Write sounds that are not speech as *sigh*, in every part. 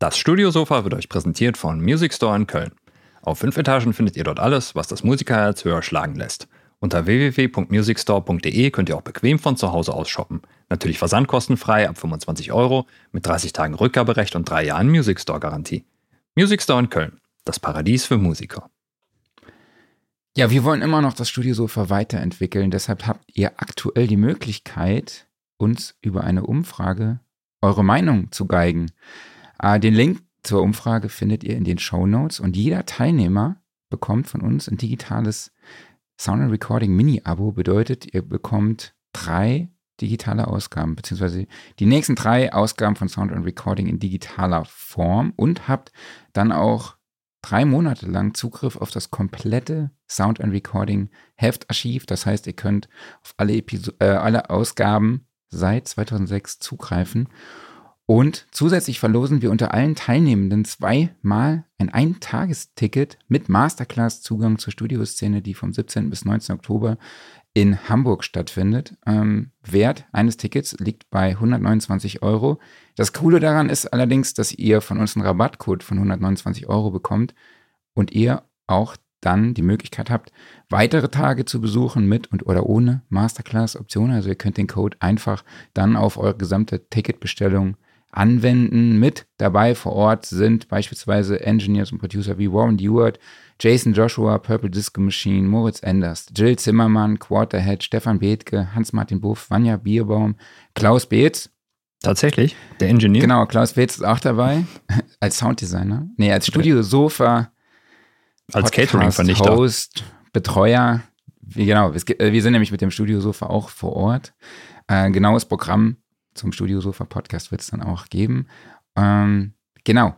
Das Studiosofa wird euch präsentiert von Music Store in Köln. Auf fünf Etagen findet ihr dort alles, was das Musikerherz höher schlagen lässt. Unter www.musicstore.de könnt ihr auch bequem von zu Hause aus shoppen. Natürlich versandkostenfrei ab 25 Euro mit 30 Tagen Rückgaberecht und drei Jahren Music Store Garantie. Music Store in Köln, das Paradies für Musiker. Ja, wir wollen immer noch das Studiosofa weiterentwickeln. Deshalb habt ihr aktuell die Möglichkeit, uns über eine Umfrage eure Meinung zu geigen. Äh, den Link zur Umfrage findet ihr in den Show Notes und jeder Teilnehmer bekommt von uns ein digitales Sound and Recording Mini-Abo. Bedeutet, ihr bekommt drei digitale Ausgaben, beziehungsweise die nächsten drei Ausgaben von Sound and Recording in digitaler Form und habt dann auch drei Monate lang Zugriff auf das komplette Sound and Recording Heftarchiv. Das heißt, ihr könnt auf alle, Episo äh, alle Ausgaben seit 2006 zugreifen. Und zusätzlich verlosen wir unter allen Teilnehmenden zweimal ein Eintagesticket mit Masterclass-Zugang zur Studioszene, die vom 17. bis 19. Oktober in Hamburg stattfindet. Ähm, Wert eines Tickets liegt bei 129 Euro. Das Coole daran ist allerdings, dass ihr von uns einen Rabattcode von 129 Euro bekommt und ihr auch dann die Möglichkeit habt, weitere Tage zu besuchen mit und oder ohne Masterclass-Option. Also ihr könnt den Code einfach dann auf eure gesamte Ticketbestellung anwenden. Mit dabei vor Ort sind beispielsweise Engineers und Producer wie Warren Dewart, Jason Joshua, Purple Disco Machine, Moritz Enders, Jill Zimmermann, Quarterhead, Stefan Bethke, Hans-Martin Buff, Vanja Bierbaum, Klaus Beetz. Tatsächlich? Der Engineer? Genau, Klaus Beetz ist auch dabei. *laughs* als Sounddesigner. Nee, als Studio-Sofa. Als Catering-Vernichter. Host, Betreuer. Genau, äh, wir sind nämlich mit dem Studio-Sofa auch vor Ort. Äh, genaues Programm zum Studiosofa-Podcast wird es dann auch geben. Ähm, genau.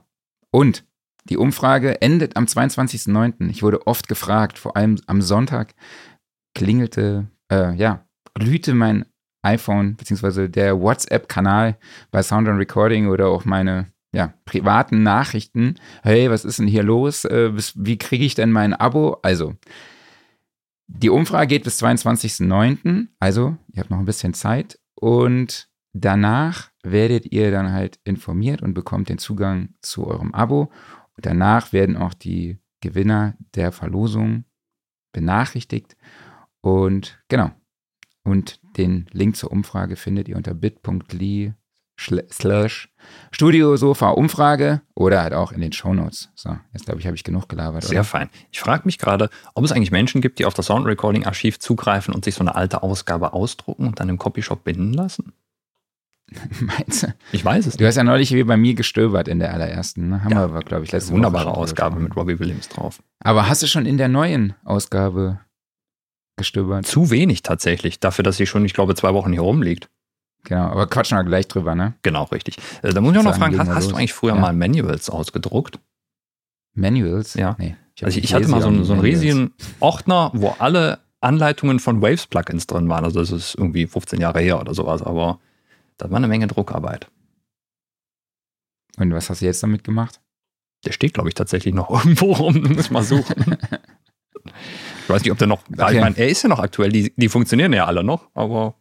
Und die Umfrage endet am 22.09. Ich wurde oft gefragt, vor allem am Sonntag klingelte, äh, ja, glühte mein iPhone beziehungsweise der WhatsApp-Kanal bei Sound and Recording oder auch meine ja, privaten Nachrichten. Hey, was ist denn hier los? Äh, wie kriege ich denn mein Abo? Also, die Umfrage geht bis 22.09. Also, ihr habt noch ein bisschen Zeit. Und Danach werdet ihr dann halt informiert und bekommt den Zugang zu eurem Abo. Und danach werden auch die Gewinner der Verlosung benachrichtigt. Und genau. Und den Link zur Umfrage findet ihr unter bit.ly slash Studio Sofa Umfrage oder halt auch in den Shownotes. So, jetzt glaube ich, habe ich genug gelabert. Sehr oder? fein. Ich frage mich gerade, ob es eigentlich Menschen gibt, die auf das Sound Recording Archiv zugreifen und sich so eine alte Ausgabe ausdrucken und dann im Copyshop binden lassen. *laughs* Meinst du? Ich weiß es. Du hast ja neulich wie bei mir gestöbert in der allerersten. Ne? Haben ja. wir, glaube ich, letzte Wunderbare Woche Ausgabe mit Robbie Williams drauf. Aber hast du schon in der neuen Ausgabe gestöbert? Zu wenig tatsächlich, dafür, dass sie schon, ich glaube, zwei Wochen hier rumliegt. Genau, aber quatschen wir gleich drüber, ne? Genau, richtig. Äh, da muss ich auch noch fragen, hast, hast du eigentlich früher ja. mal Manuals ausgedruckt? Manuals? Ja. Nee, ich also ich, ich hatte mal so, einen, so einen riesigen Ordner, wo alle Anleitungen von Waves-Plugins drin waren. Also das ist irgendwie 15 Jahre her oder sowas, aber das war eine Menge Druckarbeit. Und was hast du jetzt damit gemacht? Der steht, glaube ich, tatsächlich noch *laughs* irgendwo rum. Du musst mal suchen. *laughs* ich weiß nicht, ob der noch. Okay. Ich meine, er ist ja noch aktuell. Die, die funktionieren ja alle noch, aber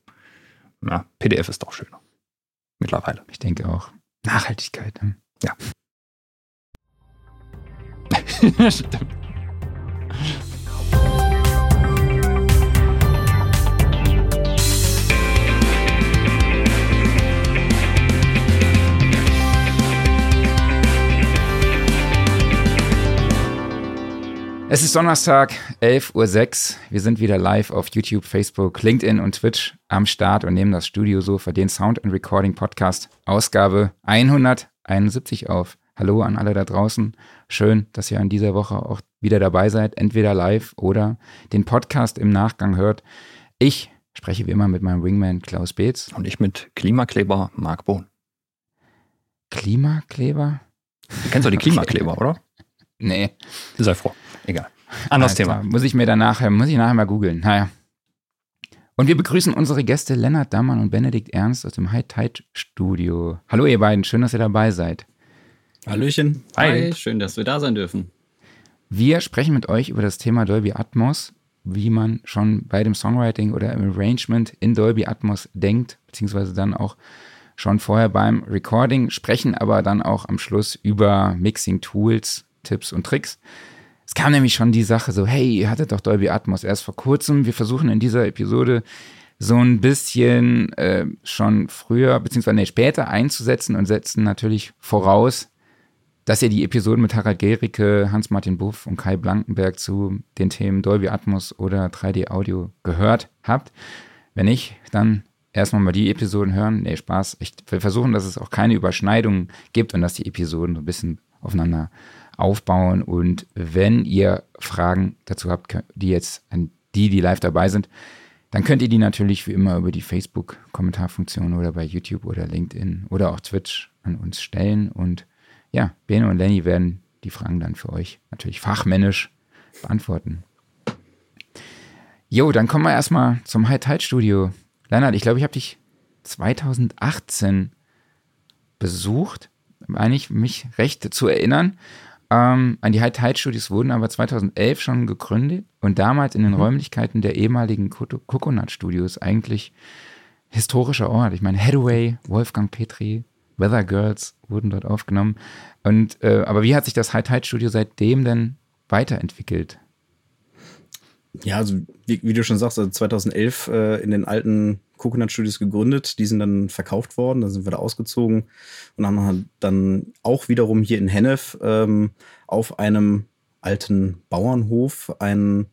ja, PDF ist doch schöner. Mittlerweile. Ich denke auch. Nachhaltigkeit. Ne? Ja. *laughs* Stimmt. Es ist Donnerstag, 11.06 Uhr. Wir sind wieder live auf YouTube, Facebook, LinkedIn und Twitch am Start und nehmen das Studio so für den Sound and Recording Podcast Ausgabe 171 auf. Hallo an alle da draußen. Schön, dass ihr an dieser Woche auch wieder dabei seid, entweder live oder den Podcast im Nachgang hört. Ich spreche wie immer mit meinem Wingman Klaus Beetz. Und ich mit Klimakleber Marc Bohn. Klimakleber? Du kennst doch die Klimakleber, okay. oder? Nee. Sei froh. Egal. Anderes Thema. Klar. Muss ich mir danach, muss ich nachher mal googeln. Naja. Und wir begrüßen unsere Gäste Lennart Dammann und Benedikt Ernst aus dem High Tide Studio. Hallo ihr beiden, schön, dass ihr dabei seid. Hallöchen. Hi. Hi, schön, dass wir da sein dürfen. Wir sprechen mit euch über das Thema Dolby Atmos, wie man schon bei dem Songwriting oder im Arrangement in Dolby Atmos denkt, beziehungsweise dann auch schon vorher beim Recording, sprechen aber dann auch am Schluss über Mixing-Tools, Tipps und Tricks. Es kam nämlich schon die Sache so, hey, ihr hattet doch Dolby Atmos erst vor kurzem. Wir versuchen in dieser Episode so ein bisschen äh, schon früher, beziehungsweise nee, später einzusetzen und setzen natürlich voraus, dass ihr die Episoden mit Harald Gericke, Hans-Martin Buff und Kai Blankenberg zu den Themen Dolby Atmos oder 3D Audio gehört habt. Wenn nicht, dann erstmal mal die Episoden hören. Nee, Spaß. Ich, wir versuchen, dass es auch keine Überschneidungen gibt und dass die Episoden so ein bisschen aufeinander aufbauen. Und wenn ihr Fragen dazu habt, die jetzt an die, die live dabei sind, dann könnt ihr die natürlich wie immer über die Facebook-Kommentarfunktion oder bei YouTube oder LinkedIn oder auch Twitch an uns stellen. Und ja, Bene und Lenny werden die Fragen dann für euch natürlich fachmännisch beantworten. Jo, dann kommen wir erstmal zum High Tide Studio. Lennart, ich glaube, ich habe dich 2018 besucht, meine ich mich recht zu erinnern. Ähm, an die High Tide Studios wurden aber 2011 schon gegründet und damals in den mhm. Räumlichkeiten der ehemaligen Coconut Studios eigentlich historischer Ort. Ich meine, Hathaway, Wolfgang Petri, Weather Girls wurden dort aufgenommen. Und, äh, aber wie hat sich das High Tide Studio seitdem denn weiterentwickelt? Ja, also wie, wie du schon sagst, also 2011 äh, in den alten Coconut Studios gegründet. Die sind dann verkauft worden, dann sind wir da ausgezogen und haben dann auch wiederum hier in Hennef ähm, auf einem alten Bauernhof einen,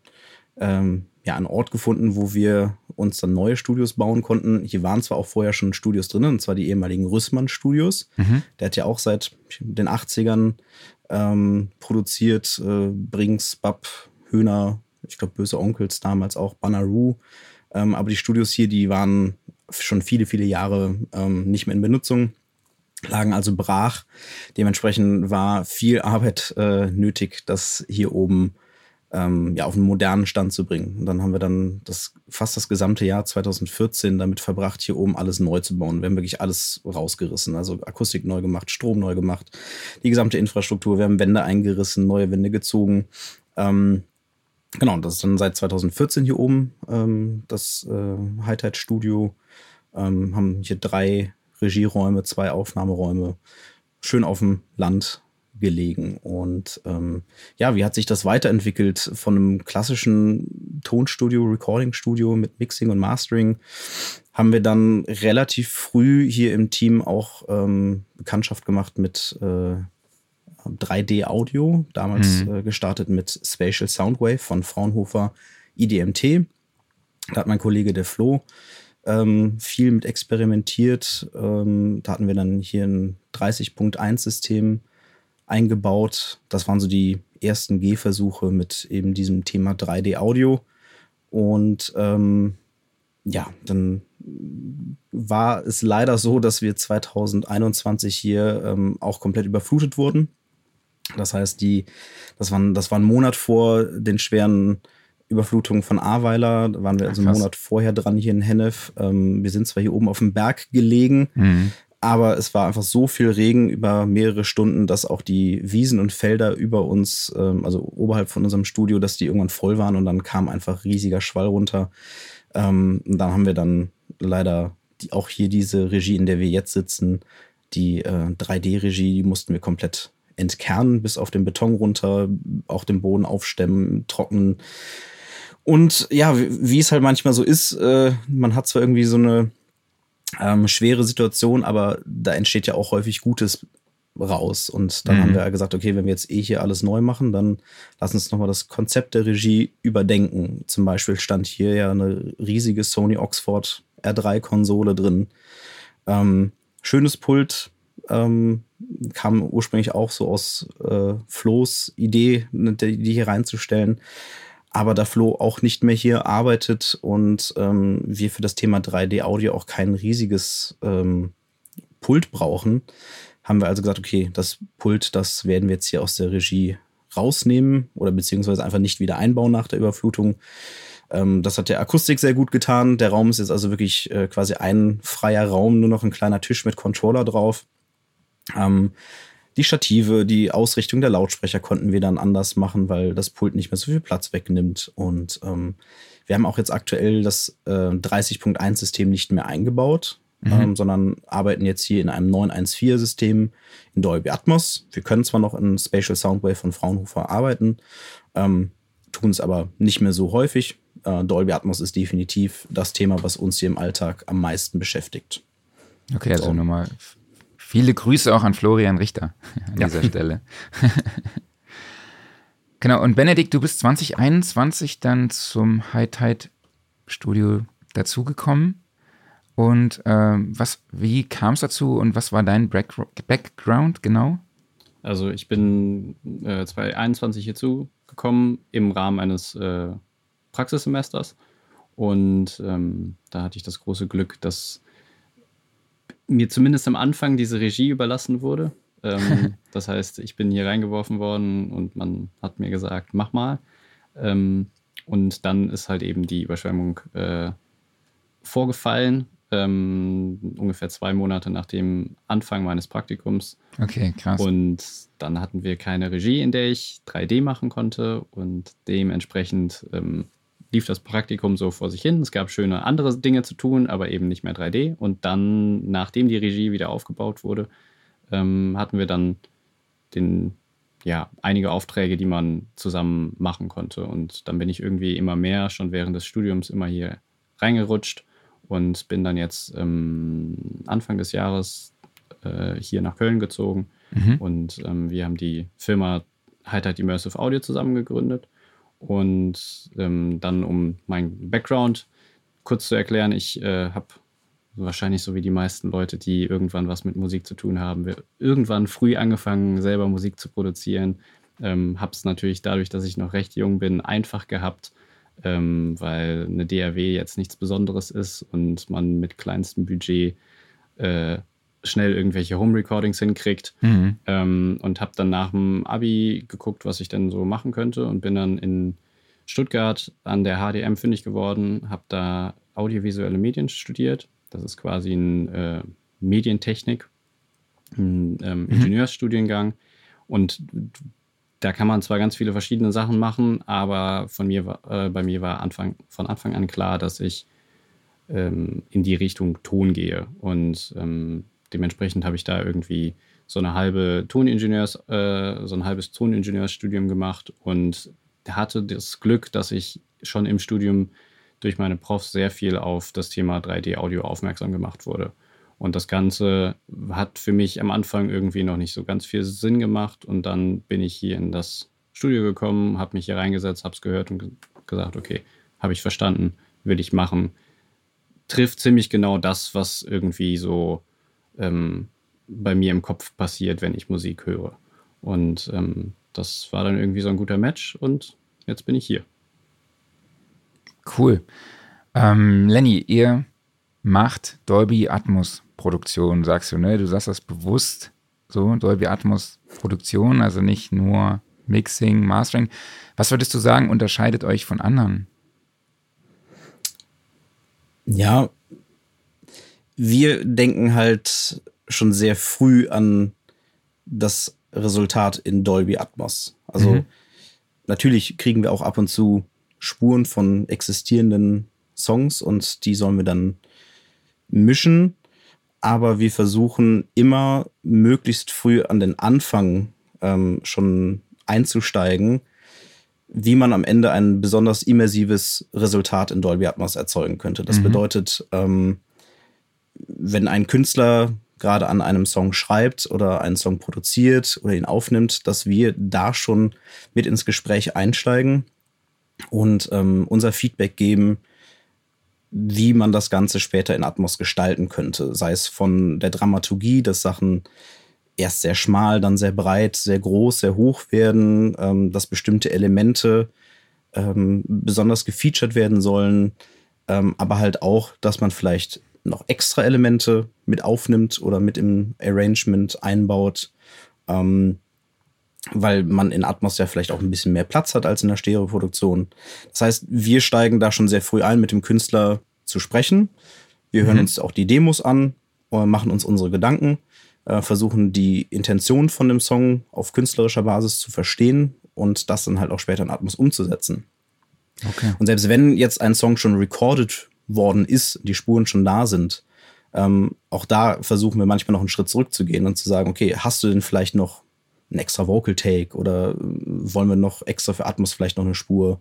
ähm, ja, einen Ort gefunden, wo wir uns dann neue Studios bauen konnten. Hier waren zwar auch vorher schon Studios drin, und zwar die ehemaligen Rüssmann Studios. Mhm. Der hat ja auch seit den 80ern ähm, produziert, äh, Brinks, Bab, Höhner, ich glaube Böse Onkels damals auch, Banneroo. Ähm, aber die Studios hier, die waren schon viele, viele Jahre ähm, nicht mehr in Benutzung, lagen also brach. Dementsprechend war viel Arbeit äh, nötig, das hier oben ähm, ja, auf einen modernen Stand zu bringen. Und dann haben wir dann das, fast das gesamte Jahr 2014 damit verbracht, hier oben alles neu zu bauen. Wir haben wirklich alles rausgerissen. Also Akustik neu gemacht, Strom neu gemacht, die gesamte Infrastruktur. Wir haben Wände eingerissen, neue Wände gezogen. Ähm, genau, das ist dann seit 2014 hier oben, ähm, das äh, Hightide Studio. Ähm, haben hier drei Regieräume, zwei Aufnahmeräume, schön auf dem Land gelegen. Und ähm, ja, wie hat sich das weiterentwickelt von einem klassischen Tonstudio, Recording-Studio mit Mixing und Mastering? Haben wir dann relativ früh hier im Team auch ähm, Bekanntschaft gemacht mit äh, 3D-Audio, damals mhm. äh, gestartet mit Spatial Soundwave von Fraunhofer IDMT. Da hat mein Kollege der Flo ähm, viel mit experimentiert. Ähm, da hatten wir dann hier ein 30.1-System eingebaut. Das waren so die ersten Gehversuche mit eben diesem Thema 3D-Audio. Und ähm, ja, dann war es leider so, dass wir 2021 hier ähm, auch komplett überflutet wurden. Das heißt, die, das, waren, das war ein Monat vor den schweren Überflutungen von Ahrweiler. Da waren wir also einen Monat vorher dran hier in Hennef. Ähm, wir sind zwar hier oben auf dem Berg gelegen, mhm. aber es war einfach so viel Regen über mehrere Stunden, dass auch die Wiesen und Felder über uns, ähm, also oberhalb von unserem Studio, dass die irgendwann voll waren und dann kam einfach riesiger Schwall runter. Ähm, und dann haben wir dann leider die, auch hier diese Regie, in der wir jetzt sitzen, die äh, 3D-Regie, die mussten wir komplett entkernen, bis auf den Beton runter, auch den Boden aufstemmen, trocknen. Und ja, wie, es halt manchmal so ist, äh, man hat zwar irgendwie so eine ähm, schwere Situation, aber da entsteht ja auch häufig Gutes raus. Und dann mhm. haben wir gesagt, okay, wenn wir jetzt eh hier alles neu machen, dann lass uns nochmal das Konzept der Regie überdenken. Zum Beispiel stand hier ja eine riesige Sony Oxford R3-Konsole drin. Ähm, schönes Pult, ähm, kam ursprünglich auch so aus äh, Flo's Idee, ne, die hier reinzustellen. Aber da Flo auch nicht mehr hier arbeitet und ähm, wir für das Thema 3D-Audio auch kein riesiges ähm, Pult brauchen, haben wir also gesagt, okay, das Pult, das werden wir jetzt hier aus der Regie rausnehmen oder beziehungsweise einfach nicht wieder einbauen nach der Überflutung. Ähm, das hat der Akustik sehr gut getan. Der Raum ist jetzt also wirklich äh, quasi ein freier Raum, nur noch ein kleiner Tisch mit Controller drauf. Ähm, die Stative, die Ausrichtung der Lautsprecher konnten wir dann anders machen, weil das Pult nicht mehr so viel Platz wegnimmt. Und ähm, wir haben auch jetzt aktuell das äh, 30.1-System nicht mehr eingebaut. mhm. ähm, sondern arbeiten jetzt hier in einem 914-System in Dolby Atmos. Wir können zwar noch in Spatial Soundwave von Fraunhofer arbeiten, ähm, tun es aber nicht mehr so häufig. Äh, Dolby Atmos ist definitiv das Thema, was uns hier im Alltag am meisten beschäftigt. Okay, also so. nochmal viele Grüße auch an Florian Richter *laughs* an dieser ja. Stelle. *laughs* genau, und Benedikt, du bist 2021 dann zum High Tide Studio dazugekommen. Und ähm, was, wie kam es dazu und was war dein Background genau? Also ich bin äh, 2021 hierzu gekommen im Rahmen eines äh, Praxissemesters und ähm, da hatte ich das große Glück, dass mir zumindest am Anfang diese Regie überlassen wurde. Ähm, *laughs* das heißt, ich bin hier reingeworfen worden und man hat mir gesagt, mach mal. Ähm, und dann ist halt eben die Überschwemmung äh, vorgefallen, ähm, ungefähr zwei Monate nach dem Anfang meines Praktikums. Okay, krass. Und dann hatten wir keine Regie, in der ich 3D machen konnte und dementsprechend ähm, lief das Praktikum so vor sich hin. Es gab schöne andere Dinge zu tun, aber eben nicht mehr 3D. Und dann, nachdem die Regie wieder aufgebaut wurde, ähm, hatten wir dann den, ja, einige Aufträge, die man zusammen machen konnte. Und dann bin ich irgendwie immer mehr, schon während des Studiums, immer hier reingerutscht und bin dann jetzt ähm, Anfang des Jahres äh, hier nach Köln gezogen. Mhm. Und ähm, wir haben die Firma Highlight Immersive Audio zusammen gegründet und ähm, dann, um meinen Background kurz zu erklären, ich äh, habe wahrscheinlich so wie die meisten Leute, die irgendwann was mit Musik zu tun haben, irgendwann früh angefangen, selber Musik zu produzieren. Ähm, habe es natürlich dadurch, dass ich noch recht jung bin, einfach gehabt, ähm, weil eine DRW jetzt nichts Besonderes ist und man mit kleinstem Budget äh, schnell irgendwelche Home Recordings hinkriegt. Mhm. Ähm, und habe dann nach dem Abi geguckt, was ich denn so machen könnte und bin dann in Stuttgart an der HDM fündig geworden, habe da audiovisuelle Medien studiert. Das ist quasi ein äh, Medientechnik, ein ähm, mhm. Ingenieursstudiengang. Und da kann man zwar ganz viele verschiedene Sachen machen, aber von mir, äh, bei mir war Anfang, von Anfang an klar, dass ich ähm, in die Richtung Ton gehe. Und ähm, dementsprechend habe ich da irgendwie so eine halbe Toningenieurs, äh, so ein halbes Toningenieursstudium gemacht und hatte das Glück, dass ich schon im Studium durch meine Profs sehr viel auf das Thema 3D-Audio aufmerksam gemacht wurde. Und das Ganze hat für mich am Anfang irgendwie noch nicht so ganz viel Sinn gemacht. Und dann bin ich hier in das Studio gekommen, habe mich hier reingesetzt, habe es gehört und gesagt, okay, habe ich verstanden, will ich machen. Trifft ziemlich genau das, was irgendwie so ähm, bei mir im Kopf passiert, wenn ich Musik höre. Und ähm, das war dann irgendwie so ein guter Match und jetzt bin ich hier. Cool. Ähm, Lenny, ihr macht Dolby Atmos Produktion, sagst du, ne? Du sagst das bewusst so, Dolby Atmos Produktion, also nicht nur Mixing, Mastering. Was würdest du sagen, unterscheidet euch von anderen? Ja, wir denken halt schon sehr früh an das Resultat in Dolby Atmos. Also mhm. natürlich kriegen wir auch ab und zu Spuren von existierenden Songs und die sollen wir dann mischen. Aber wir versuchen immer möglichst früh an den Anfang ähm, schon einzusteigen, wie man am Ende ein besonders immersives Resultat in Dolby Atmos erzeugen könnte. Das mhm. bedeutet, ähm, wenn ein Künstler gerade an einem Song schreibt oder einen Song produziert oder ihn aufnimmt, dass wir da schon mit ins Gespräch einsteigen und ähm, unser Feedback geben, wie man das Ganze später in Atmos gestalten könnte. Sei es von der Dramaturgie, dass Sachen erst sehr schmal, dann sehr breit, sehr groß, sehr hoch werden, ähm, dass bestimmte Elemente ähm, besonders gefeatured werden sollen, ähm, aber halt auch, dass man vielleicht noch extra Elemente mit aufnimmt oder mit im Arrangement einbaut, ähm, weil man in Atmos ja vielleicht auch ein bisschen mehr Platz hat als in der Stereoproduktion. Das heißt, wir steigen da schon sehr früh ein, mit dem Künstler zu sprechen. Wir hören mhm. uns auch die Demos an, äh, machen uns unsere Gedanken, äh, versuchen die Intention von dem Song auf künstlerischer Basis zu verstehen und das dann halt auch später in Atmos umzusetzen. Okay. Und selbst wenn jetzt ein Song schon recorded worden ist, die Spuren schon da sind, Ähm, auch da versuchen wir manchmal noch einen Schritt zurückzugehen und zu sagen, okay, hast du denn vielleicht noch einen extra Vocal Take oder äh, wollen wir noch extra für Atmos vielleicht noch eine Spur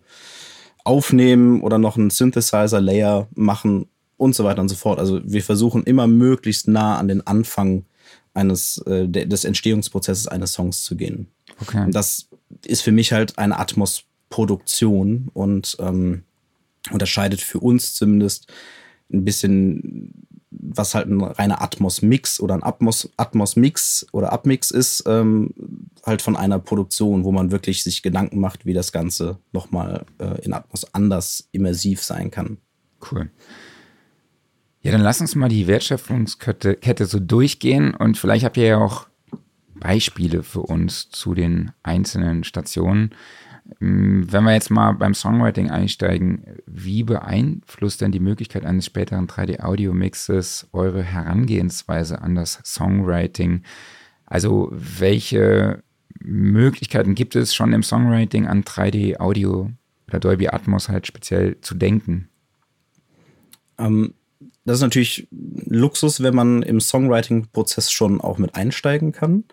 aufnehmen oder noch einen Synthesizer Layer machen und so weiter und so fort. Also wir versuchen immer möglichst nah an den Anfang eines äh, des Entstehungsprozesses eines Songs zu gehen. Okay. Und das ist für mich halt eine Atmos-Produktion und ähm, unterscheidet für uns zumindest ein bisschen, was halt ein reiner Atmos-Mix oder ein Atmos-Mix oder Abmix ist, ähm, halt von einer Produktion, wo man wirklich sich Gedanken macht, wie das Ganze nochmal äh, in Atmos anders immersiv sein kann. Cool. Ja, dann lass uns mal die Wertschöpfungskette Kette so durchgehen und vielleicht habt ihr ja auch Beispiele für uns zu den einzelnen Stationen. Hm, wenn wir jetzt mal beim Songwriting einsteigen, wie beeinflusst denn die Möglichkeit eines späteren 3D-Audio-Mixes eure Herangehensweise an das Songwriting? Also welche Möglichkeiten gibt es schon im Songwriting an 3D-Audio oder Dolby Atmos halt speziell zu denken? Ähm, das ist natürlich Luxus, wenn man im Songwriting-Prozess schon auch mit einsteigen kann.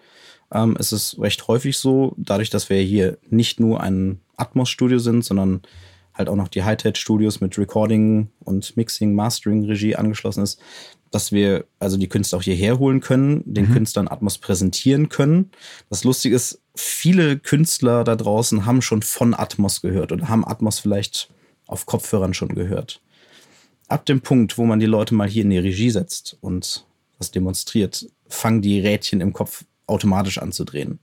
Ähm, es ist recht häufig so, dadurch, dass wir hier nicht nur ein Atmos-Studio sind, sondern halt auch noch die High-Tech-Studios mit Recording und Mixing, Mastering, Regie angeschlossen ist, dass wir also die Künstler auch hierher holen können, den mhm. Künstlern Atmos präsentieren können. Das Lustige ist, viele Künstler da draußen haben schon von Atmos gehört oder haben Atmos vielleicht auf Kopfhörern schon gehört. Ab dem Punkt, wo man die Leute mal hier in die Regie setzt und das demonstriert, fangen die Rädchen im Kopf automatisch anzudrehen.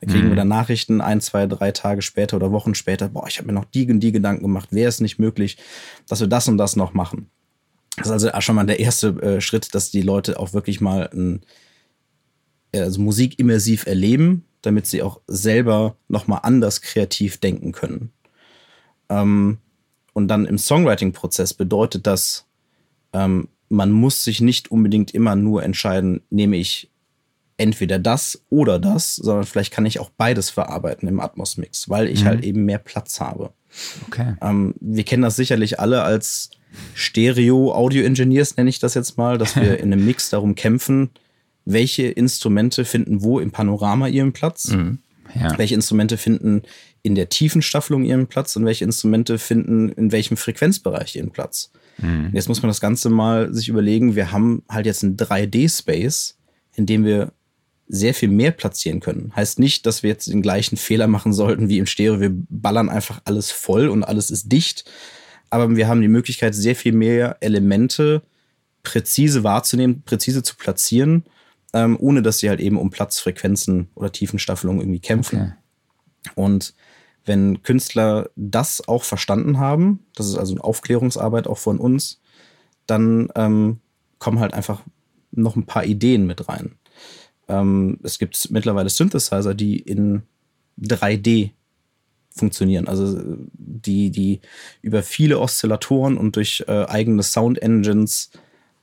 Da kriegen mhm. wir dann Nachrichten ein, zwei, drei Tage später oder Wochen später, boah, ich habe mir noch die und die Gedanken gemacht, wäre es nicht möglich, dass wir das und das noch machen. Das ist also schon mal der erste äh, Schritt, dass die Leute auch wirklich mal ein, also Musik immersiv erleben, damit sie auch selber nochmal anders kreativ denken können. Ähm, und dann im Songwriting-Prozess bedeutet das, ähm, man muss sich nicht unbedingt immer nur entscheiden, nehme ich entweder das oder das, sondern vielleicht kann ich auch beides verarbeiten im Atmos-Mix, weil ich mhm. halt eben mehr Platz habe. Okay. Ähm, wir kennen das sicherlich alle als Stereo-Audio-Engineers, nenne ich das jetzt mal, dass wir *laughs* in einem Mix darum kämpfen, welche Instrumente finden wo im Panorama ihren Platz, mhm. ja. welche Instrumente finden in der tiefen Staffelung ihren Platz und welche Instrumente finden in welchem Frequenzbereich ihren Platz. Mhm. Jetzt muss man das Ganze mal sich überlegen, wir haben halt jetzt einen 3D-Space, in dem wir sehr viel mehr platzieren können. Heißt nicht, dass wir jetzt den gleichen Fehler machen sollten wie im Stereo. Wir ballern einfach alles voll und alles ist dicht. Aber wir haben die Möglichkeit, sehr viel mehr Elemente präzise wahrzunehmen, präzise zu platzieren, ähm, ohne dass sie halt eben um Platzfrequenzen oder Tiefenstaffelung irgendwie kämpfen. Okay. Und wenn Künstler das auch verstanden haben, das ist also eine Aufklärungsarbeit auch von uns, dann ähm, kommen halt einfach noch ein paar Ideen mit rein. Ähm, es gibt mittlerweile Synthesizer, die in 3D funktionieren. Also die, die über viele Oszillatoren und durch äh, eigene Sound Engines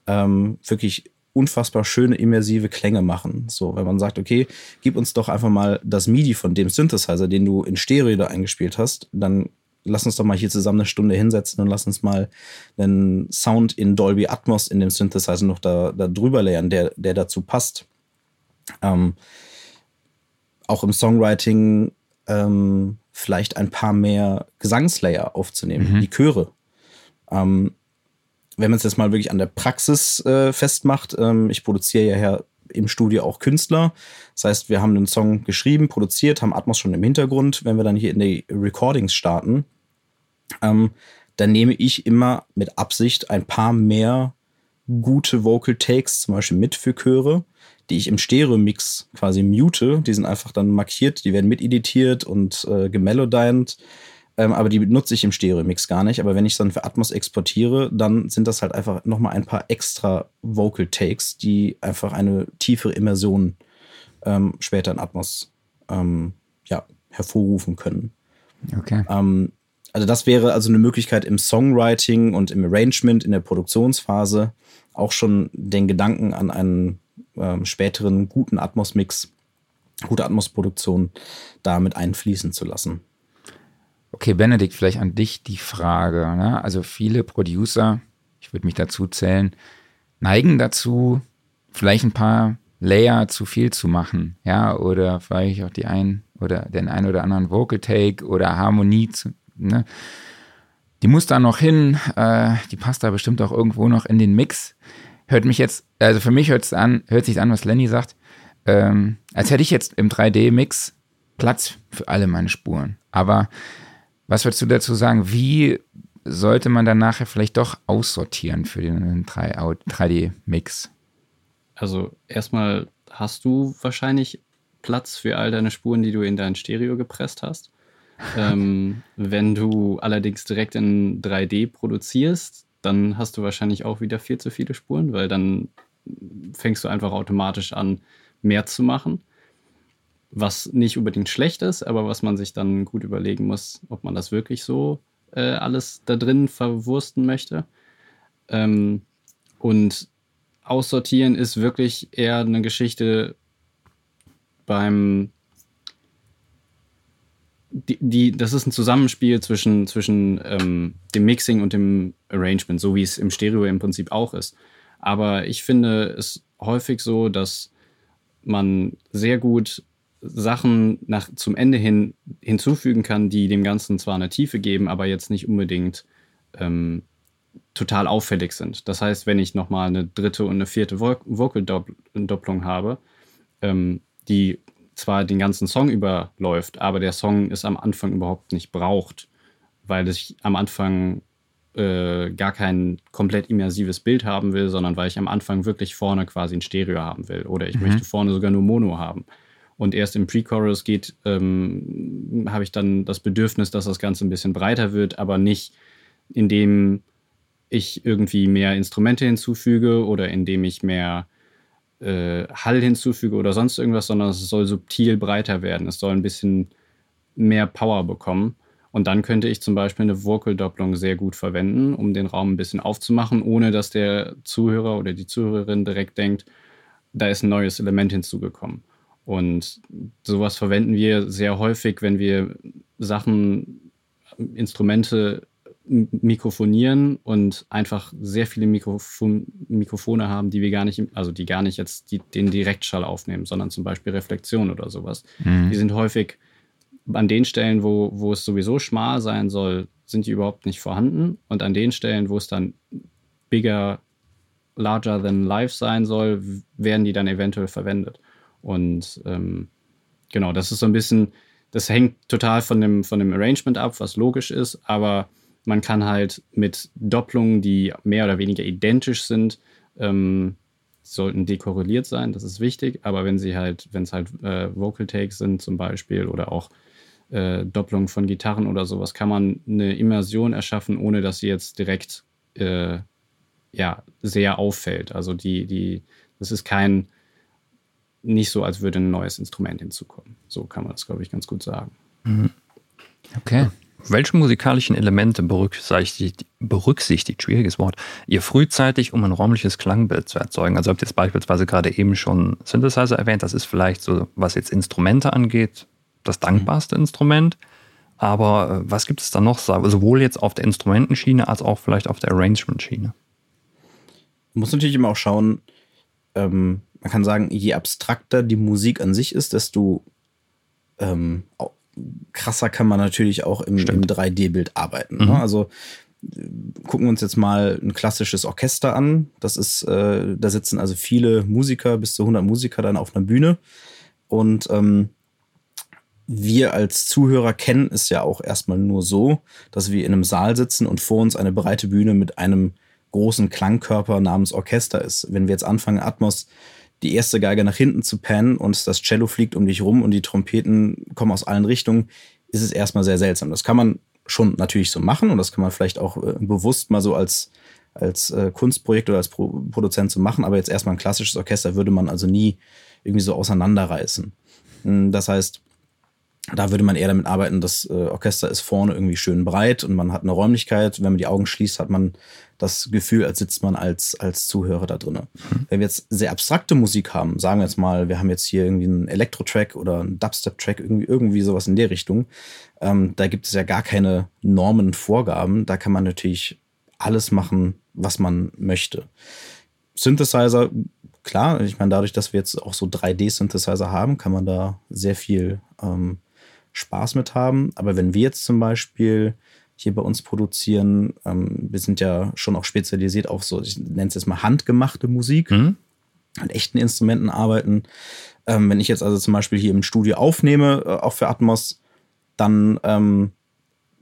ähm, wirklich unfassbar schöne immersive Klänge machen. So, wenn man sagt, okay, gib uns doch einfach mal das MIDI von dem Synthesizer, den du in Stereo da eingespielt hast, dann lass uns doch mal hier zusammen eine Stunde hinsetzen und lass uns mal einen Sound in Dolby Atmos in dem Synthesizer noch da, da drüber lernen, der, der dazu passt. Ähm, auch im Songwriting ähm, vielleicht ein paar mehr Gesangslayer aufzunehmen, mhm. die Chöre. Ähm, wenn man es jetzt mal wirklich an der Praxis äh, festmacht, ähm, ich produziere ja her im Studio auch Künstler. Das heißt, wir haben den Song geschrieben, produziert, haben Atmos schon im Hintergrund. Wenn wir dann hier in die Recordings starten, ähm, dann nehme ich immer mit Absicht ein paar mehr gute Vocal Takes, zum Beispiel mit für Chöre, die ich im Stereo-Mix quasi mute. Die sind einfach dann markiert, die werden miteditiert und äh, gemelodined. Ähm, aber die nutze ich im Stereo-Mix gar nicht. Aber wenn ich es dann für Atmos exportiere, dann sind das halt einfach nochmal ein paar extra Vocal Takes, die einfach eine tiefere Immersion ähm, später in Atmos ähm, ja, hervorrufen können. Okay. Ähm, also das wäre also eine Möglichkeit im Songwriting und im Arrangement, in der Produktionsphase auch schon den Gedanken an einen ähm, späteren guten Atmos-Mix, gute Atmos-Produktion damit einfließen zu lassen. Okay, Benedikt, vielleicht an dich die Frage. Ne? Also viele Producer, ich würde mich dazu zählen, neigen dazu, vielleicht ein paar Layer zu viel zu machen, ja, oder vielleicht auch die ein oder den ein oder anderen Vocal Take oder Harmonie zu, ne? Die muss da noch hin, äh, die passt da bestimmt auch irgendwo noch in den Mix. Hört mich jetzt, also für mich hört es an, hört sich an, was Lenny sagt, ähm, als hätte ich jetzt im 3D-Mix Platz für alle meine Spuren. Aber was würdest du dazu sagen? Wie sollte man dann nachher vielleicht doch aussortieren für den 3D-Mix? Also erstmal hast du wahrscheinlich Platz für all deine Spuren, die du in dein Stereo gepresst hast. *laughs* ähm, wenn du allerdings direkt in 3D produzierst, dann hast du wahrscheinlich auch wieder viel zu viele Spuren, weil dann fängst du einfach automatisch an, mehr zu machen. Was nicht unbedingt schlecht ist, aber was man sich dann gut überlegen muss, ob man das wirklich so äh, alles da drin verwursten möchte. Ähm, und aussortieren ist wirklich eher eine Geschichte beim die, die, das ist ein Zusammenspiel zwischen, zwischen ähm, dem Mixing und dem Arrangement, so wie es im Stereo im Prinzip auch ist. Aber ich finde es häufig so, dass man sehr gut Sachen nach, zum Ende hin hinzufügen kann, die dem Ganzen zwar eine Tiefe geben, aber jetzt nicht unbedingt ähm, total auffällig sind. Das heißt, wenn ich nochmal eine dritte und eine vierte Vocal-Doppelung habe, ähm, die zwar den ganzen Song überläuft, aber der Song es am Anfang überhaupt nicht braucht, weil ich am Anfang äh, gar kein komplett immersives Bild haben will, sondern weil ich am Anfang wirklich vorne quasi ein Stereo haben will oder ich mhm. möchte vorne sogar nur Mono haben. Und erst im Pre-Chorus geht, ähm, habe ich dann das Bedürfnis, dass das Ganze ein bisschen breiter wird, aber nicht indem ich irgendwie mehr Instrumente hinzufüge oder indem ich mehr äh, Hall hinzufüge oder sonst irgendwas, sondern es soll subtil breiter werden. Es soll ein bisschen mehr Power bekommen. Und dann könnte ich zum Beispiel eine Vocal-Doppelung sehr gut verwenden, um den Raum ein bisschen aufzumachen, ohne dass der Zuhörer oder die Zuhörerin direkt denkt, da ist ein neues Element hinzugekommen. Und sowas verwenden wir sehr häufig, wenn wir Sachen, Instrumente mikrofonieren und einfach sehr viele Mikrofon, Mikrofone haben, die wir gar nicht, also die gar nicht jetzt die, den Direktschall aufnehmen, sondern zum Beispiel Reflexion oder sowas. Mhm. Die sind häufig an den Stellen, wo, wo es sowieso schmal sein soll, sind die überhaupt nicht vorhanden. Und an den Stellen, wo es dann bigger, larger than life sein soll, werden die dann eventuell verwendet. Und ähm, genau, das ist so ein bisschen, das hängt total von dem, von dem Arrangement ab, was logisch ist, aber man kann halt mit Doppelungen, die mehr oder weniger identisch sind, ähm, sollten dekorreliert sein, das ist wichtig, aber wenn sie halt, wenn es halt äh, Vocal Takes sind zum Beispiel oder auch äh, Doppelungen von Gitarren oder sowas, kann man eine Immersion erschaffen, ohne dass sie jetzt direkt äh, ja, sehr auffällt. Also die, die, das ist kein, nicht so, als würde ein neues Instrument hinzukommen. So kann man das, glaube ich, ganz gut sagen. Mhm. Okay. Welche musikalischen Elemente berücksichtigt, berücksichtigt, schwieriges Wort, ihr frühzeitig, um ein räumliches Klangbild zu erzeugen? Also habt ihr jetzt beispielsweise gerade eben schon Synthesizer erwähnt, das ist vielleicht so, was jetzt Instrumente angeht, das dankbarste mhm. Instrument. Aber äh, was gibt es da noch, sowohl jetzt auf der Instrumentenschiene als auch vielleicht auf der Arrangement-Schiene? Man muss natürlich immer auch schauen, ähm, man kann sagen, je abstrakter die Musik an sich ist, desto ähm, krasser kann man natürlich auch im, im 3D-Bild arbeiten. Ne? Mhm. Ne? Also gucken wir uns jetzt mal ein klassisches Orchester an. Das ist, äh, da sitzen also viele Musiker, bis zu 100 Musiker dann auf einer Bühne. Und ähm, wir als Zuhörer kennen es ja auch erstmal nur so, dass wir in einem Saal sitzen und vor uns eine breite Bühne mit einem großen Klangkörper namens Orchester ist. Wenn wir jetzt anfangen, Atmos die erste Geige nach hinten zu pennen und das Cello fliegt um dich rum und die Trompeten kommen aus allen Richtungen, ist es erstmal sehr seltsam. Das kann man schon natürlich so machen und das kann man vielleicht auch äh, bewusst mal so als, als äh, Kunstprojekt oder als Pro Produzent so machen, aber jetzt erstmal ein klassisches Orchester würde man also nie irgendwie so auseinanderreißen. Hm, das heißt, da würde man eher damit arbeiten, das äh, Orchester ist vorne irgendwie schön breit und man hat eine Räumlichkeit. Wenn man die Augen schließt, hat man das Gefühl, als sitzt man als, als Zuhörer da drin. Mhm. Wenn wir jetzt sehr abstrakte Musik haben, sagen wir jetzt mal, wir haben jetzt hier irgendwie einen Elektro-Track oder einen Dubstep-Track, irgendwie, irgendwie sowas in der Richtung, ähm, da gibt es ja gar keine Normen, Vorgaben. Da kann man natürlich alles machen, was man möchte. Synthesizer, klar, ich meine, dadurch, dass wir jetzt auch so 3D-Synthesizer haben, kann man da sehr viel ähm, Spaß mit haben. Aber wenn wir jetzt zum Beispiel hier bei uns produzieren, ähm, wir sind ja schon auch spezialisiert auf so, ich nenne es jetzt mal handgemachte Musik, mhm. mit echten Instrumenten arbeiten. Ähm, wenn ich jetzt also zum Beispiel hier im Studio aufnehme, äh, auch für Atmos, dann ähm,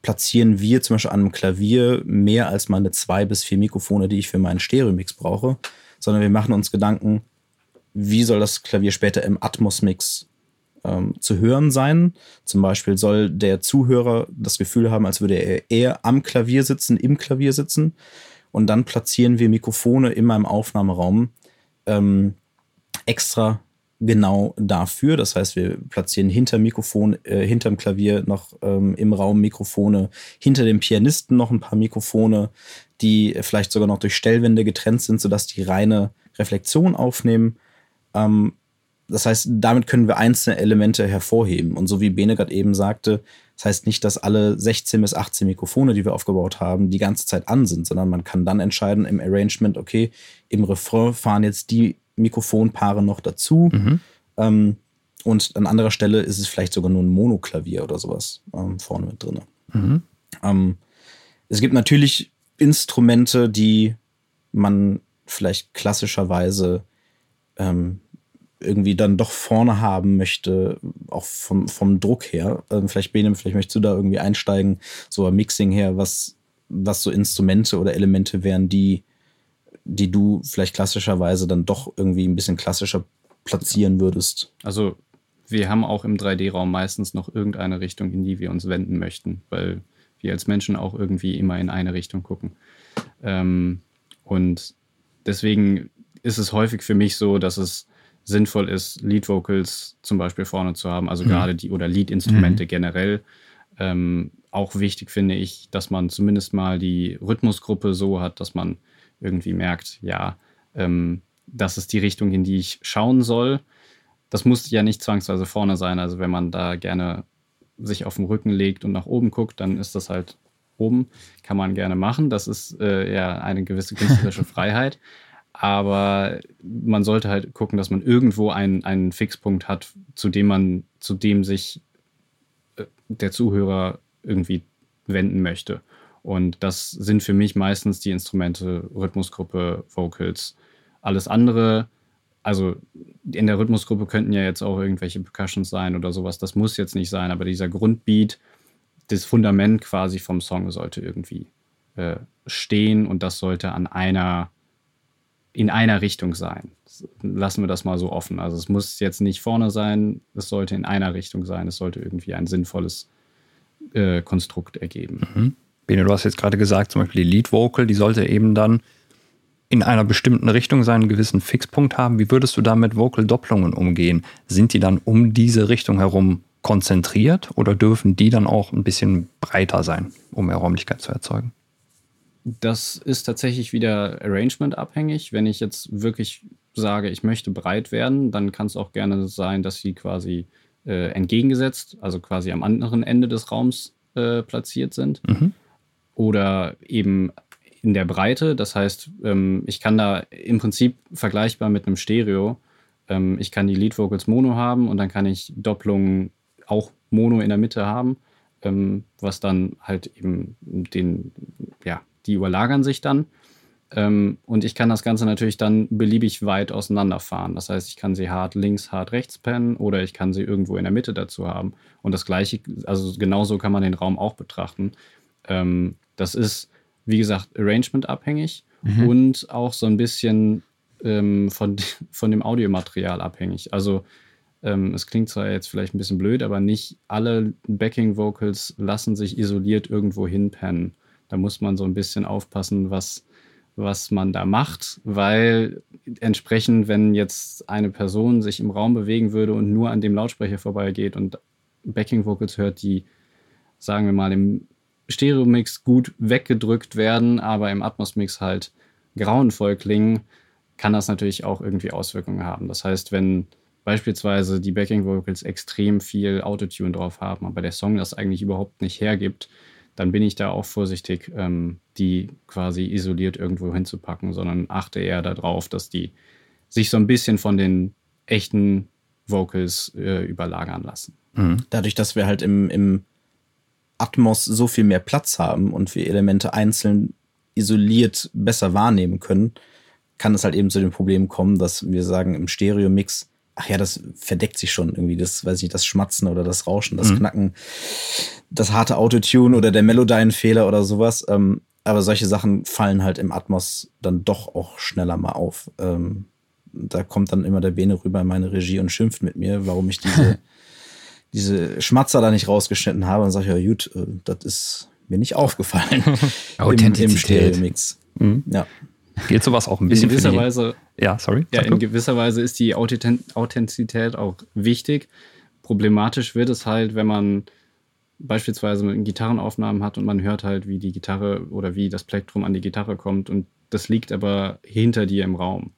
platzieren wir zum Beispiel an einem Klavier mehr als meine zwei bis vier Mikrofone, die ich für meinen Stereo-Mix brauche, sondern wir machen uns Gedanken, wie soll das Klavier später im Atmos-Mix ähm, zu hören sein. Zum Beispiel soll der Zuhörer das Gefühl haben, als würde er eher am Klavier sitzen, im Klavier sitzen. Und dann platzieren wir Mikrofone in meinem Aufnahmeraum ähm, extra genau dafür. Das heißt, wir platzieren hinter Mikrofon, äh, hinterm Klavier noch ähm, im Raum Mikrofone, hinter dem Pianisten noch ein paar Mikrofone, die vielleicht sogar noch durch Stellwände getrennt sind, sodass die reine Reflexion aufnehmen. Ähm, das heißt, damit können wir einzelne Elemente hervorheben. Und so wie Bene gerade eben sagte, das heißt nicht, dass alle 16 bis 18 Mikrofone, die wir aufgebaut haben, die ganze Zeit an sind, sondern man kann dann entscheiden im Arrangement, okay, im Refrain fahren jetzt die Mikrofonpaare noch dazu. Mhm. Ähm, und an anderer Stelle ist es vielleicht sogar nur ein Monoklavier oder sowas ähm, vorne mit drin. Mhm. Ähm, es gibt natürlich Instrumente, die man vielleicht klassischerweise ähm, irgendwie dann doch vorne haben möchte, auch vom, vom Druck her. Ähm, vielleicht, Benem, vielleicht möchtest du da irgendwie einsteigen, so ein Mixing her, was, was so Instrumente oder Elemente wären, die, die du vielleicht klassischerweise dann doch irgendwie ein bisschen klassischer platzieren würdest. Also wir haben auch im 3D-Raum meistens noch irgendeine Richtung, in die wir uns wenden möchten, weil wir als Menschen auch irgendwie immer in eine Richtung gucken. Ähm, und deswegen ist es häufig für mich so, dass es sinnvoll ist, Lead Vocals zum Beispiel vorne zu haben, also mhm. gerade die oder Lead-Instrumente mhm. generell. Ähm, auch wichtig finde ich, dass man zumindest mal die Rhythmusgruppe so hat, dass man irgendwie merkt, ja, ähm, das ist die Richtung, in die ich schauen soll. Das muss ja nicht zwangsweise vorne sein. Also wenn man da gerne sich auf den Rücken legt und nach oben guckt, dann ist das halt oben. Kann man gerne machen. Das ist äh, ja eine gewisse künstlerische *laughs* Freiheit aber man sollte halt gucken, dass man irgendwo einen, einen Fixpunkt hat, zu dem man, zu dem sich äh, der Zuhörer irgendwie wenden möchte. Und das sind für mich meistens die Instrumente Rhythmusgruppe, Vocals. Alles andere, also in der Rhythmusgruppe könnten ja jetzt auch irgendwelche Percussions sein oder sowas. Das muss jetzt nicht sein, aber dieser Grundbeat, das Fundament quasi vom Song sollte irgendwie äh, stehen und das sollte an einer in einer Richtung sein. Lassen wir das mal so offen. Also es muss jetzt nicht vorne sein, es sollte in einer Richtung sein, es sollte irgendwie ein sinnvolles äh, Konstrukt ergeben. Mhm. Bene, du hast jetzt gerade gesagt, zum Beispiel die Lead Vocal, die sollte eben dann in einer bestimmten Richtung seinen gewissen Fixpunkt haben. Wie würdest du da mit Vocal-Doppelungen umgehen? Sind die dann um diese Richtung herum konzentriert oder dürfen die dann auch ein bisschen breiter sein, um mehr Räumlichkeit zu erzeugen? Das ist tatsächlich wieder Arrangement abhängig. Wenn ich jetzt wirklich sage, ich möchte breit werden, dann kann es auch gerne sein, dass sie quasi äh, entgegengesetzt, also quasi am anderen Ende des Raums äh, platziert sind. Mhm. Oder eben in der Breite. Das heißt, ähm, ich kann da im Prinzip vergleichbar mit einem Stereo. Ähm, ich kann die Lead Vocals Mono haben und dann kann ich Doppelungen auch Mono in der Mitte haben, ähm, was dann halt eben den, ja, die überlagern sich dann. Ähm, und ich kann das Ganze natürlich dann beliebig weit auseinanderfahren. Das heißt, ich kann sie hart links, hart rechts pennen oder ich kann sie irgendwo in der Mitte dazu haben. Und das gleiche, also genauso kann man den Raum auch betrachten. Ähm, das ist, wie gesagt, Arrangement abhängig mhm. und auch so ein bisschen ähm, von, *laughs* von dem Audiomaterial abhängig. Also ähm, es klingt zwar jetzt vielleicht ein bisschen blöd, aber nicht alle Backing Vocals lassen sich isoliert irgendwo hinpennen. Da muss man so ein bisschen aufpassen, was, was man da macht, weil entsprechend, wenn jetzt eine Person sich im Raum bewegen würde und nur an dem Lautsprecher vorbeigeht und Backing Vocals hört, die, sagen wir mal, im Stereo-Mix gut weggedrückt werden, aber im Atmos-Mix halt grauenvoll klingen, kann das natürlich auch irgendwie Auswirkungen haben. Das heißt, wenn beispielsweise die Backing Vocals extrem viel Autotune drauf haben, aber der Song das eigentlich überhaupt nicht hergibt, dann bin ich da auch vorsichtig, ähm, die quasi isoliert irgendwo hinzupacken, sondern achte eher darauf, dass die sich so ein bisschen von den echten Vocals äh, überlagern lassen. Mhm. Dadurch, dass wir halt im, im Atmos so viel mehr Platz haben und wir Elemente einzeln isoliert besser wahrnehmen können, kann es halt eben zu dem Problem kommen, dass wir sagen, im Stereo-Mix, ach ja, das verdeckt sich schon irgendwie, das, weiß ich nicht, das Schmatzen oder das Rauschen, das mhm. Knacken, das harte Autotune oder der Melodyne-Fehler oder sowas. Ähm, aber solche Sachen fallen halt im Atmos dann doch auch schneller mal auf. Ähm, da kommt dann immer der Bene rüber in meine Regie und schimpft mit mir, warum ich diese, *laughs* diese Schmatzer da nicht rausgeschnitten habe. Und sage ich, ja, gut, äh, das ist mir nicht aufgefallen. Authentizität. *laughs* Im, im Mhm. Ja. Geht sowas auch ein bisschen in gewisser Weise. Ja, sorry. Ja, in gewisser Weise ist die Authentizität auch wichtig. Problematisch wird es halt, wenn man beispielsweise Gitarrenaufnahmen hat und man hört halt, wie die Gitarre oder wie das Plektrum an die Gitarre kommt und das liegt aber hinter dir im Raum.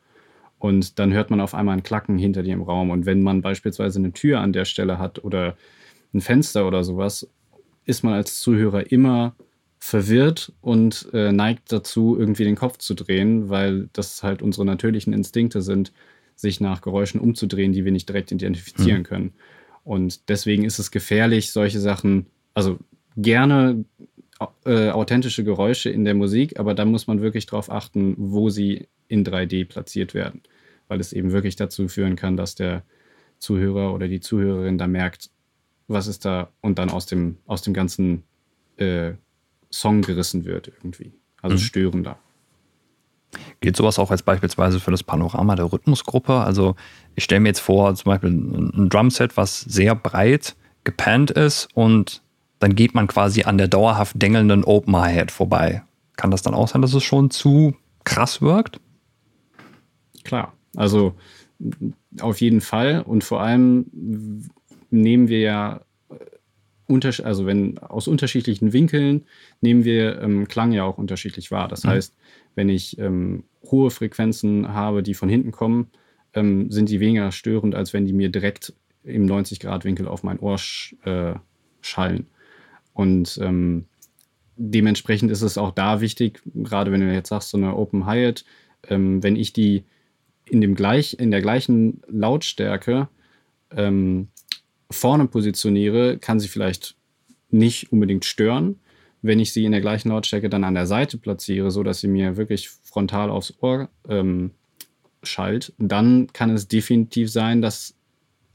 Und dann hört man auf einmal ein Klacken hinter dir im Raum. Und wenn man beispielsweise eine Tür an der Stelle hat oder ein Fenster oder sowas, ist man als Zuhörer immer verwirrt und äh, neigt dazu, irgendwie den Kopf zu drehen, weil das halt unsere natürlichen Instinkte sind, sich nach Geräuschen umzudrehen, die wir nicht direkt identifizieren mhm. können. Und deswegen ist es gefährlich, solche Sachen, also gerne äh, authentische Geräusche in der Musik, aber da muss man wirklich darauf achten, wo sie in 3D platziert werden, weil es eben wirklich dazu führen kann, dass der Zuhörer oder die Zuhörerin da merkt, was ist da und dann aus dem, aus dem ganzen äh, Song gerissen wird irgendwie. Also mhm. störender. Geht sowas auch als beispielsweise für das Panorama der Rhythmusgruppe? Also ich stelle mir jetzt vor, zum Beispiel ein Drumset, was sehr breit gepannt ist und dann geht man quasi an der dauerhaft dengelnden Open Hi-Hat vorbei. Kann das dann auch sein, dass es schon zu krass wirkt? Klar, also auf jeden Fall und vor allem nehmen wir ja also wenn aus unterschiedlichen Winkeln nehmen wir ähm, Klang ja auch unterschiedlich wahr. Das mhm. heißt, wenn ich ähm, hohe Frequenzen habe, die von hinten kommen, ähm, sind die weniger störend, als wenn die mir direkt im 90-Grad-Winkel auf mein Ohr sch äh, schallen. Und ähm, dementsprechend ist es auch da wichtig, gerade wenn du jetzt sagst, so eine Open Hi-Hat, ähm, wenn ich die in, dem gleich, in der gleichen Lautstärke ähm, vorne positioniere, kann sie vielleicht nicht unbedingt stören. Wenn ich sie in der gleichen Lautstärke dann an der Seite platziere, so dass sie mir wirklich frontal aufs Ohr ähm, schallt, dann kann es definitiv sein, dass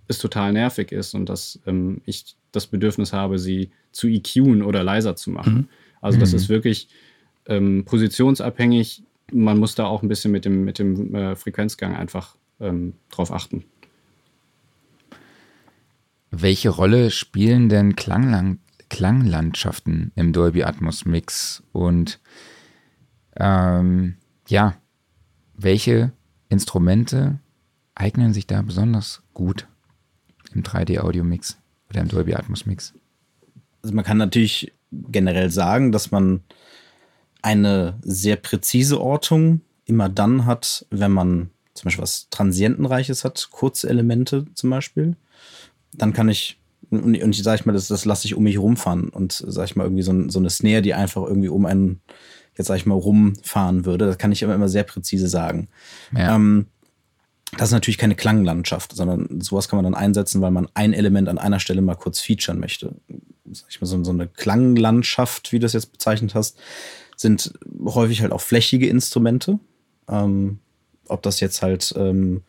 es total nervig ist und dass ähm, ich das Bedürfnis habe, sie zu EQen oder leiser zu machen. Mhm. Also das mhm. ist wirklich ähm, positionsabhängig. Man muss da auch ein bisschen mit dem, mit dem äh, Frequenzgang einfach ähm, drauf achten. Welche Rolle spielen denn Klanglang Klanglandschaften im Dolby Atmos Mix? Und ähm, ja, welche Instrumente eignen sich da besonders gut im 3D-Audio-Mix oder im Dolby Atmos Mix? Also man kann natürlich generell sagen, dass man eine sehr präzise Ortung immer dann hat, wenn man zum Beispiel was Transientenreiches hat, kurze Elemente zum Beispiel dann kann ich, und, und ich sag ich mal, das, das lasse ich um mich rumfahren und sag ich mal, irgendwie so, so eine Snare, die einfach irgendwie um einen, jetzt sag ich mal, rumfahren würde, das kann ich immer, immer sehr präzise sagen. Ja. Ähm, das ist natürlich keine Klanglandschaft, sondern sowas kann man dann einsetzen, weil man ein Element an einer Stelle mal kurz featuren möchte. Sag ich mal, so, so eine Klanglandschaft, wie du das jetzt bezeichnet hast, sind häufig halt auch flächige Instrumente. Ähm, ob das jetzt halt ähm,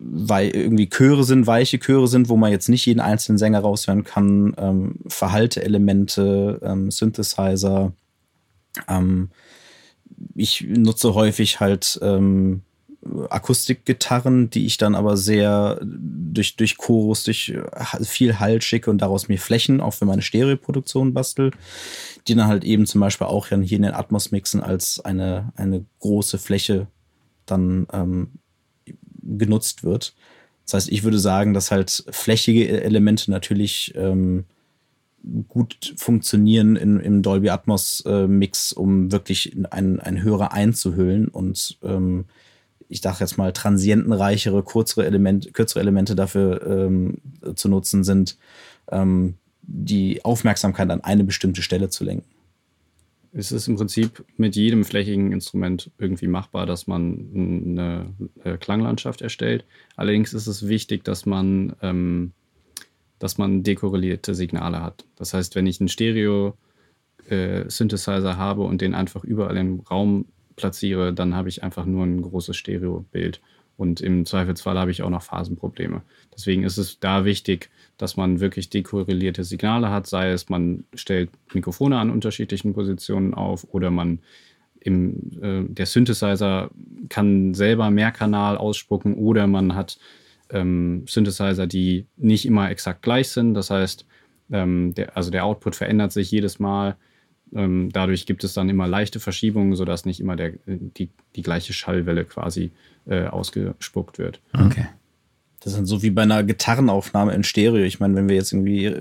weil irgendwie Chöre sind, weiche Chöre sind, wo man jetzt nicht jeden einzelnen Sänger raushören kann, ähm, Verhalteelemente, ähm, Synthesizer. Ähm, ich nutze häufig halt ähm, Akustikgitarren, die ich dann aber sehr durch, durch Chorus, durch viel Hall schicke und daraus mir Flächen auch für meine Stereoproduktion bastel, die dann halt eben zum Beispiel auch hier in den Atmos-Mixen als eine, eine große Fläche dann ähm, genutzt wird. Das heißt, ich würde sagen, dass halt flächige Elemente natürlich ähm, gut funktionieren in, im Dolby Atmos äh, Mix, um wirklich einen, einen Hörer einzuhüllen und ähm, ich dachte jetzt mal transientenreichere, kürzere Elemente, kürzere Elemente dafür ähm, zu nutzen sind ähm, die Aufmerksamkeit an eine bestimmte Stelle zu lenken. Es ist im Prinzip mit jedem flächigen Instrument irgendwie machbar, dass man eine äh, Klanglandschaft erstellt. Allerdings ist es wichtig, dass man, ähm, dass man dekorrelierte Signale hat. Das heißt, wenn ich einen Stereo-Synthesizer äh, habe und den einfach überall im Raum platziere, dann habe ich einfach nur ein großes Stereo-Bild. Und im Zweifelsfall habe ich auch noch Phasenprobleme. Deswegen ist es da wichtig, dass man wirklich dekorrelierte Signale hat, sei es man stellt Mikrofone an unterschiedlichen Positionen auf oder man im, äh, der Synthesizer kann selber Mehrkanal ausspucken oder man hat ähm, Synthesizer, die nicht immer exakt gleich sind. Das heißt, ähm, der, also der Output verändert sich jedes Mal. Ähm, dadurch gibt es dann immer leichte Verschiebungen, sodass nicht immer der, die, die gleiche Schallwelle quasi äh, ausgespuckt wird. Okay. Das ist dann so wie bei einer Gitarrenaufnahme in Stereo. Ich meine, wenn wir jetzt irgendwie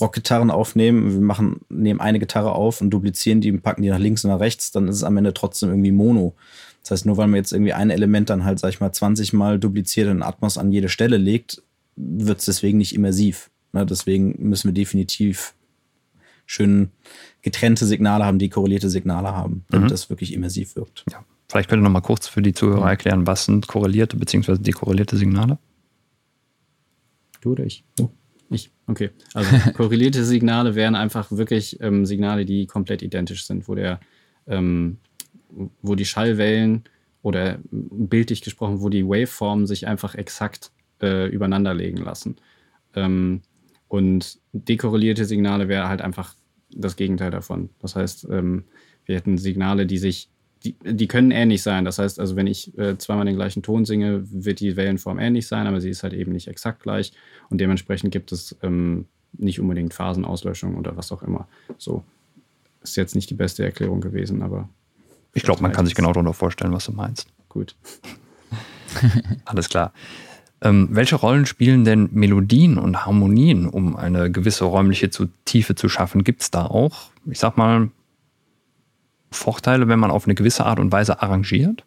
Rockgitarren aufnehmen, wir machen, nehmen eine Gitarre auf und duplizieren die und packen die nach links und nach rechts, dann ist es am Ende trotzdem irgendwie Mono. Das heißt, nur weil man jetzt irgendwie ein Element dann halt, sag ich mal, 20 Mal dupliziert und Atmos an jede Stelle legt, wird es deswegen nicht immersiv. Ne? Deswegen müssen wir definitiv schön getrennte Signale haben, die korrelierte Signale haben, damit mhm. das wirklich immersiv wirkt. Ja. Vielleicht könnt ihr noch mal kurz für die Zuhörer erklären, was sind korrelierte bzw. dekorrelierte Signale? Du oder ich? Ich, okay. Also *laughs* korrelierte Signale wären einfach wirklich ähm, Signale, die komplett identisch sind, wo der, ähm, wo die Schallwellen oder bildlich gesprochen, wo die Waveformen sich einfach exakt äh, übereinander legen lassen. Ähm, und dekorrelierte Signale wäre halt einfach das Gegenteil davon. Das heißt, ähm, wir hätten Signale, die sich, die, die können ähnlich sein. Das heißt, also wenn ich äh, zweimal den gleichen Ton singe, wird die Wellenform ähnlich sein, aber sie ist halt eben nicht exakt gleich. Und dementsprechend gibt es ähm, nicht unbedingt Phasenauslöschung oder was auch immer. So ist jetzt nicht die beste Erklärung gewesen, aber. Ich glaube, man kann sich genau darunter vorstellen, was du meinst. Gut. *laughs* Alles klar. Ähm, welche Rollen spielen denn Melodien und Harmonien, um eine gewisse räumliche Tiefe zu schaffen? Gibt es da auch, ich sag mal, Vorteile, wenn man auf eine gewisse Art und Weise arrangiert?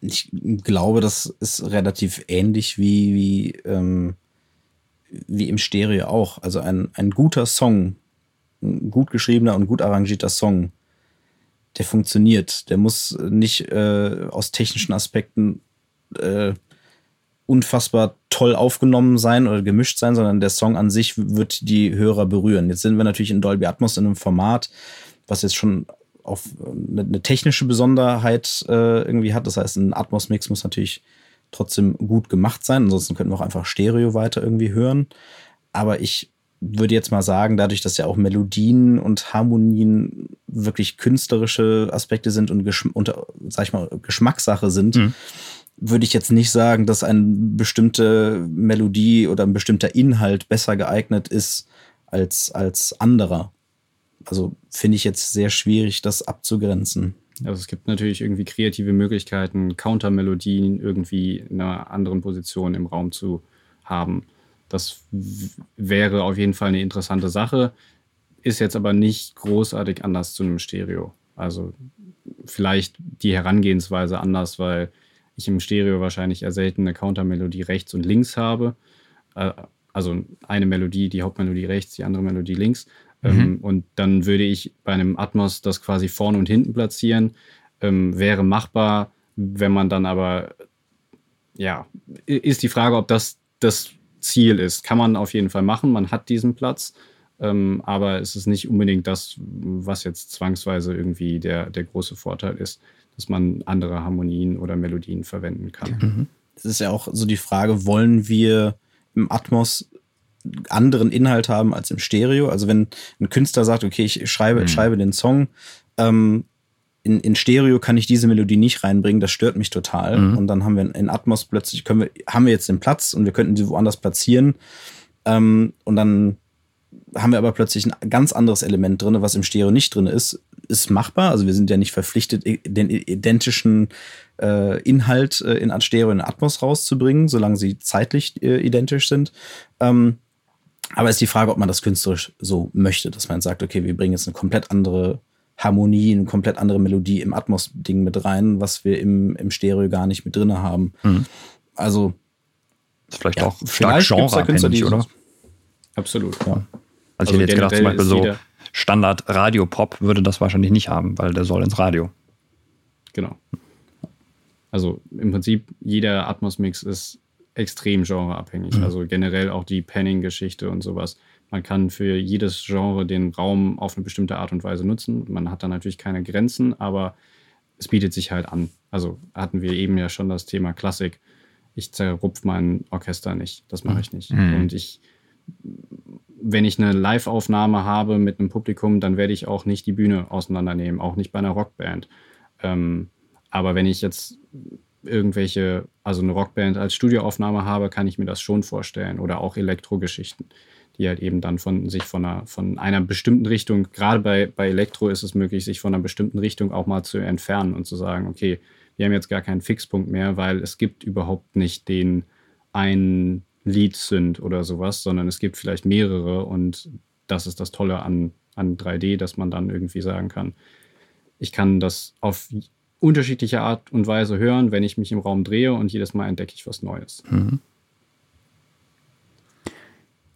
Ich glaube, das ist relativ ähnlich wie, wie, ähm, wie im Stereo auch. Also ein, ein guter Song, ein gut geschriebener und gut arrangierter Song der funktioniert. Der muss nicht äh, aus technischen Aspekten äh, unfassbar toll aufgenommen sein oder gemischt sein, sondern der Song an sich wird die Hörer berühren. Jetzt sind wir natürlich in Dolby Atmos in einem Format, was jetzt schon auf eine, eine technische Besonderheit äh, irgendwie hat. Das heißt, ein Atmos-Mix muss natürlich trotzdem gut gemacht sein. Ansonsten könnten wir auch einfach Stereo weiter irgendwie hören. Aber ich würde jetzt mal sagen, dadurch, dass ja auch Melodien und Harmonien wirklich künstlerische Aspekte sind und, und sag ich mal, Geschmackssache sind, mhm. Würde ich jetzt nicht sagen, dass eine bestimmte Melodie oder ein bestimmter Inhalt besser geeignet ist als, als anderer. Also finde ich jetzt sehr schwierig, das abzugrenzen. Also es gibt natürlich irgendwie kreative Möglichkeiten, Countermelodien irgendwie in einer anderen Position im Raum zu haben. Das wäre auf jeden Fall eine interessante Sache, ist jetzt aber nicht großartig anders zu einem Stereo. Also vielleicht die Herangehensweise anders, weil ich im Stereo wahrscheinlich eher selten eine Countermelodie rechts und links habe. Äh, also eine Melodie, die Hauptmelodie rechts, die andere Melodie links. Ähm, mhm. Und dann würde ich bei einem Atmos das quasi vorne und hinten platzieren. Ähm, wäre machbar, wenn man dann aber, ja, ist die Frage, ob das das Ziel ist. Kann man auf jeden Fall machen, man hat diesen Platz, ähm, aber es ist nicht unbedingt das, was jetzt zwangsweise irgendwie der, der große Vorteil ist, dass man andere Harmonien oder Melodien verwenden kann. Mhm. Es ist ja auch so die Frage, wollen wir im Atmos anderen Inhalt haben als im Stereo? Also wenn ein Künstler sagt, okay, ich schreibe, mhm. schreibe den Song, ähm, in, in Stereo kann ich diese Melodie nicht reinbringen, das stört mich total. Mhm. Und dann haben wir in Atmos plötzlich, können wir, haben wir jetzt den Platz und wir könnten sie woanders platzieren. Ähm, und dann haben wir aber plötzlich ein ganz anderes Element drin, was im Stereo nicht drin ist. Ist machbar, also wir sind ja nicht verpflichtet, den identischen äh, Inhalt äh, in Stereo in Atmos rauszubringen, solange sie zeitlich äh, identisch sind. Ähm, aber ist die Frage, ob man das künstlerisch so möchte, dass man sagt, okay, wir bringen jetzt eine komplett andere Harmonie, eine komplett andere Melodie im Atmos-Ding mit rein, was wir im, im Stereo gar nicht mit drin haben. Mhm. Also vielleicht ja, auch stark genreabhängig, oder? Absolut. Ja. Also, also ich hätte jetzt gedacht, zum Beispiel so Standard Radio-Pop würde das wahrscheinlich nicht haben, weil der soll ins Radio. Genau. Also im Prinzip jeder Atmos-Mix ist extrem genreabhängig. Mhm. Also generell auch die Panning-Geschichte und sowas. Man kann für jedes Genre den Raum auf eine bestimmte Art und Weise nutzen. Man hat da natürlich keine Grenzen, aber es bietet sich halt an. Also hatten wir eben ja schon das Thema Klassik. Ich zerrupf mein Orchester nicht. Das mache ich nicht. Mhm. Und ich, wenn ich eine Live-Aufnahme habe mit einem Publikum, dann werde ich auch nicht die Bühne auseinandernehmen, auch nicht bei einer Rockband. Ähm, aber wenn ich jetzt irgendwelche, also eine Rockband als Studioaufnahme habe, kann ich mir das schon vorstellen. Oder auch Elektrogeschichten, die halt eben dann von sich von einer, von einer bestimmten Richtung, gerade bei, bei Elektro ist es möglich, sich von einer bestimmten Richtung auch mal zu entfernen und zu sagen, okay, wir haben jetzt gar keinen Fixpunkt mehr, weil es gibt überhaupt nicht den einen Lead sind oder sowas, sondern es gibt vielleicht mehrere und das ist das Tolle an, an 3D, dass man dann irgendwie sagen kann, ich kann das auf unterschiedliche Art und Weise hören, wenn ich mich im Raum drehe und jedes Mal entdecke ich was Neues. Mhm.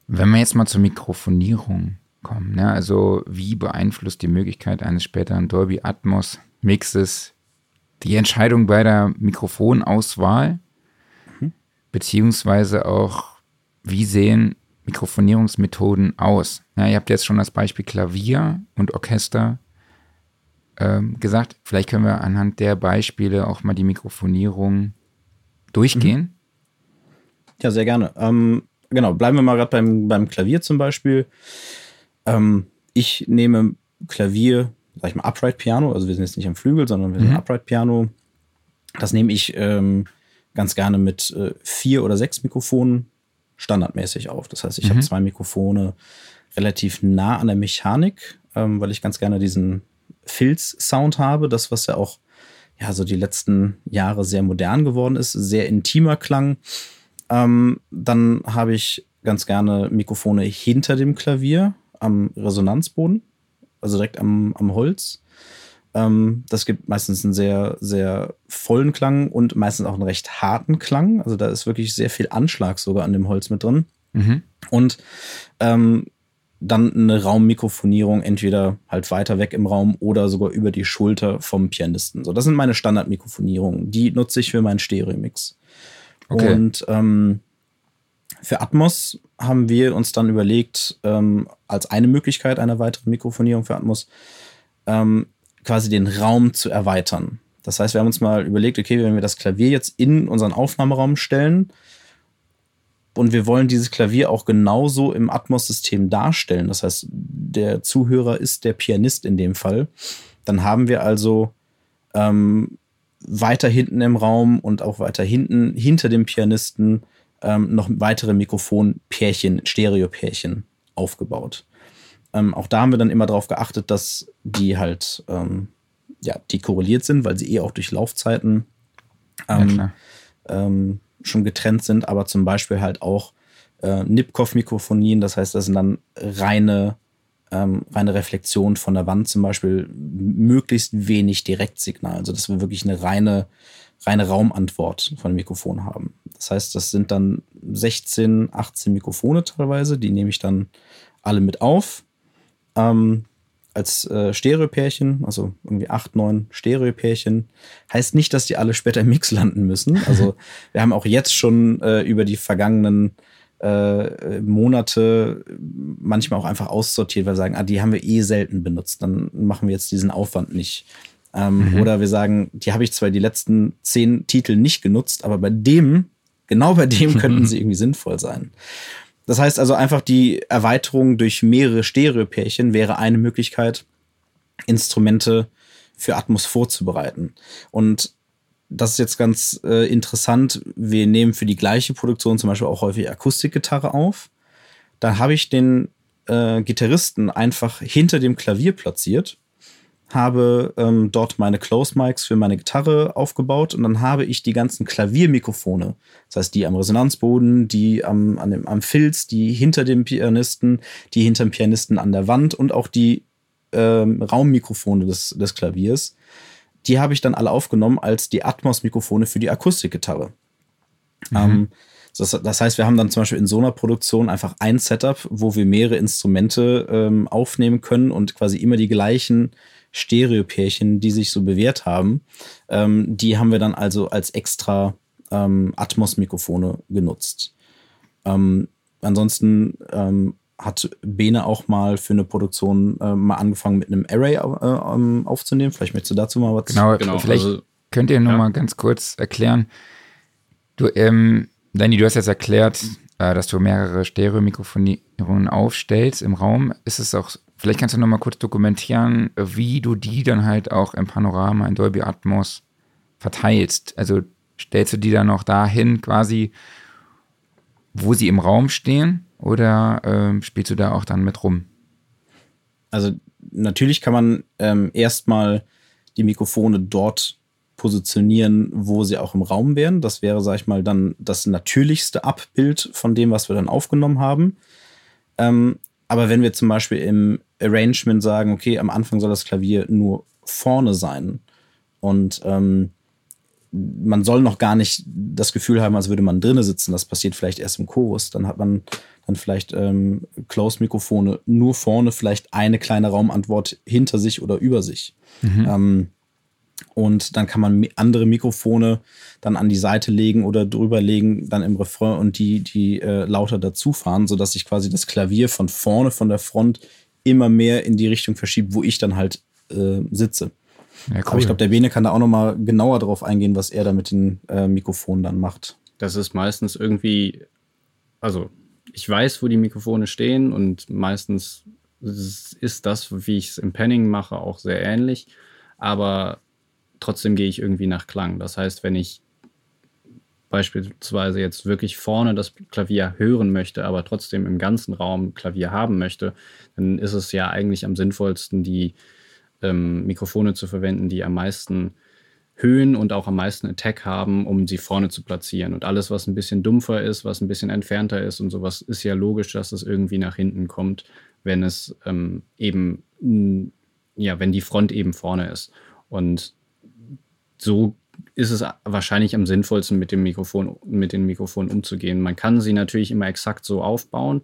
Wenn wir jetzt mal zur Mikrofonierung kommen, ne? also wie beeinflusst die Möglichkeit eines späteren Dolby Atmos Mixes die Entscheidung bei der Mikrofonauswahl. Beziehungsweise auch, wie sehen Mikrofonierungsmethoden aus? Ja, ihr habt jetzt schon das Beispiel Klavier und Orchester ähm, gesagt, vielleicht können wir anhand der Beispiele auch mal die Mikrofonierung durchgehen. Mhm. Ja, sehr gerne. Ähm, genau, bleiben wir mal gerade beim, beim Klavier zum Beispiel. Ähm, ich nehme Klavier, sag ich mal, Upright Piano, also wir sind jetzt nicht am Flügel, sondern wir sind mhm. Upright Piano. Das nehme ich ähm, ganz gerne mit äh, vier oder sechs Mikrofonen standardmäßig auf. Das heißt, ich mhm. habe zwei Mikrofone relativ nah an der Mechanik, ähm, weil ich ganz gerne diesen Filz-Sound habe, das, was ja auch ja, so die letzten Jahre sehr modern geworden ist, sehr intimer Klang. Ähm, dann habe ich ganz gerne Mikrofone hinter dem Klavier am Resonanzboden, also direkt am, am Holz. Ähm, das gibt meistens einen sehr, sehr vollen Klang und meistens auch einen recht harten Klang. Also da ist wirklich sehr viel Anschlag sogar an dem Holz mit drin. Mhm. Und ähm, dann eine Raummikrofonierung entweder halt weiter weg im Raum oder sogar über die Schulter vom Pianisten. So, das sind meine Standardmikrofonierungen. Die nutze ich für meinen Stereo-Mix. Okay. Und ähm, für Atmos haben wir uns dann überlegt, ähm, als eine Möglichkeit einer weiteren Mikrofonierung für Atmos, ähm, quasi den Raum zu erweitern. Das heißt, wir haben uns mal überlegt, okay, wenn wir das Klavier jetzt in unseren Aufnahmeraum stellen, und wir wollen dieses Klavier auch genauso im Atmos-System darstellen. Das heißt, der Zuhörer ist der Pianist in dem Fall. Dann haben wir also ähm, weiter hinten im Raum und auch weiter hinten hinter dem Pianisten ähm, noch weitere Mikrofonpärchen, Stereopärchen aufgebaut. Ähm, auch da haben wir dann immer darauf geachtet, dass die halt ähm, ja, die korreliert sind, weil sie eh auch durch Laufzeiten ähm, ja, schon getrennt sind, aber zum Beispiel halt auch äh, Nipkow-Mikrofonien, das heißt, das sind dann reine, ähm, reine Reflexion von der Wand, zum Beispiel möglichst wenig Direktsignal, also dass wir wirklich eine reine, reine Raumantwort von dem Mikrofon haben. Das heißt, das sind dann 16, 18 Mikrofone teilweise, die nehme ich dann alle mit auf. Ähm, als äh, Stereopärchen, also irgendwie acht, neun Stereopärchen. Heißt nicht, dass die alle später im Mix landen müssen. Also *laughs* wir haben auch jetzt schon äh, über die vergangenen äh, Monate manchmal auch einfach aussortiert, weil wir sagen, ah, die haben wir eh selten benutzt, dann machen wir jetzt diesen Aufwand nicht. Ähm, mhm. Oder wir sagen, die habe ich zwar die letzten zehn Titel nicht genutzt, aber bei dem, genau bei dem *laughs* könnten sie irgendwie sinnvoll sein. Das heißt also einfach die Erweiterung durch mehrere Stereopärchen wäre eine Möglichkeit, Instrumente für Atmos vorzubereiten. Und das ist jetzt ganz äh, interessant. Wir nehmen für die gleiche Produktion zum Beispiel auch häufig Akustikgitarre auf. Da habe ich den äh, Gitarristen einfach hinter dem Klavier platziert habe ähm, dort meine Close Mics für meine Gitarre aufgebaut und dann habe ich die ganzen Klaviermikrofone, das heißt die am Resonanzboden, die am, an dem, am Filz, die hinter dem Pianisten, die hinter dem Pianisten an der Wand und auch die ähm, Raummikrofone des, des Klaviers, die habe ich dann alle aufgenommen als die Atmos-Mikrofone für die Akustikgitarre. Mhm. Ähm, Das, das, heißt, wir haben dann zum Beispiel in so einer Produktion einfach ein Setup, wo wir mehrere Instrumente ähm, aufnehmen können und quasi immer die gleichen Stereopärchen, die sich so bewährt haben, ähm, die haben wir dann also als extra ähm, Atmos-Mikrofone genutzt. Ähm, ansonsten ähm, hat Bene auch mal für eine Produktion äh, mal angefangen mit einem Array äh, ähm, aufzunehmen. Vielleicht möchtest du dazu mal was Genau, genau vielleicht also, könnt ihr nur ja. mal ganz kurz erklären. Du, ähm, Danny, du hast jetzt erklärt, äh, dass du mehrere Stereo-Mikrofonierungen aufstellst im Raum. Ist es auch, vielleicht kannst du noch mal kurz dokumentieren, wie du die dann halt auch im Panorama in Dolby Atmos verteilst. Also stellst du die dann noch dahin quasi, wo sie im Raum stehen oder ähm, spielst du da auch dann mit rum? Also natürlich kann man ähm, erstmal die Mikrofone dort positionieren, wo sie auch im Raum wären. Das wäre, sag ich mal, dann das natürlichste Abbild von dem, was wir dann aufgenommen haben. Ähm, aber wenn wir zum Beispiel im Arrangement sagen, okay, am Anfang soll das Klavier nur vorne sein und ähm, man soll noch gar nicht das Gefühl haben, als würde man drinnen sitzen. Das passiert vielleicht erst im Chorus. Dann hat man dann vielleicht ähm, Closed-Mikrofone nur vorne, vielleicht eine kleine Raumantwort hinter sich oder über sich. Mhm. Ähm, und dann kann man andere Mikrofone dann an die Seite legen oder drüber legen, dann im Refrain und die, die äh, lauter dazufahren, sodass sich quasi das Klavier von vorne, von der Front immer mehr in die Richtung verschiebt, wo ich dann halt äh, sitze. Ja, cool. Aber ich glaube, der Bene kann da auch noch mal genauer drauf eingehen, was er da mit den äh, Mikrofonen dann macht. Das ist meistens irgendwie, also ich weiß, wo die Mikrofone stehen und meistens ist das, wie ich es im Panning mache, auch sehr ähnlich. Aber trotzdem gehe ich irgendwie nach Klang. Das heißt, wenn ich beispielsweise jetzt wirklich vorne das Klavier hören möchte, aber trotzdem im ganzen Raum Klavier haben möchte, dann ist es ja eigentlich am sinnvollsten, die ähm, Mikrofone zu verwenden, die am meisten Höhen und auch am meisten Attack haben, um sie vorne zu platzieren. Und alles, was ein bisschen dumpfer ist, was ein bisschen entfernter ist und sowas, ist ja logisch, dass es irgendwie nach hinten kommt, wenn es ähm, eben, ja, wenn die Front eben vorne ist. Und so ist es wahrscheinlich am sinnvollsten, mit dem Mikrofon, mit den Mikrofonen umzugehen. Man kann sie natürlich immer exakt so aufbauen.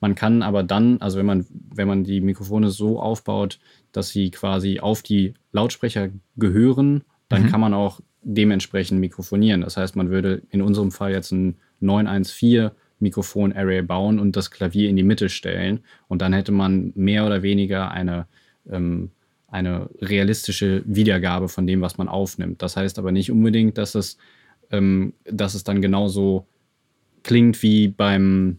Man kann aber dann, also wenn man, wenn man die Mikrofone so aufbaut, dass sie quasi auf die Lautsprecher gehören, dann mhm. kann man auch dementsprechend mikrofonieren. Das heißt, man würde in unserem Fall jetzt ein 914 Mikrofon-Array bauen und das Klavier in die Mitte stellen. Und dann hätte man mehr oder weniger eine ähm, eine realistische Wiedergabe von dem, was man aufnimmt. Das heißt aber nicht unbedingt, dass es, ähm, dass es dann genauso klingt wie beim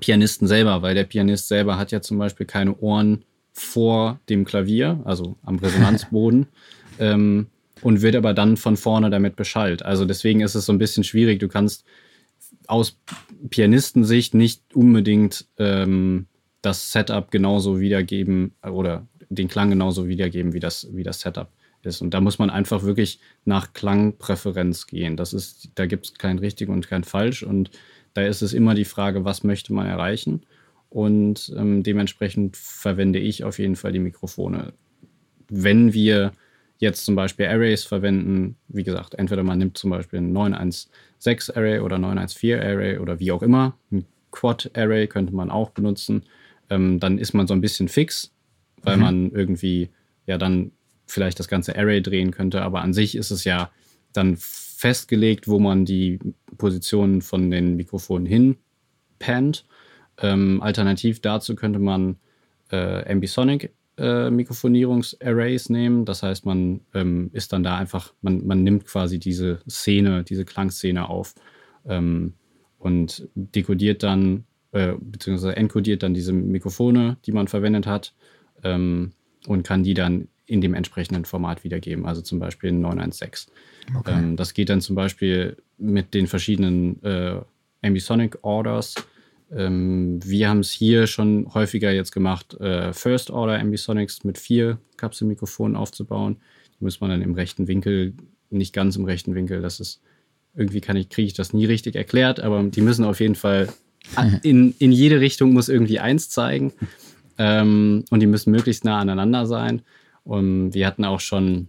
Pianisten selber, weil der Pianist selber hat ja zum Beispiel keine Ohren vor dem Klavier, also am Resonanzboden, *laughs* ähm, und wird aber dann von vorne damit beschallt. Also deswegen ist es so ein bisschen schwierig. Du kannst aus Pianistensicht nicht unbedingt ähm, das Setup genauso wiedergeben oder den Klang genauso wiedergeben, wie das, wie das Setup ist. Und da muss man einfach wirklich nach Klangpräferenz gehen. Das ist, da gibt es kein richtig und kein falsch. Und da ist es immer die Frage, was möchte man erreichen? Und ähm, dementsprechend verwende ich auf jeden Fall die Mikrofone. Wenn wir jetzt zum Beispiel Arrays verwenden, wie gesagt, entweder man nimmt zum Beispiel ein 916 Array oder 914 Array oder wie auch immer, ein Quad Array könnte man auch benutzen, ähm, dann ist man so ein bisschen fix weil mhm. man irgendwie ja dann vielleicht das ganze Array drehen könnte. Aber an sich ist es ja dann festgelegt, wo man die Positionen von den Mikrofonen hin pannt. Ähm, alternativ dazu könnte man äh, Ambisonic äh, Mikrofonierungsarrays nehmen. Das heißt, man ähm, ist dann da einfach, man, man nimmt quasi diese Szene, diese Klangszene auf ähm, und dekodiert dann, äh, beziehungsweise enkodiert dann diese Mikrofone, die man verwendet hat ähm, und kann die dann in dem entsprechenden Format wiedergeben, also zum Beispiel 916. Okay. Ähm, das geht dann zum Beispiel mit den verschiedenen äh, Ambisonic Orders. Ähm, wir haben es hier schon häufiger jetzt gemacht, äh, First Order Ambisonics mit vier Kapselmikrofonen aufzubauen. Die muss man dann im rechten Winkel, nicht ganz im rechten Winkel, das ist irgendwie kann ich, kriege ich das nie richtig erklärt, aber die müssen auf jeden Fall *laughs* in, in jede Richtung muss irgendwie eins zeigen. Ähm, und die müssen möglichst nah aneinander sein. Und wir hatten auch schon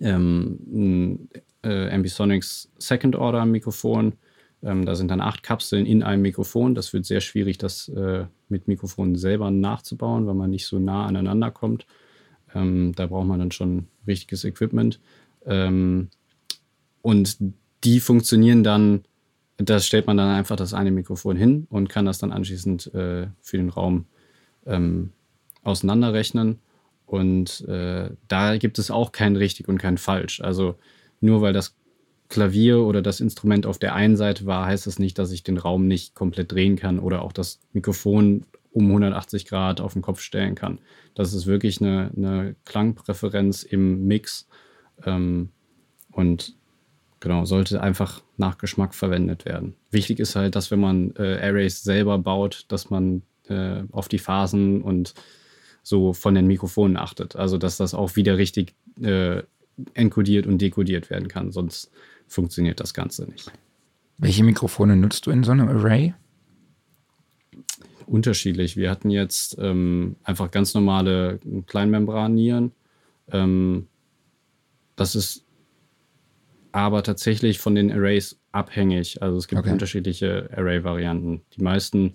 ähm, ein äh, Ambisonics Second Order Mikrofon Ähm, da sind dann acht Kapseln in einem Mikrofon. Das wird sehr schwierig, das äh, mit Mikrofonen selber nachzubauen, weil man nicht so nah aneinander kommt. Ähm, da braucht man dann schon richtiges Equipment. Ähm, und die funktionieren dann, das stellt man dann einfach das eine Mikrofon hin und kann das dann anschließend äh, für den Raum ähm, auseinanderrechnen. Und äh, da gibt es auch kein richtig und kein falsch. Also nur weil das Klavier oder das Instrument auf der einen Seite war, heißt das nicht, dass ich den Raum nicht komplett drehen kann oder auch das Mikrofon um 180 Grad auf den Kopf stellen kann. Das ist wirklich eine, eine Klangpräferenz im Mix ähm, und genau, sollte einfach nach Geschmack verwendet werden. Wichtig ist halt, dass wenn man äh, Arrays selber baut, dass man äh, auf die Phasen und so von den Mikrofonen achtet. Also dass das auch wieder richtig äh, enkodiert und dekodiert werden kann, sonst funktioniert das Ganze nicht. Welche Mikrofone nutzt du in so einem Array? Unterschiedlich. Wir hatten jetzt ähm, einfach ganz normale Kleinmembrannieren. Ähm, das ist aber tatsächlich von den Arrays abhängig. Also es gibt okay. unterschiedliche Array-Varianten. Die meisten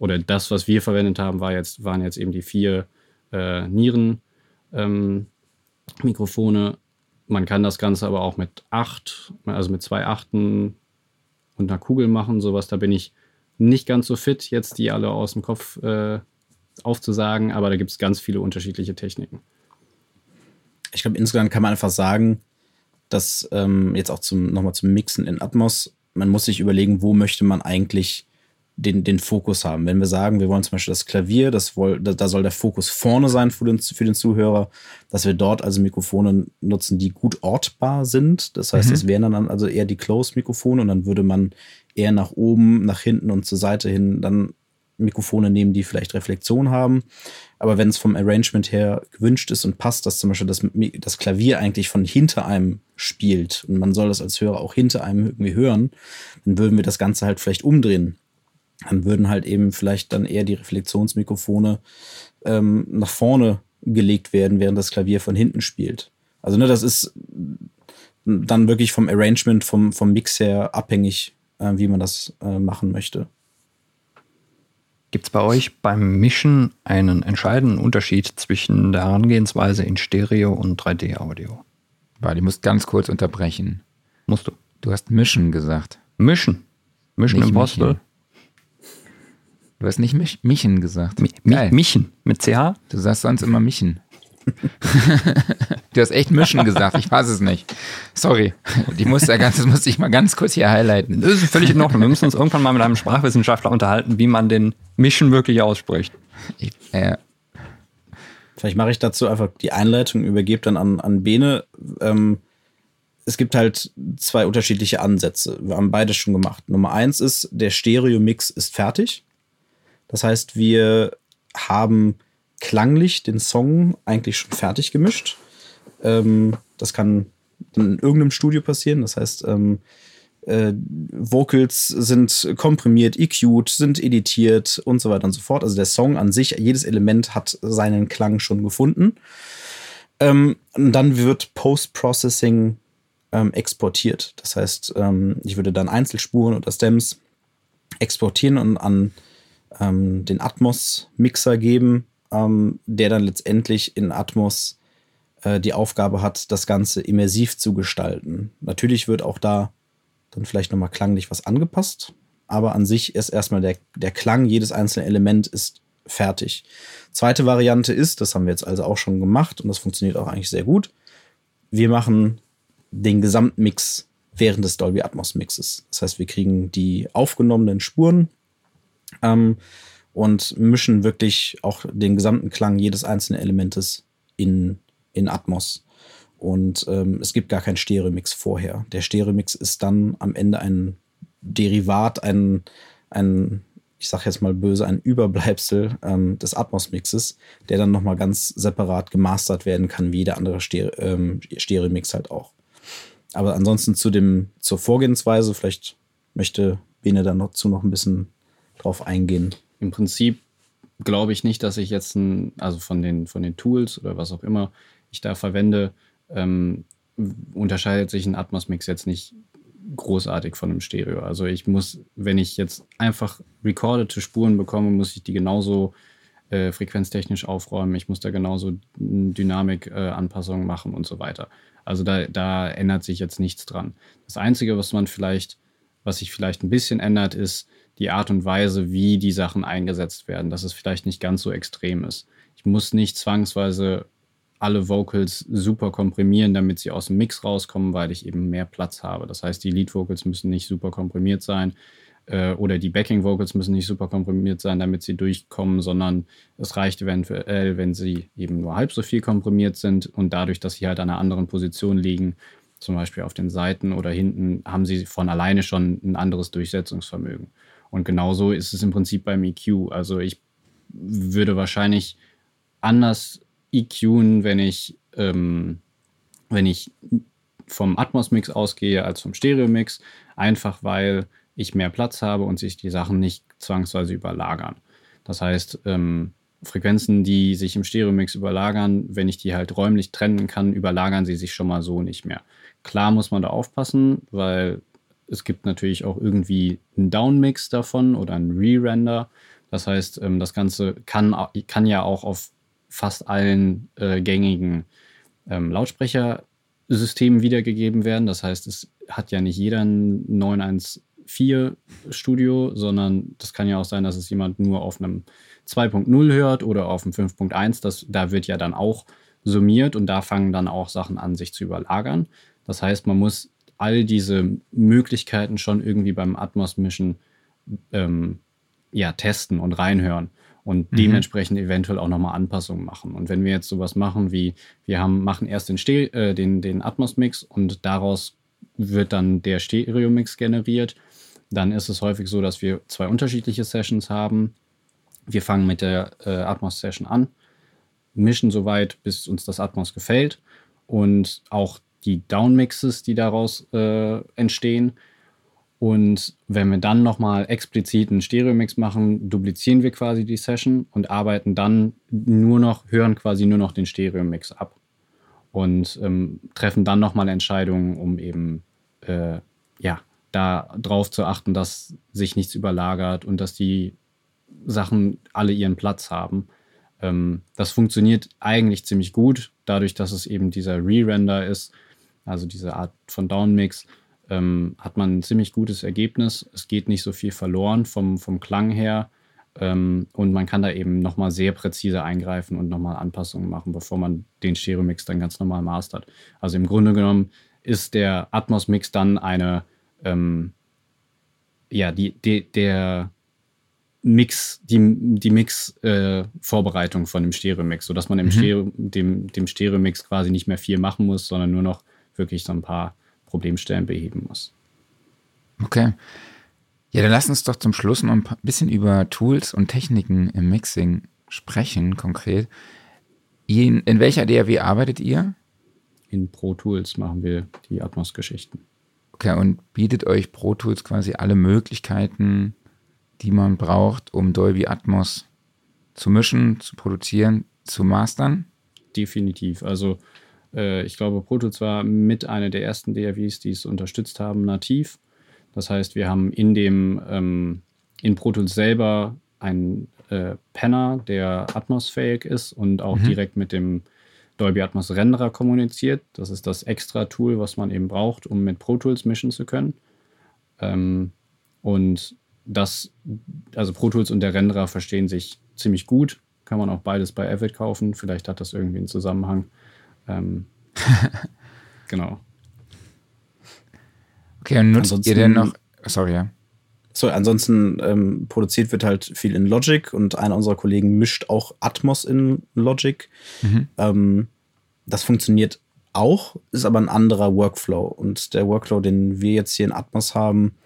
oder das, was wir verwendet haben, war jetzt, waren jetzt eben die vier äh, Nieren-Mikrofone. Ähm, man kann das Ganze aber auch mit acht, also mit zwei Achten und einer Kugel machen, sowas. Da bin ich nicht ganz so fit, jetzt die alle aus dem Kopf äh, aufzusagen, aber da gibt es ganz viele unterschiedliche Techniken. Ich glaube, insgesamt kann man einfach sagen, dass ähm, jetzt auch zum, nochmal zum Mixen in Atmos, man muss sich überlegen, wo möchte man eigentlich den, den Fokus haben. Wenn wir sagen, wir wollen zum Beispiel das Klavier, das woll, da, da soll der Fokus vorne sein für den, für den Zuhörer, dass wir dort also Mikrofone nutzen, die gut ortbar sind. Das heißt, mhm. das wären dann also eher die Close-Mikrofone und dann würde man eher nach oben, nach hinten und zur Seite hin dann Mikrofone nehmen, die vielleicht Reflexion haben. Aber wenn es vom Arrangement her gewünscht ist und passt, dass zum Beispiel das, das Klavier eigentlich von hinter einem spielt und man soll das als Hörer auch hinter einem irgendwie hören, dann würden wir das Ganze halt vielleicht umdrehen dann würden halt eben vielleicht dann eher die Reflexionsmikrofone ähm, nach vorne gelegt werden, während das Klavier von hinten spielt. Also ne, das ist dann wirklich vom Arrangement, vom, vom Mix her abhängig, äh, wie man das äh, machen möchte. Gibt es bei euch beim Mischen einen entscheidenden Unterschied zwischen der Herangehensweise in Stereo und 3D-Audio? Warte, ich muss ganz kurz unterbrechen. Musst du. Du hast Mischen gesagt. Mischen. Mischen im Impossible. Du hast nicht Mich Michen gesagt. Mi Geil. Michen mit CH? Du sagst sonst immer Michen. *laughs* du hast echt Mischen gesagt, ich weiß es nicht. Sorry, die muss ja ganz, das muss ich mal ganz kurz hier highlighten. Das ist völlig in Ordnung. Wir müssen uns irgendwann mal mit einem Sprachwissenschaftler unterhalten, wie man den Mischen wirklich ausspricht. Ich, äh, Vielleicht mache ich dazu einfach die Einleitung, übergebe dann an, an Bene. Ähm, es gibt halt zwei unterschiedliche Ansätze. Wir haben beide schon gemacht. Nummer eins ist, der Stereo-Mix ist fertig. Das heißt, wir haben klanglich den Song eigentlich schon fertig gemischt. Ähm, das kann in irgendeinem Studio passieren. Das heißt, ähm, äh, Vocals sind komprimiert, EQ'd, sind editiert und so weiter und so fort. Also der Song an sich, jedes Element hat seinen Klang schon gefunden. Ähm, und dann wird Post-Processing ähm, exportiert. Das heißt, ähm, ich würde dann Einzelspuren oder Stems exportieren und an ähm, den Atmos-Mixer geben, ähm, der dann letztendlich in Atmos äh, die Aufgabe hat, das Ganze immersiv zu gestalten. Natürlich wird auch da dann vielleicht nochmal klanglich was angepasst, aber an sich ist erstmal der, der Klang, jedes einzelne Element ist fertig. Zweite Variante ist, das haben wir jetzt also auch schon gemacht und das funktioniert auch eigentlich sehr gut. Wir machen den Gesamtmix während des Dolby Atmos Mixes. Das heißt, wir kriegen die aufgenommenen Spuren ähm, und mischen wirklich auch den gesamten Klang jedes einzelnen Elementes in, in Atmos. Und ähm, es gibt gar keinen Stereomix vorher. Der Stereomix ist dann am Ende ein Derivat, ein, ein ich sage jetzt mal böse, ein Überbleibsel ähm, des Atmos-Mixes, der dann nochmal ganz separat gemastert werden kann, wie jeder andere Stere ähm, Stereo-Mix halt auch. Aber ansonsten zu dem, zur Vorgehensweise, vielleicht möchte Bene dann noch zu noch ein bisschen drauf eingehen. Im Prinzip glaube ich nicht, dass ich jetzt ein, also von den, von den Tools oder was auch immer ich da verwende, ähm, unterscheidet sich ein Atmos-Mix jetzt nicht großartig von einem Stereo. Also ich muss, wenn ich jetzt einfach recordete Spuren bekomme, muss ich die genauso äh, frequenztechnisch aufräumen. Ich muss da genauso Dynamik-Anpassungen äh, machen und so weiter. Also da, da ändert sich jetzt nichts dran. Das Einzige, was man vielleicht, was sich vielleicht ein bisschen ändert, ist die Art und Weise, wie die Sachen eingesetzt werden, dass es vielleicht nicht ganz so extrem ist. Ich muss nicht zwangsweise alle Vocals super komprimieren, damit sie aus dem Mix rauskommen, weil ich eben mehr Platz habe. Das heißt, die Lead Vocals müssen nicht super komprimiert sein äh, oder die Backing Vocals müssen nicht super komprimiert sein, damit sie durchkommen, sondern es reicht eventuell, wenn sie eben nur halb so viel komprimiert sind und dadurch, dass sie halt an einer anderen Position liegen, zum Beispiel auf den Seiten oder hinten, haben sie von alleine schon ein anderes Durchsetzungsvermögen. Und genauso ist es im Prinzip beim EQ. Also ich würde wahrscheinlich anders EQen, wenn ich, ähm, wenn ich vom Atmos-Mix ausgehe als vom Stereo-Mix, einfach weil ich mehr Platz habe und sich die Sachen nicht zwangsweise überlagern. Das heißt, ähm, Frequenzen, die sich im Stereo-Mix überlagern, wenn ich die halt räumlich trennen kann, überlagern sie sich schon mal so nicht mehr. Klar muss man da aufpassen, weil es gibt natürlich auch irgendwie einen Down-Mix davon oder einen Re-Render. Das heißt, ähm, das Ganze kann, kann ja auch auf fast allen äh, gängigen ähm, Lautsprechersystemen wiedergegeben werden. Das heißt, es hat ja nicht jeder ein 914 Studio, sondern das kann ja auch sein, dass es jemand nur auf einem 2.0 hört oder auf einem 5.1. Das, da wird ja dann auch summiert und da fangen dann auch Sachen an, sich zu überlagern. Das heißt, man muss all diese Möglichkeiten schon irgendwie beim Atmos-Mischen ähm, ja, testen und reinhören und mhm. dementsprechend eventuell auch nochmal Anpassungen machen. Und wenn wir jetzt sowas machen wie, wir haben, machen erst den, Ste äh, den, den Atmos-Mix und daraus wird dann der Stereo-Mix generiert, dann ist es häufig so, dass wir zwei unterschiedliche Sessions haben. Wir fangen mit der äh, Atmos-Session an, mischen soweit, bis uns das Atmos gefällt und auch die Down-Mixes, die daraus äh, entstehen, und wenn wir dann nochmal explizit einen Stereo-Mix machen, duplizieren wir quasi die Session und arbeiten dann nur noch, hören quasi nur noch den Stereo-Mix ab. Und ähm, treffen dann nochmal Entscheidungen, um eben, äh, ja, da drauf zu achten, dass sich nichts überlagert und dass die Sachen alle ihren Platz haben. Ähm, das funktioniert eigentlich ziemlich gut, dadurch, dass es eben dieser Re-Render ist, also diese Art von Down-Mix ähm, hat man ein ziemlich gutes Ergebnis. Es geht nicht so viel verloren vom, vom Klang her. Ähm, und man kann da eben nochmal sehr präzise eingreifen und nochmal Anpassungen machen, bevor man den Stereo-Mix dann ganz normal mastert. Also im Grunde genommen ist der Atmos-Mix dann eine, ähm, ja, die, die, der Mix, die, die Mix-Vorbereitung äh, von dem Stereo-Mix, sodass man im mhm. Stereo, dem, dem Stereo-Mix quasi nicht mehr viel machen muss, sondern nur noch wirklich so ein paar Problemstellen beheben muss. Okay. Ja, dann lass uns doch zum Schluss noch ein bisschen über Tools und Techniken im Mixing sprechen, konkret. In, in welcher DAW arbeitet ihr? In Pro Tools machen wir die Atmos-Geschichten. Okay, und bietet euch Pro Tools quasi alle Möglichkeiten, die man braucht, um Dolby Atmos zu mischen, zu produzieren, zu mastern? Definitiv. Also äh, ich glaube, Pro Tools war mit einer der ersten DAWs, die es unterstützt haben, nativ. Das heißt, wir haben in dem ähm, in Pro Tools selber einen äh, Penner, der atmosfähig ist und auch mhm. direkt mit dem Dolby Atmos Renderer kommuniziert. Das ist das extra Tool, was man eben braucht, um mit Pro Tools mischen zu können. Ähm, und das, also Pro Tools und der Renderer verstehen sich ziemlich gut. Kann man auch beides bei Avid kaufen. Vielleicht hat das irgendwie einen Zusammenhang. Ähm, *laughs* genau. Okay, und nutzt ansonsten, ihr denn noch. Sorry, ja. So, ansonsten ähm, produziert wird halt viel in Logic und einer unserer Kollegen mischt auch Atmos in Logic. Mhm. Ähm, das funktioniert auch, ist aber ein anderer Workflow. Und der Workflow, den wir jetzt hier in Atmos haben,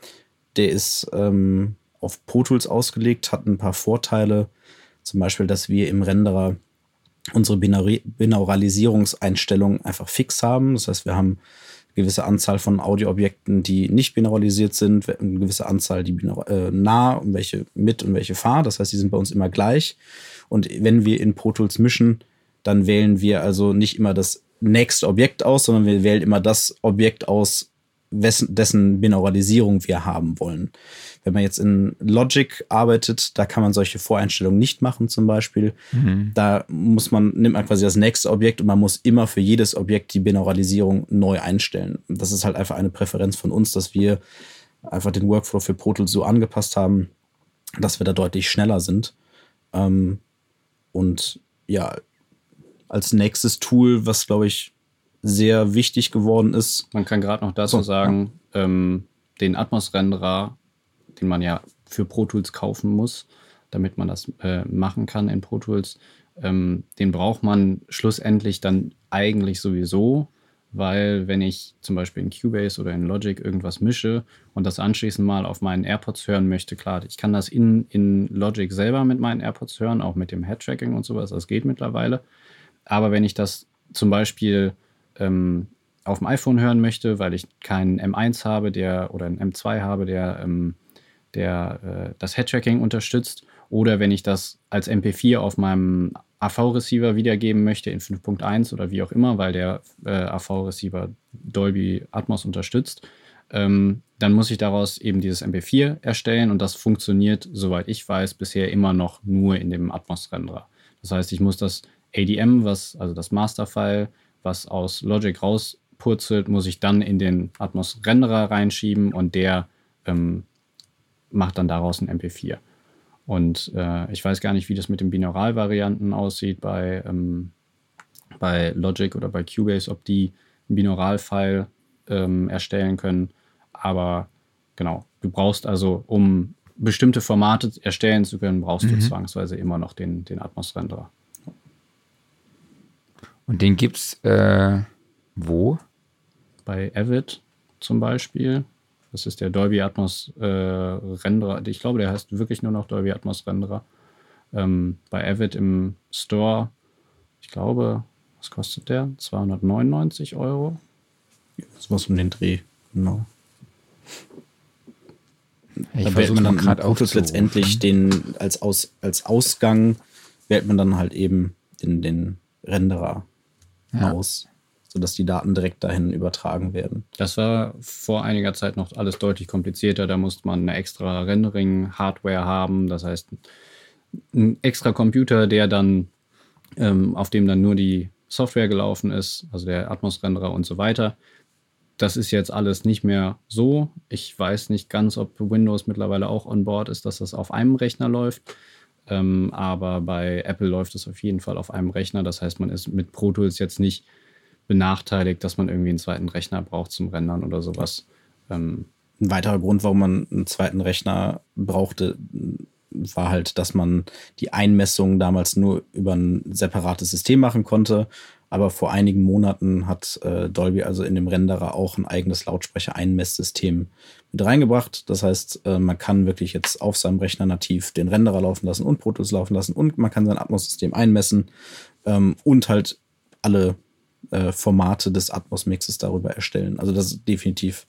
der ist ähm, auf Pro Tools ausgelegt, hat ein paar Vorteile. Zum Beispiel, dass wir im Renderer unsere Binauralisierungseinstellungen einfach fix haben. Das heißt, wir haben eine gewisse Anzahl von Audioobjekten, die nicht binauralisiert sind, eine gewisse Anzahl, die äh, nah und welche mit und welche far. Das heißt, die sind bei uns immer gleich. Und wenn wir in Pro Tools mischen, dann wählen wir also nicht immer das nächste Objekt aus, sondern wir wählen immer das Objekt aus, dessen Binauralisierung wir haben wollen. Wenn man jetzt in Logic arbeitet, da kann man solche Voreinstellungen nicht machen, zum Beispiel. Mhm. Da muss man, nimmt man quasi das nächste Objekt und man muss immer für jedes Objekt die Binauralisierung neu einstellen. Das ist halt einfach eine Präferenz von uns, dass wir einfach den Workflow für Pro Tools so angepasst haben, dass wir da deutlich schneller sind. Ähm, und ja, als nächstes Tool, was glaube ich sehr wichtig geworden ist. Man kann gerade noch dazu so, sagen, ja. ähm, den Atmos-Renderer, den man ja für Pro Tools kaufen muss, damit man das äh, machen kann in Pro Tools, ähm, den braucht man schlussendlich dann eigentlich sowieso, weil wenn ich zum Beispiel in Cubase oder in Logic irgendwas mische und das anschließend mal auf meinen AirPods hören möchte, klar, ich kann das in, in Logic selber mit meinen AirPods hören, auch mit dem Head-Tracking und sowas, das geht mittlerweile. Aber wenn ich das zum Beispiel ähm, auf dem iPhone hören möchte, weil ich keinen M1 habe, der oder einen M2 habe, der, ähm, der äh, das Head-Tracking unterstützt, oder wenn ich das als MP4 auf meinem AV-Receiver wiedergeben möchte in 5.1 oder wie auch immer, weil der äh, AV-Receiver Dolby Atmos unterstützt, ähm, dann muss ich daraus eben dieses MP4 erstellen und das funktioniert, soweit ich weiß, bisher immer noch nur in dem Atmos-Renderer. Das heißt, ich muss das ADM, was, also das Masterfile, was aus Logic rauspurzelt, muss ich dann in den Atmos Renderer reinschieben und der ähm, macht dann daraus ein MP4. Und äh, ich weiß gar nicht, wie das mit den Binaural-Varianten aussieht bei, ähm, bei Logic oder bei Cubase, ob die ein Binaural-File ähm, erstellen können. Aber genau, du brauchst also, um bestimmte Formate erstellen zu können, brauchst mhm. du zwangsweise immer noch den, den Atmos-Renderer. Und den gibt's äh, wo? Bei Avid zum Beispiel. Das ist der Dolby Atmos äh, Renderer. Ich glaube, der heißt wirklich nur noch Dolby Atmos Renderer. Ähm, bei Avid im Store, ich glaube, was kostet der? 299 Euro. Das war um den Dreh, genau. Ich da wählt man dann auch letztendlich den als, Aus, als Ausgang wählt man dann halt eben den, den Renderer ja. aus, sodass die Daten direkt dahin übertragen werden. Das war vor einiger Zeit noch alles deutlich komplizierter. Da musste man eine extra Rendering-Hardware haben, das heißt ein extra Computer, der dann ähm, auf dem dann nur die Software gelaufen ist, also der Atmos-Renderer und so weiter. Das ist jetzt alles nicht mehr so. Ich weiß nicht ganz, ob Windows mittlerweile auch on board ist, dass das auf einem Rechner läuft. Ähm, aber bei Apple läuft es auf jeden Fall auf einem Rechner. Das heißt, man ist mit Pro Tools jetzt nicht benachteiligt, dass man irgendwie einen zweiten Rechner braucht zum Rendern oder sowas. Ähm, ein weiterer Grund, warum man einen zweiten Rechner brauchte, war halt, dass man die Einmessungen damals nur über ein separates System machen konnte. Aber vor einigen Monaten hat äh, Dolby also in dem Renderer auch ein eigenes Lautsprecher-Einmesssystem mit reingebracht. Das heißt, äh, man kann wirklich jetzt auf seinem Rechner nativ den Renderer laufen lassen und Pro Tools laufen lassen und man kann sein Atmos-System einmessen ähm, und halt alle äh, Formate des Atmos-Mixes darüber erstellen. Also das ist definitiv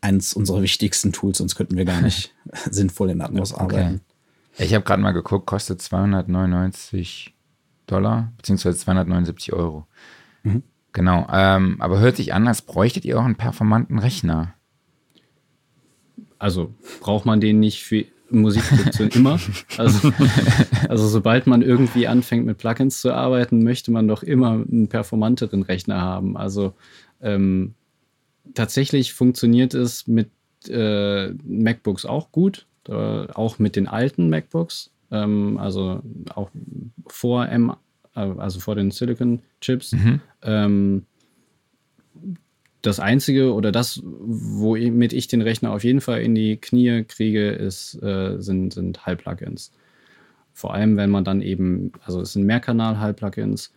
eins unserer wichtigsten Tools, sonst könnten wir gar nicht *laughs* sinnvoll in Atmos okay. arbeiten. Ich habe gerade mal geguckt, kostet 299 Dollar, beziehungsweise 279 Euro. Mhm. Genau, ähm, aber hört sich an, als bräuchtet ihr auch einen performanten Rechner. Also braucht man den nicht für Musikproduktion immer. *laughs* Also, also sobald man irgendwie anfängt mit Plugins zu arbeiten, möchte man doch immer einen performanteren Rechner haben. Also ähm, tatsächlich funktioniert es mit äh, MacBooks auch gut, äh, auch mit den alten MacBooks ähm, also auch vor M, äh, also vor den Silicon Chips. Mhm. Ähm, das einzige oder das, womit ich den Rechner auf jeden Fall in die Knie kriege, ist, äh, sind, sind Hall-Plugins. Vor allem, wenn man dann eben, also es sind Mehrkanal-Hall-Plugins.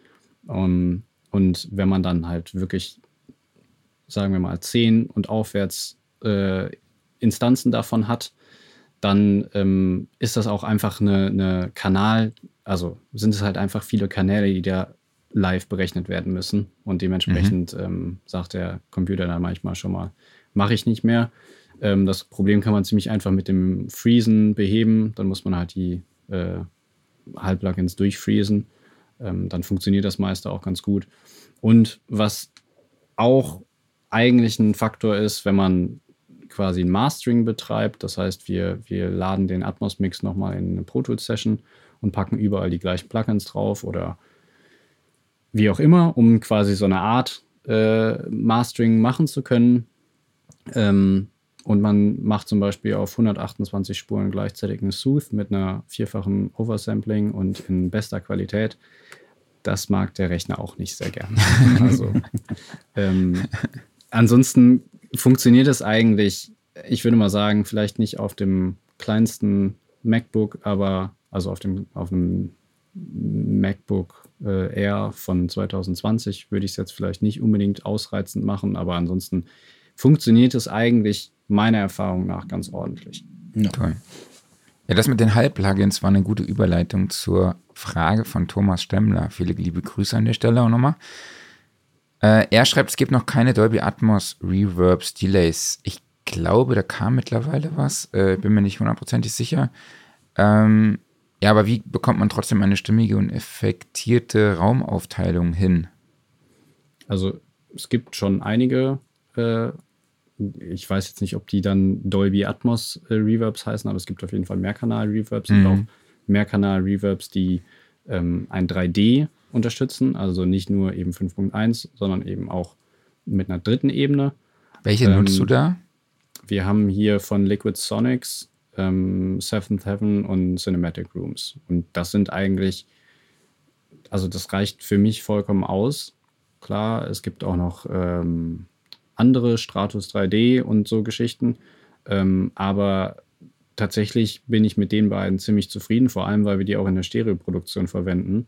Um, ähm, und wenn man dann halt wirklich, sagen wir mal, 10 und aufwärts äh, Instanzen davon hat, dann ähm, ist das auch einfach eine, eine, Kanal, also sind es halt einfach viele Kanäle, die da live berechnet werden müssen. Und dementsprechend mhm. ähm, sagt der Computer dann manchmal schon mal, mache ich nicht mehr. Ähm, das Problem kann man ziemlich einfach mit dem Freezen beheben. Dann muss man halt die äh, Halb-Plugins durchfreezen. Ähm, dann funktioniert das meiste auch ganz gut. Und was auch eigentlich ein Faktor ist, wenn man quasi ein Mastering betreibt. Das heißt, wir, wir laden den Atmos-Mix nochmal in eine Pro Tools Session und packen überall die gleichen Plugins drauf oder wie auch immer, um quasi so eine Art äh, Mastering machen zu können. Ähm, und man macht zum Beispiel auf 128 Spuren gleichzeitig eine Sooth mit einer vierfachen Oversampling und in bester Qualität. Das mag der Rechner auch nicht sehr gerne. *laughs* also, ähm, ansonsten funktioniert es eigentlich, ich würde mal sagen, vielleicht nicht auf dem kleinsten MacBook, aber also auf dem auf einem MacBook äh, Air von 2020 würde ich es jetzt vielleicht nicht unbedingt ausreizend machen, aber ansonsten funktioniert es eigentlich meiner Erfahrung nach ganz ordentlich. Ja. Toll. Ja, das mit den Hall-Plugins war eine gute Überleitung zur Frage von Thomas Stemmler. Viele liebe Grüße an der Stelle auch nochmal. Äh, er schreibt, es gibt noch keine Dolby Atmos Reverbs, Delays. Ich glaube, da kam mittlerweile was. Äh, bin mir nicht hundertprozentig sicher. Ähm, ja, aber wie bekommt man trotzdem eine stimmige und effektierte Raumaufteilung hin? Also es gibt schon einige, äh, ich weiß jetzt nicht, ob die dann Dolby Atmos äh, Reverbs heißen, aber es gibt auf jeden Fall Mehrkanal-Reverbs mhm. und auch Mehrkanal-Reverbs, die ähm, ein 3D unterstützen, also nicht nur eben 5.1, sondern eben auch mit einer dritten Ebene. Welche ähm, nutzt du da? Wir haben hier von Liquid Sonics ähm, Seventh Heaven und Cinematic Rooms. Und das sind eigentlich, also das reicht für mich vollkommen aus. Klar, es gibt auch noch ähm, andere Stratus 3D und so Geschichten. Ähm, aber tatsächlich bin ich mit den beiden ziemlich zufrieden, vor allem weil wir die auch in der Stereoproduktion verwenden.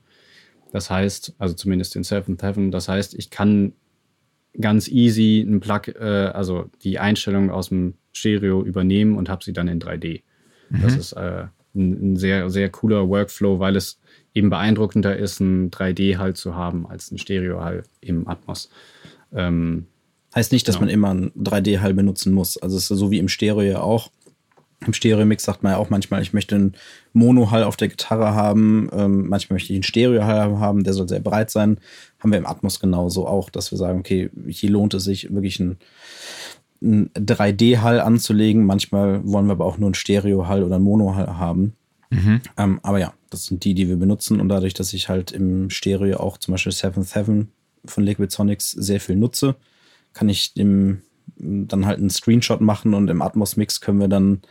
Das heißt, also zumindest in Seventh Heaven, das heißt, ich kann ganz easy einen Plug, äh, also die Einstellung aus dem Stereo übernehmen und habe sie dann in 3D. Mhm. Das ist äh, ein, ein, sehr, sehr cooler Workflow, weil es eben beeindruckender ist, ein 3D-Halt zu haben als ein Stereo-Hall im Atmos. Ähm, heißt nicht, dass genau. man immer einen 3D-Hall benutzen muss. Also es ist so wie im Stereo ja auch. Im Stereo-Mix sagt man ja auch manchmal, ich möchte einen Mono-Hall auf der Gitarre haben, ähm, manchmal möchte ich einen Stereo-Hall haben, der soll sehr breit sein. Haben wir im Atmos genauso auch, dass wir sagen, okay, hier lohnt es sich wirklich ein einen 3D-Hall anzulegen. Manchmal wollen wir aber auch nur einen Stereo-Hall oder einen Mono-Hall haben. Mhm. Ähm, aber ja, das sind die, die wir benutzen. Und dadurch, dass ich halt im Stereo auch zum Beispiel 7.7 von Liquid Sonics sehr viel nutze, kann ich dem dann halt einen Screenshot machen und im Atmos-Mix können wir dann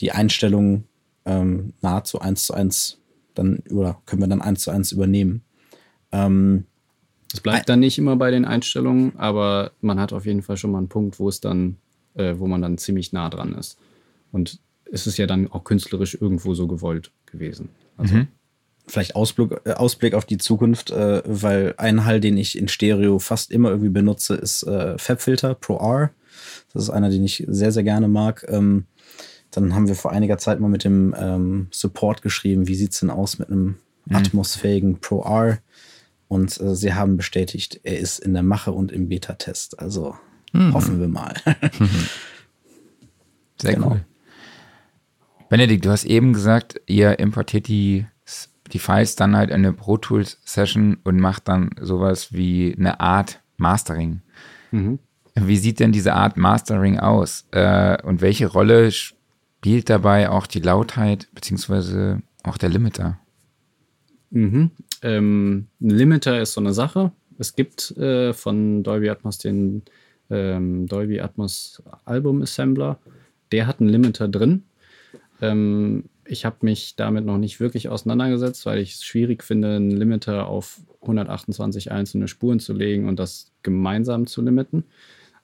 die Einstellungen ähm, nahezu eins zu eins dann oder können wir dann eins zu eins übernehmen. Ähm, es bleibt dann nicht immer bei den Einstellungen, aber man hat auf jeden Fall schon mal einen Punkt, wo es dann, äh, wo man dann ziemlich nah dran ist. Und es ist ja dann auch künstlerisch irgendwo so gewollt gewesen. Also mhm. Vielleicht Ausblick, äh, Ausblick auf die Zukunft, äh, weil ein Hall, den ich in Stereo fast immer irgendwie benutze, ist äh, Fabfilter Pro R. Das ist einer, den ich sehr, sehr gerne mag. Ähm, dann haben wir vor einiger Zeit mal mit dem ähm, Support geschrieben, wie sieht es denn aus mit einem mhm. atmosphähigen Pro R? Und äh, sie haben bestätigt, er ist in der Mache und im Beta-Test. Also mhm. hoffen wir mal. *laughs* Sehr genau. cool. Benedikt, du hast eben gesagt, ihr importiert die, die Files dann halt in eine Pro Tools Session und macht dann sowas wie eine Art Mastering. Mhm. Wie sieht denn diese Art Mastering aus? Äh, und welche Rolle spielt dabei auch die Lautheit beziehungsweise auch der Limiter? Mhm. Ähm, ein Limiter ist so eine Sache. Es gibt äh, von Dolby Atmos den ähm, Dolby Atmos Album Assembler. Der hat einen Limiter drin. Ähm, ich habe mich damit noch nicht wirklich auseinandergesetzt, weil ich es schwierig finde, einen Limiter auf 128 einzelne Spuren zu legen und das gemeinsam zu limiten.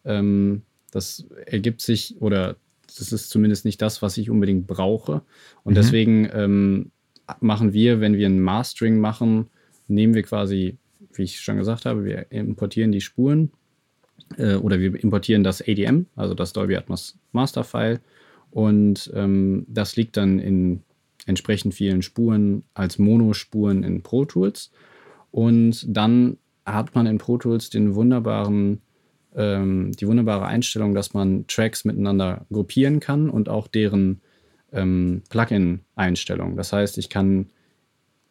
Ähm, das ergibt sich oder das ist zumindest nicht das, was ich unbedingt brauche. Und mhm. deswegen ähm, machen wir, wenn wir ein Mastering machen, nehmen wir quasi, wie ich schon gesagt habe, wir importieren die Spuren äh, oder wir importieren das ADM, also das Dolby Atmos Master File. Und ähm, das liegt dann in entsprechend vielen Spuren als Monospuren in Pro Tools. Und dann hat man in Pro Tools den wunderbaren, ähm, die wunderbare Einstellung, dass man Tracks miteinander gruppieren kann und auch deren ähm, Plugin-Einstellung. Das heißt, ich kann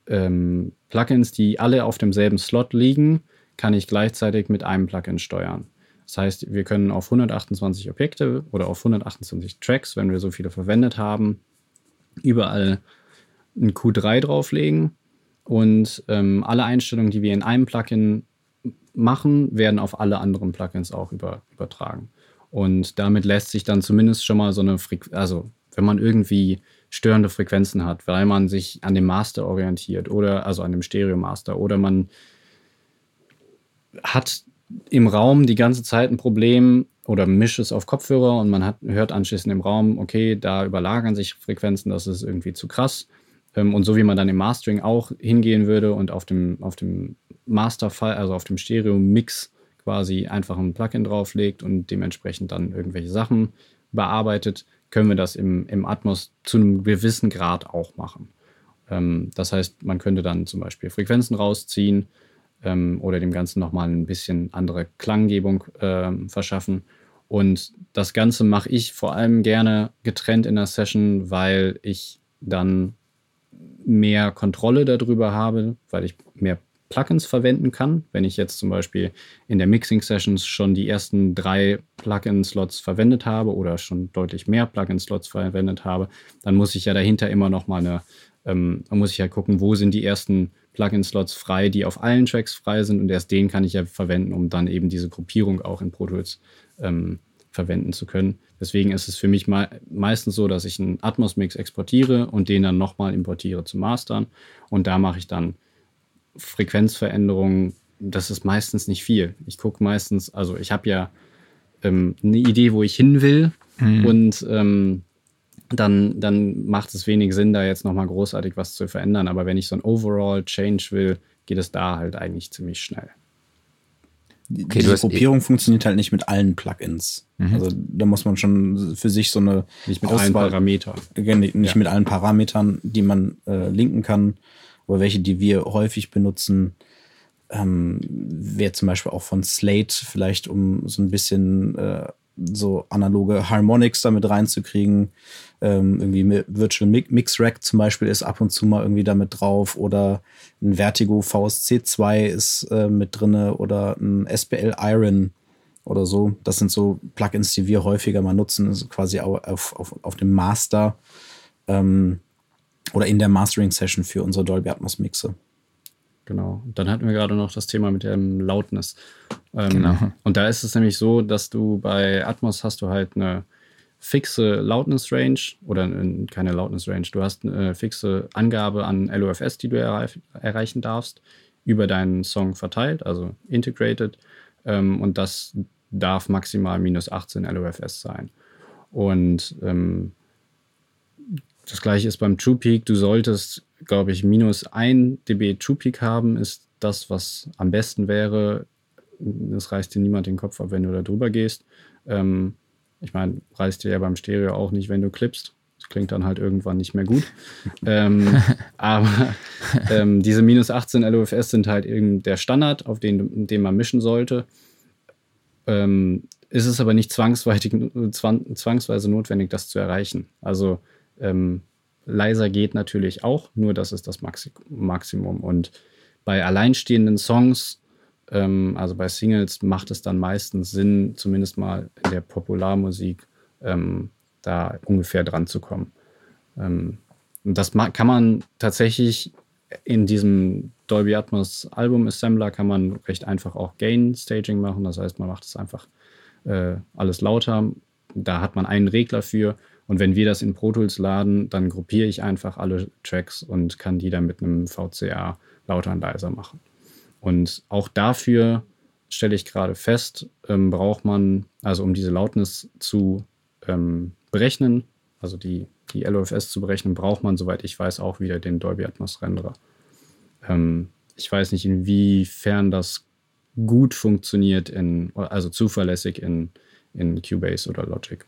ähm, Plugins, die alle auf demselben Slot liegen, kann ich gleichzeitig mit einem Plugin steuern. Das heißt, wir können auf 128 Objekte oder auf 128 Tracks, wenn wir so viele verwendet haben, überall ein Q3 drauflegen und ähm, alle Einstellungen, die wir in einem Plugin machen, werden auf alle anderen Plugins auch über, übertragen. Und damit lässt sich dann zumindest schon mal so eine Frequenz, also wenn man irgendwie störende Frequenzen hat, weil man sich an dem Master orientiert oder also an dem Stereo-Master oder man hat im Raum die ganze Zeit ein Problem oder mischt es auf Kopfhörer und man hat, hört anschließend im Raum, okay, da überlagern sich Frequenzen, das ist irgendwie zu krass. Ähm, und so wie man dann im Mastering auch hingehen würde und auf dem, auf dem Masterfile, also auf dem Stereo-Mix quasi einfach ein Plugin drauflegt und dementsprechend dann irgendwelche Sachen bearbeitet, können wir das im, im Atmos zu einem gewissen Grad auch machen. Ähm, das heißt, man könnte dann zum Beispiel Frequenzen rausziehen ähm, oder dem Ganzen nochmal ein bisschen andere Klanggebung äh, verschaffen. Und das Ganze mache ich vor allem gerne getrennt in der Session, weil ich dann mehr Kontrolle darüber habe, weil ich mehr Plugins verwenden kann. Wenn ich jetzt zum Beispiel in der Mixing Sessions schon die ersten drei Plugin-Slots verwendet habe oder schon deutlich mehr Plugin-Slots verwendet habe, dann muss ich ja dahinter immer noch mal eine, ähm, muss ich ja gucken, wo sind die ersten Plugin-Slots frei, die auf allen Tracks frei sind und erst den kann ich ja verwenden, um dann eben diese Gruppierung auch in Pro Tools ähm, verwenden zu können. Deswegen ist es für mich me meistens so, dass ich einen Atmos-Mix exportiere und den dann nochmal importiere zum Mastern und da mache ich dann Frequenzveränderungen, das ist meistens nicht viel. Ich gucke meistens, also ich habe ja ähm, eine Idee, wo ich hin will mhm. und ähm, dann, dann macht es wenig Sinn, da jetzt nochmal großartig was zu verändern. Aber wenn ich so ein Overall Change will, geht es da halt eigentlich ziemlich schnell. Okay, Diese Gruppierung e funktioniert halt nicht mit allen Plugins. Mhm. Also da muss man schon für sich so eine nicht mit Auswahl, allen Parametern. Nicht ja. mit allen Parametern, die man äh, linken kann oder welche, die wir häufig benutzen, ähm, wäre zum Beispiel auch von Slate vielleicht, um so ein bisschen äh, so analoge Harmonics damit reinzukriegen. Ähm, irgendwie Virtual Mix Rack zum Beispiel ist ab und zu mal irgendwie damit drauf oder ein Vertigo VSC 2 ist äh, mit drinne oder ein SPL Iron oder so. Das sind so Plugins, die wir häufiger mal nutzen, also quasi auf, auf, auf dem Master. Ähm, oder in der Mastering-Session für unsere Dolby Atmos-Mixe. Genau. Und dann hatten wir gerade noch das Thema mit dem Loudness. Ähm, genau. Und da ist es nämlich so, dass du bei Atmos hast du halt eine fixe Loudness Range oder keine Loudness Range. Du hast eine fixe Angabe an LOFS, die du erreich, erreichen darfst, über deinen Song verteilt, also integrated. Ähm, und das darf maximal minus 18 LOFS sein. Und ähm, das gleiche ist beim True Peak. Du solltest, glaube ich, minus 1 dB True Peak haben, ist das, was am besten wäre. Das reißt dir niemand den Kopf ab, wenn du da drüber gehst. Ähm, ich meine, reißt dir ja beim Stereo auch nicht, wenn du klippst. Das klingt dann halt irgendwann nicht mehr gut. *laughs* ähm, aber ähm, diese minus 18 LOFS sind halt eben der Standard, auf den, den man mischen sollte. Ähm, ist es aber nicht zwangsweise notwendig, das zu erreichen. Also ähm, leiser geht natürlich auch, nur das ist das Maxi Maximum. Und bei alleinstehenden Songs, ähm, also bei Singles, macht es dann meistens Sinn, zumindest mal in der Popularmusik, ähm, da ungefähr dran zu kommen. Ähm, und das kann man tatsächlich in diesem Dolby Atmos Album Assembler kann man recht einfach auch Gain Staging machen. Das heißt, man macht es einfach äh, alles lauter. Da hat man einen Regler für und wenn wir das in Pro Tools laden, dann gruppiere ich einfach alle Tracks und kann die dann mit einem VCA lauter und leiser machen. Und auch dafür stelle ich gerade fest, ähm, braucht man, also um diese Lautness zu ähm, berechnen, also die, die LOFS zu berechnen, braucht man, soweit ich weiß, auch wieder den Dolby Atmos Renderer. Ähm, ich weiß nicht, inwiefern das gut funktioniert, in, also zuverlässig in, in Cubase oder Logic.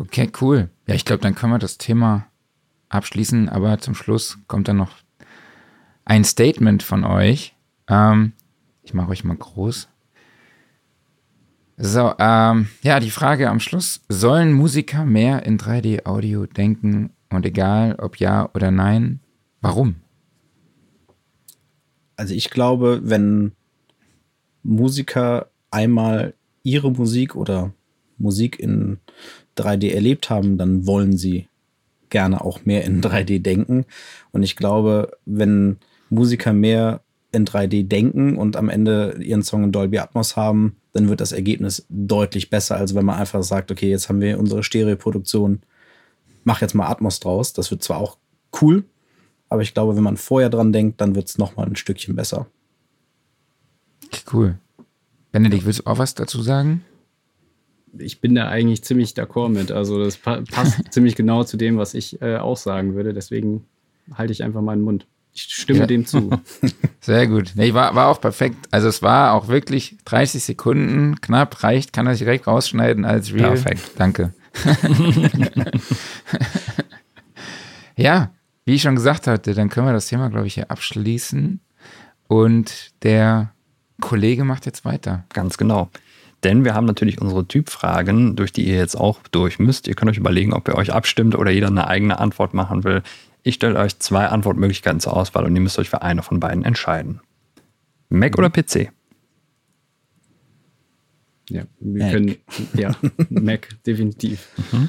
Okay, cool. Ja, ich glaube, dann können wir das Thema abschließen, aber zum Schluss kommt dann noch ein Statement von euch. Ähm, ich mache euch mal groß. So, ähm, ja, die Frage am Schluss. Sollen Musiker mehr in 3D-Audio denken? Und egal, ob ja oder nein, warum? Also ich glaube, wenn Musiker einmal ihre Musik oder Musik in 3D erlebt haben, dann wollen sie gerne auch mehr in 3D denken. Und ich glaube, wenn Musiker mehr in 3D denken und am Ende ihren Song in Dolby Atmos haben, dann wird das Ergebnis deutlich besser, als wenn man einfach sagt, okay, jetzt haben wir unsere Stereoproduktion, mach jetzt mal Atmos draus. Das wird zwar auch cool, aber ich glaube, wenn man vorher dran denkt, dann wird es nochmal ein Stückchen besser. Cool. Benedikt, willst du auch was dazu sagen? Ich bin da eigentlich ziemlich d'accord mit. Also das pa passt *laughs* ziemlich genau zu dem, was ich äh, auch sagen würde. Deswegen halte ich einfach meinen Mund. Ich stimme ja. dem zu. *laughs* Sehr gut. Nee, war, war auch perfekt. Also es war auch wirklich 30 Sekunden knapp, reicht, kann er sich direkt rausschneiden als Real. Perfekt. Danke. *laughs* ja, wie ich schon gesagt hatte, dann können wir das Thema, glaube ich, hier abschließen. Und der Kollege macht jetzt weiter. Ganz genau. Denn wir haben natürlich unsere Typfragen, durch die ihr jetzt auch durch müsst. Ihr könnt euch überlegen, ob ihr euch abstimmt oder jeder eine eigene Antwort machen will. Ich stelle euch zwei Antwortmöglichkeiten zur Auswahl und ihr müsst euch für eine von beiden entscheiden. Mac oder PC? Ja, wir Mac. können, ja, *laughs* Mac, definitiv. Mhm.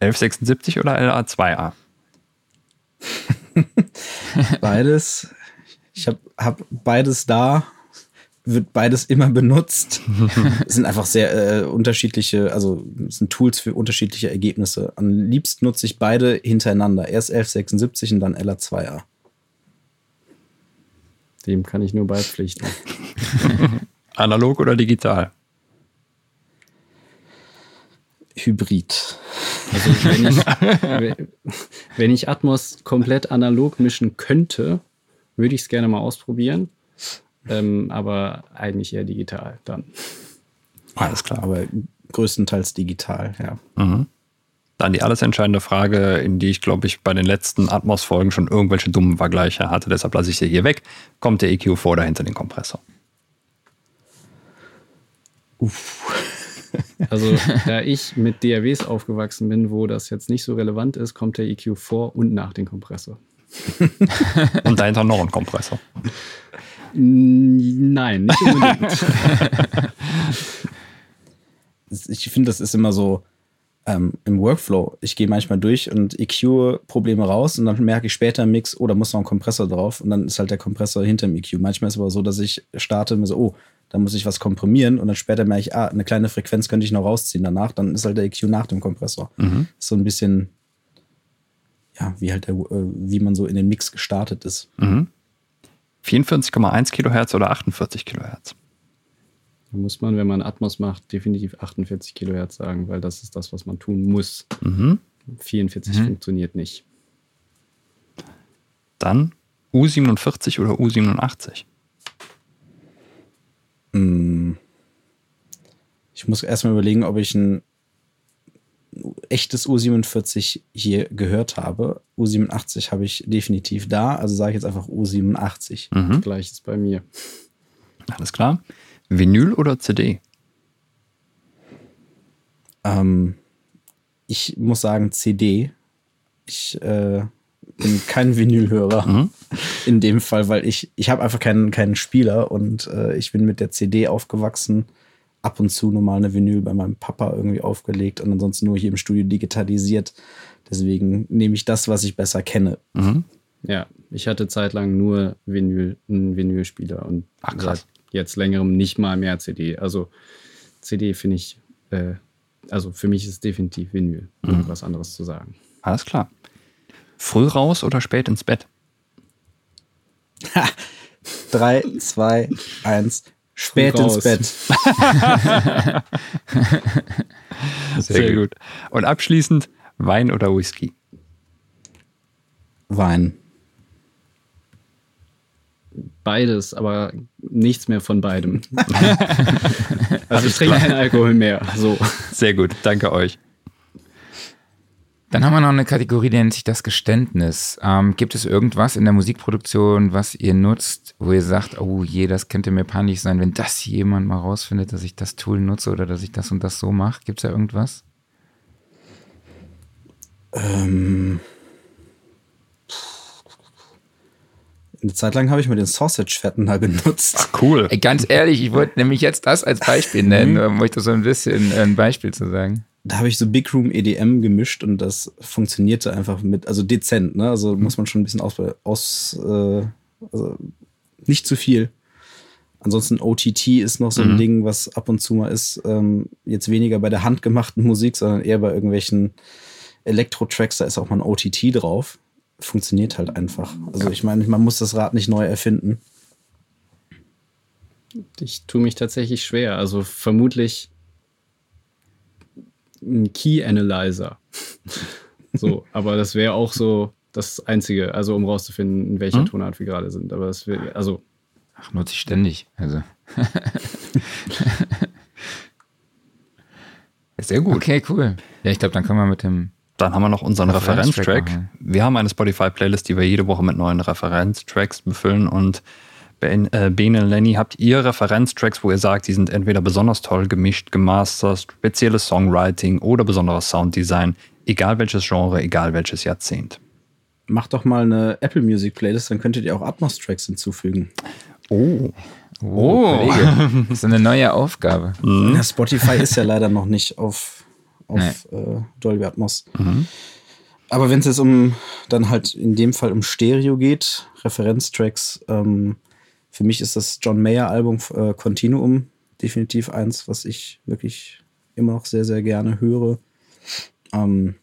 1176 oder LA2A? *laughs* beides. Ich habe hab beides da wird beides immer benutzt. *laughs* es sind einfach sehr äh, unterschiedliche, also es sind Tools für unterschiedliche Ergebnisse. Am liebsten nutze ich beide hintereinander. Erst 1176 und dann LA2A. Dem kann ich nur beipflichten. *laughs* Analog oder digital? Hybrid. Also wenn ich, *laughs* wenn ich Atmos komplett analog mischen könnte, würde ich es gerne mal ausprobieren ähm, aber eigentlich eher digital dann. Alles klar, aber größtenteils digital, ja. Mhm. Dann die alles entscheidende Frage, in die ich, glaube ich, bei den letzten Atmos-Folgen schon irgendwelche dummen Vergleiche hatte, deshalb lasse ich sie hier weg. Kommt der EQ vor oder hinter den Kompressor? Uff. *laughs* Also, da ich mit DAWs aufgewachsen bin, wo das jetzt nicht so relevant ist, kommt der EQ vor und nach dem Kompressor. *laughs* und dahinter noch ein Kompressor. Nein, nicht unbedingt. *laughs* ich finde, das ist immer so ähm, im Workflow. Ich gehe manchmal durch und EQ Probleme raus und dann merke ich später im Mix, oh, da muss noch ein Kompressor drauf und dann ist halt der Kompressor hinter dem EQ. Manchmal ist es aber so, dass ich starte und so, oh, da muss ich was komprimieren und dann später merke ich, ah, eine kleine Frequenz könnte ich noch rausziehen danach, dann ist halt der EQ nach dem Kompressor. Mhm. So ein bisschen, ja, wie halt der, äh, wie man so in den Mix gestartet ist. Mhm. 44,1 Kilohertz oder 48 Kilohertz? Da muss man, wenn man Atmos macht, definitiv 48 Kilohertz sagen, weil das ist das, was man tun muss. Mhm. 44 mhm. funktioniert nicht. Dann U47 oder U87? Hm. Ich muss erstmal überlegen, ob ich ein echtes U47 hier gehört habe. U87 habe ich definitiv da, also sage ich jetzt einfach U87. Mhm. Gleiches bei mir. Alles klar. Vinyl oder CD? Ähm, ich muss sagen CD. Ich äh, bin kein *laughs* Vinylhörer mhm. in dem Fall, weil ich, ich habe einfach keinen, keinen Spieler und äh, ich bin mit der CD aufgewachsen ab und zu normal eine Vinyl bei meinem Papa irgendwie aufgelegt und ansonsten nur hier im Studio digitalisiert. Deswegen nehme ich das, was ich besser kenne. Mhm. Ja, ich hatte zeitlang nur Vinyl, einen Vinylspieler und Ach, seit jetzt längerem nicht mal mehr CD. Also CD finde ich, äh, also für mich ist definitiv Vinyl, um mhm. was anderes zu sagen. Alles klar. Früh raus oder spät ins Bett? Ha, drei, zwei, eins. Spät ins Bett. *laughs* Sehr, Sehr gut. Und abschließend Wein oder Whisky? Wein. Beides, aber nichts mehr von beidem. *laughs* also ich trinke keinen Alkohol mehr. So. Sehr gut, danke euch. Dann haben wir noch eine Kategorie, die nennt sich das Geständnis. Ähm, gibt es irgendwas in der Musikproduktion, was ihr nutzt, wo ihr sagt, oh je, das könnte mir peinlich sein, wenn das jemand mal rausfindet, dass ich das Tool nutze oder dass ich das und das so mache? Gibt es da irgendwas? Ähm, Eine Zeit lang habe ich mir den Sausage-Fetten genutzt. Ach, cool. Ey, ganz ehrlich, ich wollte nämlich jetzt das als Beispiel nennen, um euch das so ein bisschen ein Beispiel zu sagen. Da habe ich so Big Room EDM gemischt und das funktionierte einfach mit, also dezent, ne? Also muss man schon ein bisschen aus, aus äh, also nicht zu viel. Ansonsten OTT ist noch so ein Mhm. Ding, was ab und zu mal ist. Ähm, jetzt weniger bei der handgemachten Musik, sondern eher bei irgendwelchen Elektro-Tracks. Da ist auch mal ein OTT drauf. Funktioniert halt einfach. Also ich meine, man muss das Rad nicht neu erfinden. Ich tue mich tatsächlich schwer. Also vermutlich ein Key Analyzer. *laughs* so, aber das wäre auch so das Einzige, also um rauszufinden, in welcher Hm? Tonart wir gerade sind. Aber das wäre, also Ach, nutze ich ständig. Also. *laughs* Sehr gut. Okay, cool. Ja, ich glaube, dann können wir mit dem. Dann haben wir noch unseren Referenztrack machen. Wir haben eine Spotify-Playlist, die wir jede Woche mit neuen Referenztracks befüllen. Und Ben, äh, Bene, Lenny, habt ihr Referenztracks, wo ihr sagt, die sind entweder besonders toll gemischt, gemastert, spezielles Songwriting oder besonderes Sounddesign, egal welches Genre, egal welches Jahrzehnt? Macht doch mal eine Apple Music Playlist, dann könntet ihr auch Atmos-Tracks hinzufügen. Oh. Oh, Kollege, das ist eine neue Aufgabe. Ja, Spotify ist ja leider noch nicht auf, auf äh, Dolby Atmos. Aber wenn es jetzt um dann halt in dem Fall um Stereo geht, Referenztracks, ähm, für mich ist das John Mayer Album äh, Continuum definitiv eins, was ich wirklich immer noch sehr, sehr gerne höre. Ähm,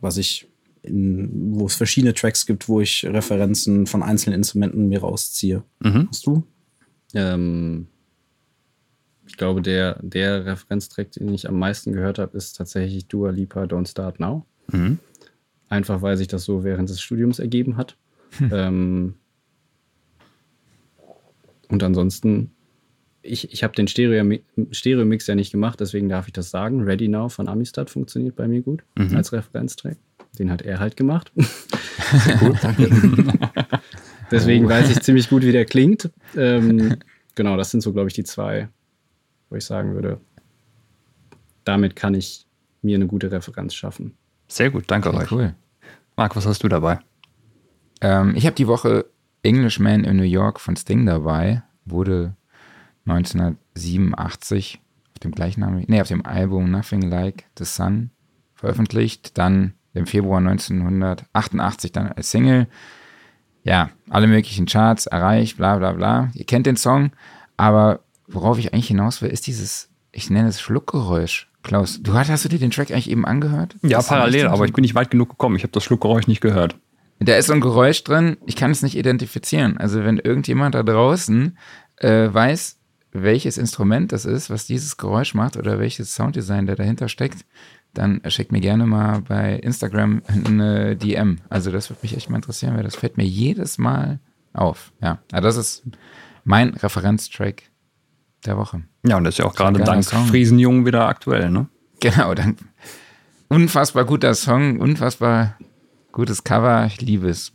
was ich in, wo es verschiedene Tracks gibt, wo ich Referenzen von einzelnen Instrumenten mir rausziehe. Mhm. Hast du? ähm, ich glaube, der, der Referenztrack, den ich am meisten gehört habe, ist tatsächlich Dua Lipa Don't Start Now. Mhm. Einfach weil sich das so während des Studiums ergeben hat. *laughs* Ähm, und ansonsten, ich, ich habe den Stereo- Stereo-Mix ja nicht gemacht, deswegen darf ich das sagen. Ready Now von Amistad funktioniert bei mir gut Mhm. als Referenztrack. Den hat er halt gemacht. *laughs* Gut, danke. *laughs* Deswegen weiß ich ziemlich gut, wie der klingt. Ähm, *laughs* genau, das sind so, glaube ich, die zwei, wo ich sagen würde, damit kann ich mir eine gute Referenz schaffen. Sehr gut, danke Okay, euch. cool. Marc, was hast du dabei? Ähm, ich habe die Woche Englishman in New York von Sting dabei. Wurde 1987 auf dem gleichnamigen, nee, auf dem Album Nothing Like the Sun veröffentlicht. Dann im Februar 1988 dann als Single. Ja, alle möglichen Charts erreicht, bla bla bla. Ihr kennt den Song, aber worauf ich eigentlich hinaus will, ist dieses, ich nenne es Schluckgeräusch. Klaus, du hast, hast du dir den Track eigentlich eben angehört? Ja, Das parallel, aber ich bin nicht weit genug gekommen. Ich habe das Schluckgeräusch nicht gehört. Da ist so ein Geräusch drin, ich kann es nicht identifizieren. Also wenn irgendjemand da draußen äh, weiß, welches Instrument das ist, was dieses Geräusch macht oder welches Sounddesign da dahinter steckt, dann schickt mir gerne mal bei Instagram eine DM. Also das würde mich echt mal interessieren, weil das fällt mir jedes Mal auf. Ja, also das ist mein Referenztrack der Woche. Ja, und das ist ja auch gerade dank Song. Friesenjungen wieder aktuell, ne? Genau, dann unfassbar guter Song, unfassbar gutes Cover, ich liebe es.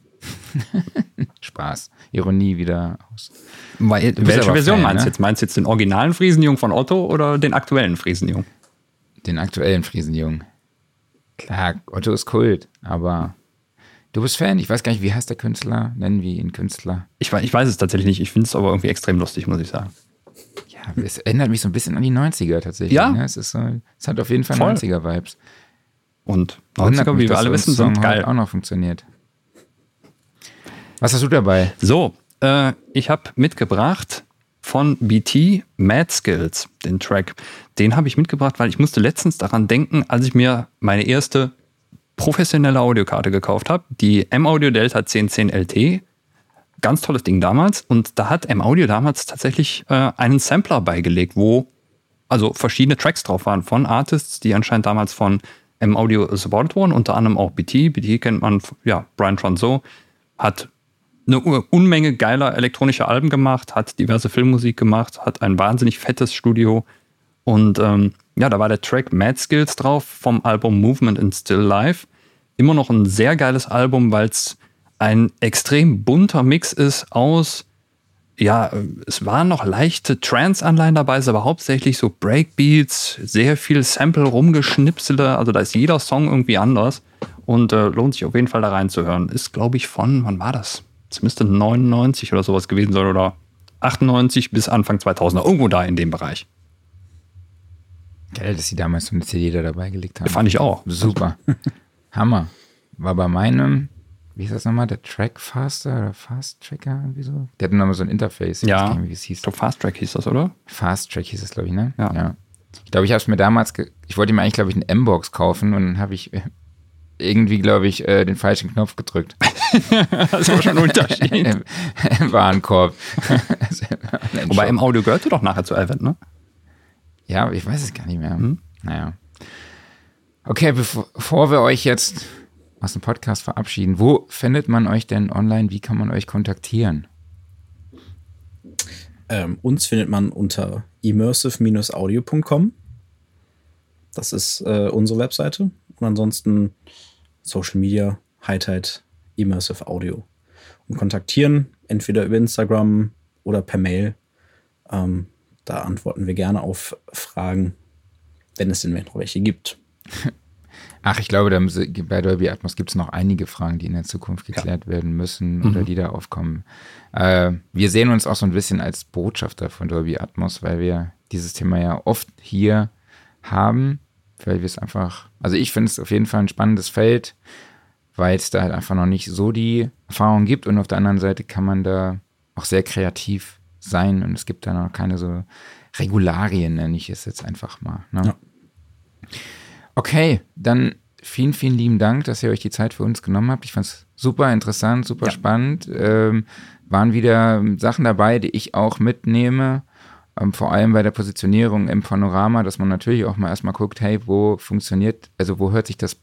*laughs* Spaß, Ironie wieder aus. Weil, welche Version Fan, meinst du ne? jetzt? Meinst du jetzt den originalen Friesenjungen von Otto oder den aktuellen Friesenjungen? Den aktuellen Friesenjungen. Klar, Otto ist Kult, aber du bist Fan. Ich weiß gar nicht, wie heißt der Künstler? Nennen wir ihn Künstler. Ich, ich weiß es tatsächlich nicht. Ich finde es aber irgendwie extrem lustig, muss ich sagen. Ja, es erinnert mich so ein bisschen an die 90er tatsächlich. Ja. Ne? Es, ist so, es hat auf jeden Fall Voll. 90er-Vibes. Und Wundert 90er, mich, wie wir alle wissen, sind geil. auch noch funktioniert. Was hast du dabei? So, äh, ich habe mitgebracht von BT Mad Skills, den Track. Den habe ich mitgebracht, weil ich musste letztens daran denken, als ich mir meine erste professionelle Audiokarte gekauft habe, die M-Audio Delta 1010 LT. Ganz tolles Ding damals. Und da hat M-Audio damals tatsächlich äh, einen Sampler beigelegt, wo also verschiedene Tracks drauf waren von Artists, die anscheinend damals von M-Audio supported wurden, unter anderem auch BT. BT kennt man, ja, Brian Tronzo hat eine Unmenge geiler elektronischer Alben gemacht, hat diverse Filmmusik gemacht, hat ein wahnsinnig fettes Studio. Und ähm, ja, da war der Track Mad Skills drauf vom Album Movement and Still Life. Immer noch ein sehr geiles Album, weil es ein extrem bunter Mix ist aus, ja, es waren noch leichte Trance-Anleihen dabei, aber hauptsächlich so Breakbeats, sehr viel Sample rumgeschnipsele, also da ist jeder Song irgendwie anders und äh, lohnt sich auf jeden Fall da reinzuhören. Ist, glaube ich, von, wann war das? es müsste 99 oder sowas gewesen sein oder 98 bis Anfang 2000er, irgendwo da in dem Bereich. Geil, dass sie damals so eine CD da dabei gelegt haben. Fand ich auch. Super. *laughs* Hammer. War bei meinem, wie ist das nochmal, der Track Faster oder Fast Tracker irgendwie so? Der hatte nochmal so ein Interface. Ich Ja. weiß nicht, wie es hieß. Ich glaube, Fast Track hieß das, oder? Fast Track hieß es, glaube ich, ne? Ja. Ich glaube, ich habe es mir damals, ge ich wollte mir eigentlich, glaube ich, eine M-Box kaufen und dann habe ich äh, irgendwie, glaube ich, äh, den falschen Knopf gedrückt. *laughs* Das war schon ein Unterschied. *laughs* Im, Im Warenkorb. *laughs* Wobei im Audio gehörte doch nachher zu Advent, ne? Ja, ich weiß es gar nicht mehr. Hm? Naja. Okay, bevor wir euch jetzt aus dem Podcast verabschieden, wo findet man euch denn online? Wie kann man euch kontaktieren? Ähm, uns findet man unter immersive-audio.com. Das ist äh, unsere Webseite. Und ansonsten Social Media, Highlight, Immersive Audio. Und kontaktieren, entweder über Instagram oder per Mail. Ähm, da antworten wir gerne auf Fragen, wenn es denn noch welche gibt. *laughs* Ach, ich glaube, da bei Dolby Atmos gibt es noch einige Fragen, die in der Zukunft geklärt werden müssen oder die da aufkommen. Äh, wir sehen uns auch so ein bisschen als Botschafter von Dolby Atmos, weil wir dieses Thema ja oft hier haben, weil wir es einfach, also ich finde es auf jeden Fall ein spannendes Feld, weil es da halt einfach noch nicht so die Erfahrung gibt und auf der anderen Seite kann man da auch sehr kreativ sein und es gibt da noch keine so Regularien, nenne ich es jetzt einfach mal. Ne? Ja. Okay, dann vielen, vielen lieben Dank, dass ihr euch die Zeit für uns genommen habt. Ich fand es super interessant, super Ja. spannend. Ähm, waren wieder Sachen dabei, die ich auch mitnehme. Ähm, vor allem bei der Positionierung im Panorama, dass man natürlich auch mal erstmal guckt, hey, wo funktioniert, also wo hört sich das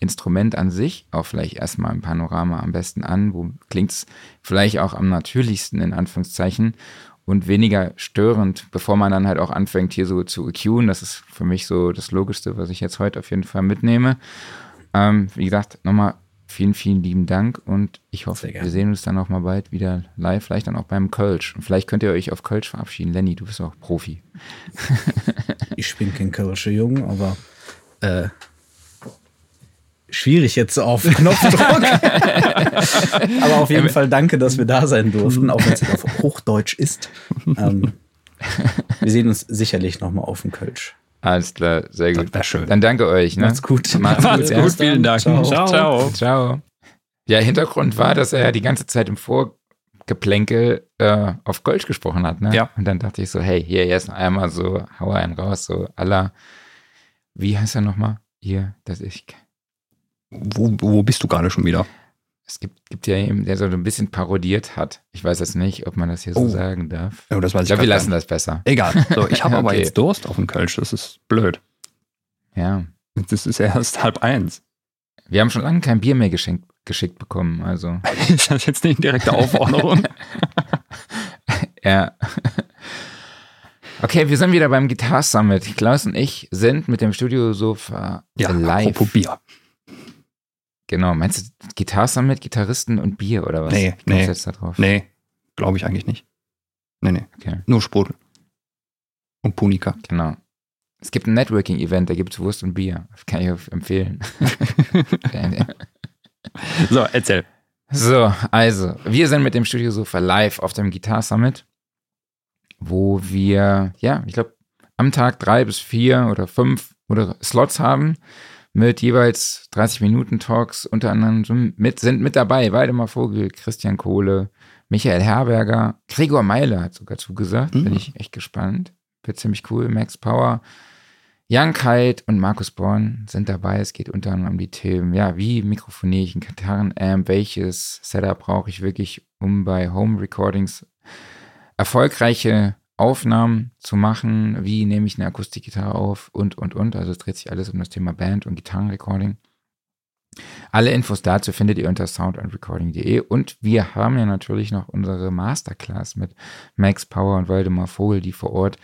Instrument an sich auch vielleicht erstmal im Panorama am besten an, wo klingt es vielleicht auch am natürlichsten in Anführungszeichen und weniger störend, bevor man dann halt auch anfängt hier so zu EQen. Das ist für mich so das Logischste, was ich jetzt heute auf jeden Fall mitnehme. Ähm, wie gesagt, nochmal vielen, vielen lieben Dank und ich hoffe, wir sehen uns dann auch mal bald wieder live, vielleicht dann auch beim Kölsch. Und vielleicht könnt ihr euch auf Kölsch verabschieden. Lenny, du bist auch Profi. Ich bin kein Kölsche Jung, aber äh, schwierig jetzt auf *laughs* Knopfdruck. *laughs* aber auf jeden Fall danke, dass wir da sein durften, auch wenn es auf Hochdeutsch ist. Ähm, wir sehen uns sicherlich nochmal auf dem Kölsch. Alles klar, sehr gut. Das schön. Dann danke euch. Ne? Macht's gut. Macht's gut, Macht's ja. gut, vielen Dank. Ciao. Ciao. Ciao. Ja, Hintergrund war, dass er ja die ganze Zeit im Vorgeplänkel äh, auf Kölsch gesprochen hat. Ne? Ja. Und dann dachte ich so, hey, hier jetzt noch einmal so, hau einen raus, so aller, wie heißt er nochmal? Hier, das ich. Wo, wo bist du gerade schon wieder? Es gibt, gibt ja jemanden, der so ein bisschen parodiert hat. Ich weiß jetzt nicht, ob man das hier so Oh. sagen darf. Oh, das weiß Ich glaube, wir lassen das besser. nicht. Egal. So, ich habe *laughs* aber Okay. jetzt Durst auf dem Kölsch. Das ist blöd. Ja. Das ist erst halb eins. Wir haben schon lange kein Bier mehr geschenkt, geschickt bekommen. Also, *laughs* Ist das jetzt eine indirekte Aufforderung? *laughs* ja. Okay, wir sind wieder beim Guitar Summit. Klaus und ich sind mit dem Studiosofa ja, live. apropos Bier. Genau, meinst du Guitar Summit, Gitarristen und Bier oder was? Nee, nee. jetzt da drauf? Nee, glaube ich eigentlich nicht. Nee, nee. Okay, Nur Sprudel. Und Punika. genau. Es gibt ein Networking-Event, da gibt es Wurst und Bier. Das kann ich empfehlen. *laughs* So, erzähl. so, also, wir sind mit dem Studiosofa live auf dem Guitar Summit, wo wir, ja, ich glaube, am Tag drei bis vier oder fünf oder Slots haben mit jeweils 30 Minuten Talks, unter anderem mit, sind mit dabei Waldemar Vogel, Christian Kohle, Michael Herberger, Gregor Meile hat sogar zugesagt, bin Mhm. ich echt gespannt, wird ziemlich cool, Max Power, Jan Kite und Markus Born sind dabei. Es geht unter anderem um die Themen, ja, wie mikrofoniere ich ein Gitarrenamp, welches Setup brauche ich wirklich, um bei Home Recordings erfolgreiche Aufnahmen zu machen, wie nehme ich eine Akustikgitarre auf und, und, und. Also es dreht sich alles um das Thema Band und Gitarrenrecording. Alle Infos dazu findet ihr unter soundandrecording.de und wir haben ja natürlich noch unsere Masterclass mit Max Power und Waldemar Vogel, die vor Ort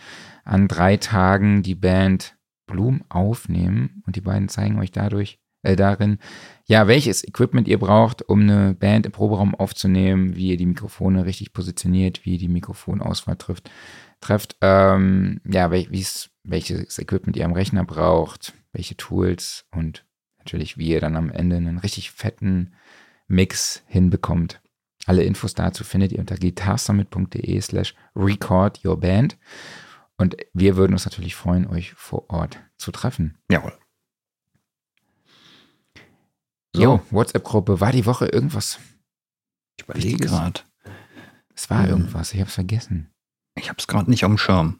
an drei Tagen die Band Bloom aufnehmen und die beiden zeigen euch dadurch äh, darin, ja, welches Equipment ihr braucht, um eine Band im Proberaum aufzunehmen, wie ihr die Mikrofone richtig positioniert, wie ihr die Mikrofonauswahl trifft, trefft, ähm, ja, wel welches Equipment ihr am Rechner braucht, welche Tools und natürlich, wie ihr dann am Ende einen richtig fetten Mix hinbekommt. Alle Infos dazu findet ihr unter guitarsummit.de slash record your band. Und wir würden uns natürlich freuen, euch vor Ort zu treffen. Jawohl. So. Jo, WhatsApp-Gruppe. War die Woche irgendwas? Ich überlege gerade. Es war hm. irgendwas, ich habe es vergessen. Ich habe es gerade nicht am Schirm.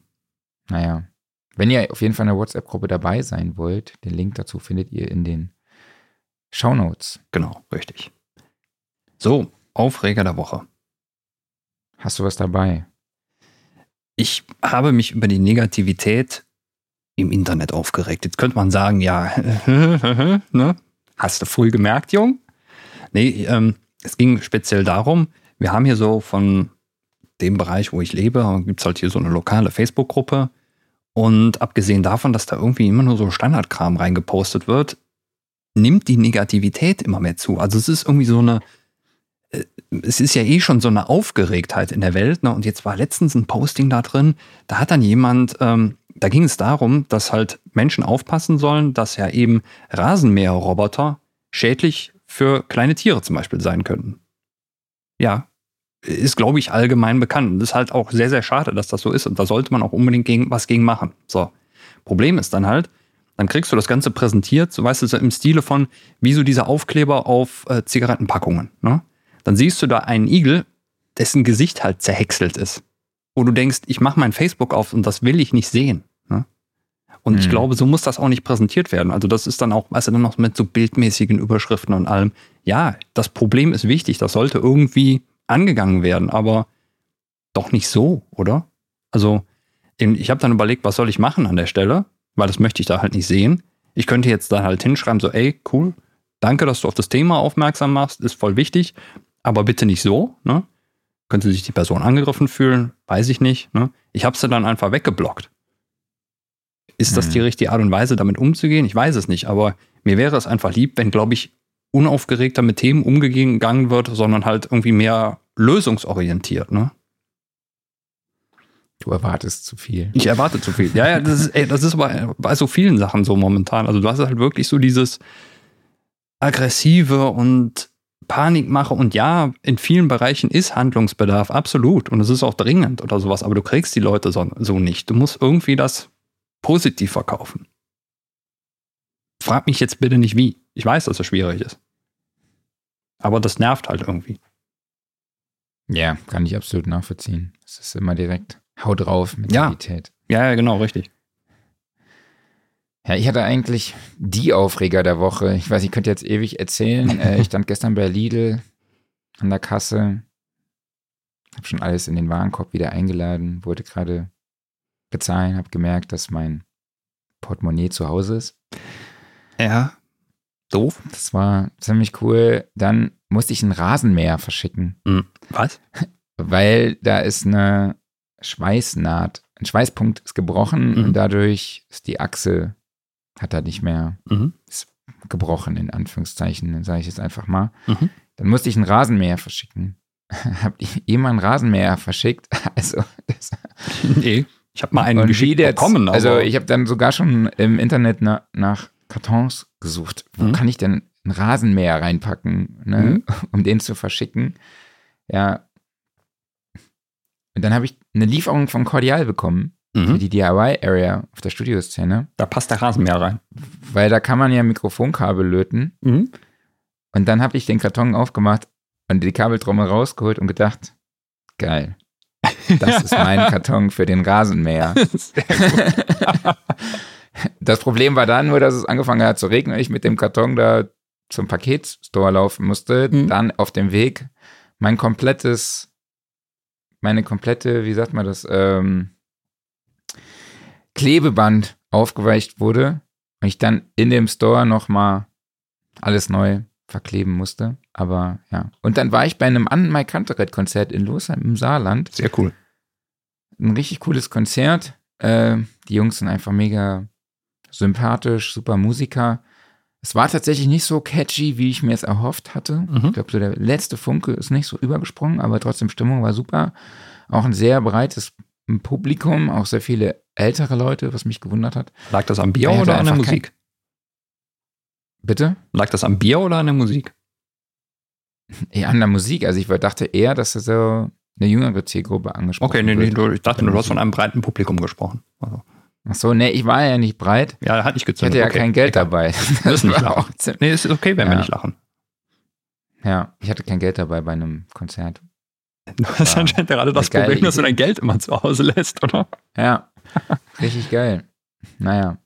Naja. Wenn ihr auf jeden Fall in der WhatsApp-Gruppe dabei sein wollt, den Link dazu findet ihr in den Shownotes. Genau, richtig. So, Aufreger der Woche. Hast du was dabei? Ich habe mich über die Negativität im Internet aufgeregt. Jetzt könnte man sagen, ja, *laughs* ne? hast du früh gemerkt, Jung? Nee, ähm, es ging speziell darum, wir haben hier so von dem Bereich, wo ich lebe, gibt es halt hier so eine lokale Facebook-Gruppe. Und abgesehen davon, dass da irgendwie immer nur so Standardkram reingepostet wird, nimmt die Negativität immer mehr zu. Also es ist irgendwie so eine, äh, es ist ja eh schon so eine Aufgeregtheit in der Welt. Ne? Und jetzt war letztens ein Posting da drin, da hat dann jemand, ähm, da ging es darum, dass halt Menschen aufpassen sollen, dass ja eben Rasenmäherroboter schädlich für kleine Tiere zum Beispiel sein könnten. Ja, ist, glaube ich, allgemein bekannt. Und das ist halt auch sehr, sehr schade, dass das so ist. Und da sollte man auch unbedingt gegen, was gegen machen. So. Problem ist dann halt, dann kriegst du das Ganze präsentiert, so weißt du, so im Stile von, wie so diese Aufkleber auf äh, Zigarettenpackungen. Ne? Dann siehst du da einen Igel, dessen Gesicht halt zerhäckselt ist. Wo du denkst, ich mache mein Facebook auf und das will ich nicht sehen. Ne? Und mhm. ich glaube, so muss das auch nicht präsentiert werden. Also das ist dann auch, weißt du, dann noch mit so bildmäßigen Überschriften und allem. Ja, das Problem ist wichtig, das sollte irgendwie angegangen werden, aber doch nicht so, oder? Also ich habe dann überlegt, was soll ich machen an der Stelle, weil das möchte ich da halt nicht sehen. Ich könnte jetzt da halt hinschreiben, so, ey, cool, danke, dass du auf das Thema aufmerksam machst, ist voll wichtig, aber bitte nicht so, ne? Könnte sich die Person angegriffen fühlen, weiß ich nicht, ne? Ich habe sie dann einfach weggeblockt. Ist das die hm. richtige Art und Weise, damit umzugehen? Ich weiß es nicht, aber mir wäre es einfach lieb, wenn, glaube ich, unaufgeregter mit Themen umgegangen wird, sondern halt irgendwie mehr lösungsorientiert, ne? Du erwartest zu viel. Ich erwarte zu viel. Ja, ja, das ist, ey, das ist aber bei so vielen Sachen so momentan. Also du hast halt wirklich so dieses aggressive und Panikmache und ja, in vielen Bereichen ist Handlungsbedarf absolut und es ist auch dringend oder sowas, aber du kriegst die Leute so, so nicht. Du musst irgendwie das positiv verkaufen. Frag mich jetzt bitte nicht wie. Ich weiß, dass es schwierig ist. Aber das nervt halt irgendwie. Ja, kann ich absolut nachvollziehen. Es ist immer direkt Hau drauf Mentalität. Ja. ja, genau, richtig. Ja, ich hatte eigentlich die Aufreger der Woche. Ich weiß, ich könnte jetzt ewig erzählen. *laughs* Äh, ich stand gestern bei Lidl an der Kasse, habe schon alles in den Warenkorb wieder eingeladen, wollte gerade bezahlen, habe gemerkt, dass mein Portemonnaie zu Hause ist. Ja, doof. Das war ziemlich cool. Dann musste ich ein Rasenmäher verschicken. Hm, was? Weil da ist eine Schweißnaht, ein Schweißpunkt ist gebrochen mhm. und dadurch ist die Achse, hat er nicht mehr, mhm. ist gebrochen, in Anführungszeichen, sage ich jetzt einfach mal. Mhm. Dann musste ich einen Rasenmäher verschicken. *laughs* Hab ich immer einen Rasenmäher verschickt? *laughs* Also, das nee, ich habe mal einen geschickt bekommen. also, ich habe dann sogar schon im Internet na, nach Kartons gesucht. Wo mhm. kann ich denn einen Rasenmäher reinpacken, ne, mhm. *laughs* um den zu verschicken? Ja, und dann habe ich eine Lieferung von Cordial bekommen mhm. für die DIY-Area auf der Studioszene. Da passt der Rasenmäher rein. Weil da kann man ja Mikrofonkabel löten. Mhm. Und dann habe ich den Karton aufgemacht und die Kabeltrommel rausgeholt und gedacht, geil. Das *laughs* ist mein Karton für den Rasenmäher. *laughs* das Problem war dann nur, dass es angefangen hat zu regnen und ich mit dem Karton da zum Paketstore laufen musste. Mhm. Dann auf dem Weg mein komplettes meine komplette, wie sagt man das, ähm, Klebeband aufgeweicht wurde und ich dann in dem Store nochmal alles neu verkleben musste. Aber ja. Und dann war ich bei einem An My Kanterett Konzert in Losheim im Saarland. Sehr cool. Ein richtig cooles Konzert. Äh, die Jungs sind einfach mega sympathisch, super Musiker. Es war tatsächlich nicht so catchy, wie ich mir es erhofft hatte. Mhm. Ich glaube, so der letzte Funke ist nicht so übergesprungen, aber trotzdem Stimmung war super. Auch ein sehr breites Publikum, auch sehr viele ältere Leute, was mich gewundert hat. Lag das am Bier oder an der Musik? Bitte? Lag das am Bier oder an der Musik? eher an der Musik. Also ich dachte eher, dass er so eine jüngere Zielgruppe angesprochen Okay, nee, nee, du, ich dachte, du hast von einem breiten Publikum gesprochen. Also, Ach so, nee, ich war ja nicht breit. ja, hat nicht Ich gezündet. hatte ja okay. kein Geld Egal. dabei. *laughs* Müssen nicht lachen. auch Nee, es ist okay, wenn wir Ja. nicht lachen. Ja, ich hatte kein Geld dabei bei einem Konzert. Du hast Ja. anscheinend gerade das Problem, dass du Idee. dein Geld immer zu Hause lässt, oder? Ja, richtig geil. Naja.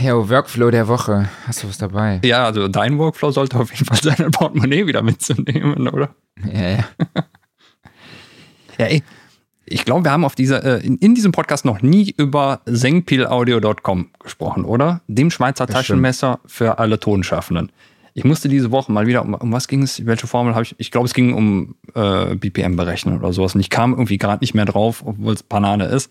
Ja, Workflow der Woche. Hast du was dabei? Ja, also dein Workflow sollte auf jeden Fall sein, *laughs* ein Portemonnaie wieder mitzunehmen, oder? Ja, ja. *laughs* Ja, ey. Ich glaube, wir haben auf dieser, äh, in, in diesem Podcast noch nie über sengpilaudio.com gesprochen, oder? Dem Schweizer Das stimmt. Taschenmesser für alle Tonschaffenden. Ich musste diese Woche mal wieder, um, um was ging es, welche Formel habe ich? Ich glaube, es ging um äh, BPM berechnen oder sowas. Und ich kam irgendwie gerade nicht mehr drauf, obwohl es Banane ist.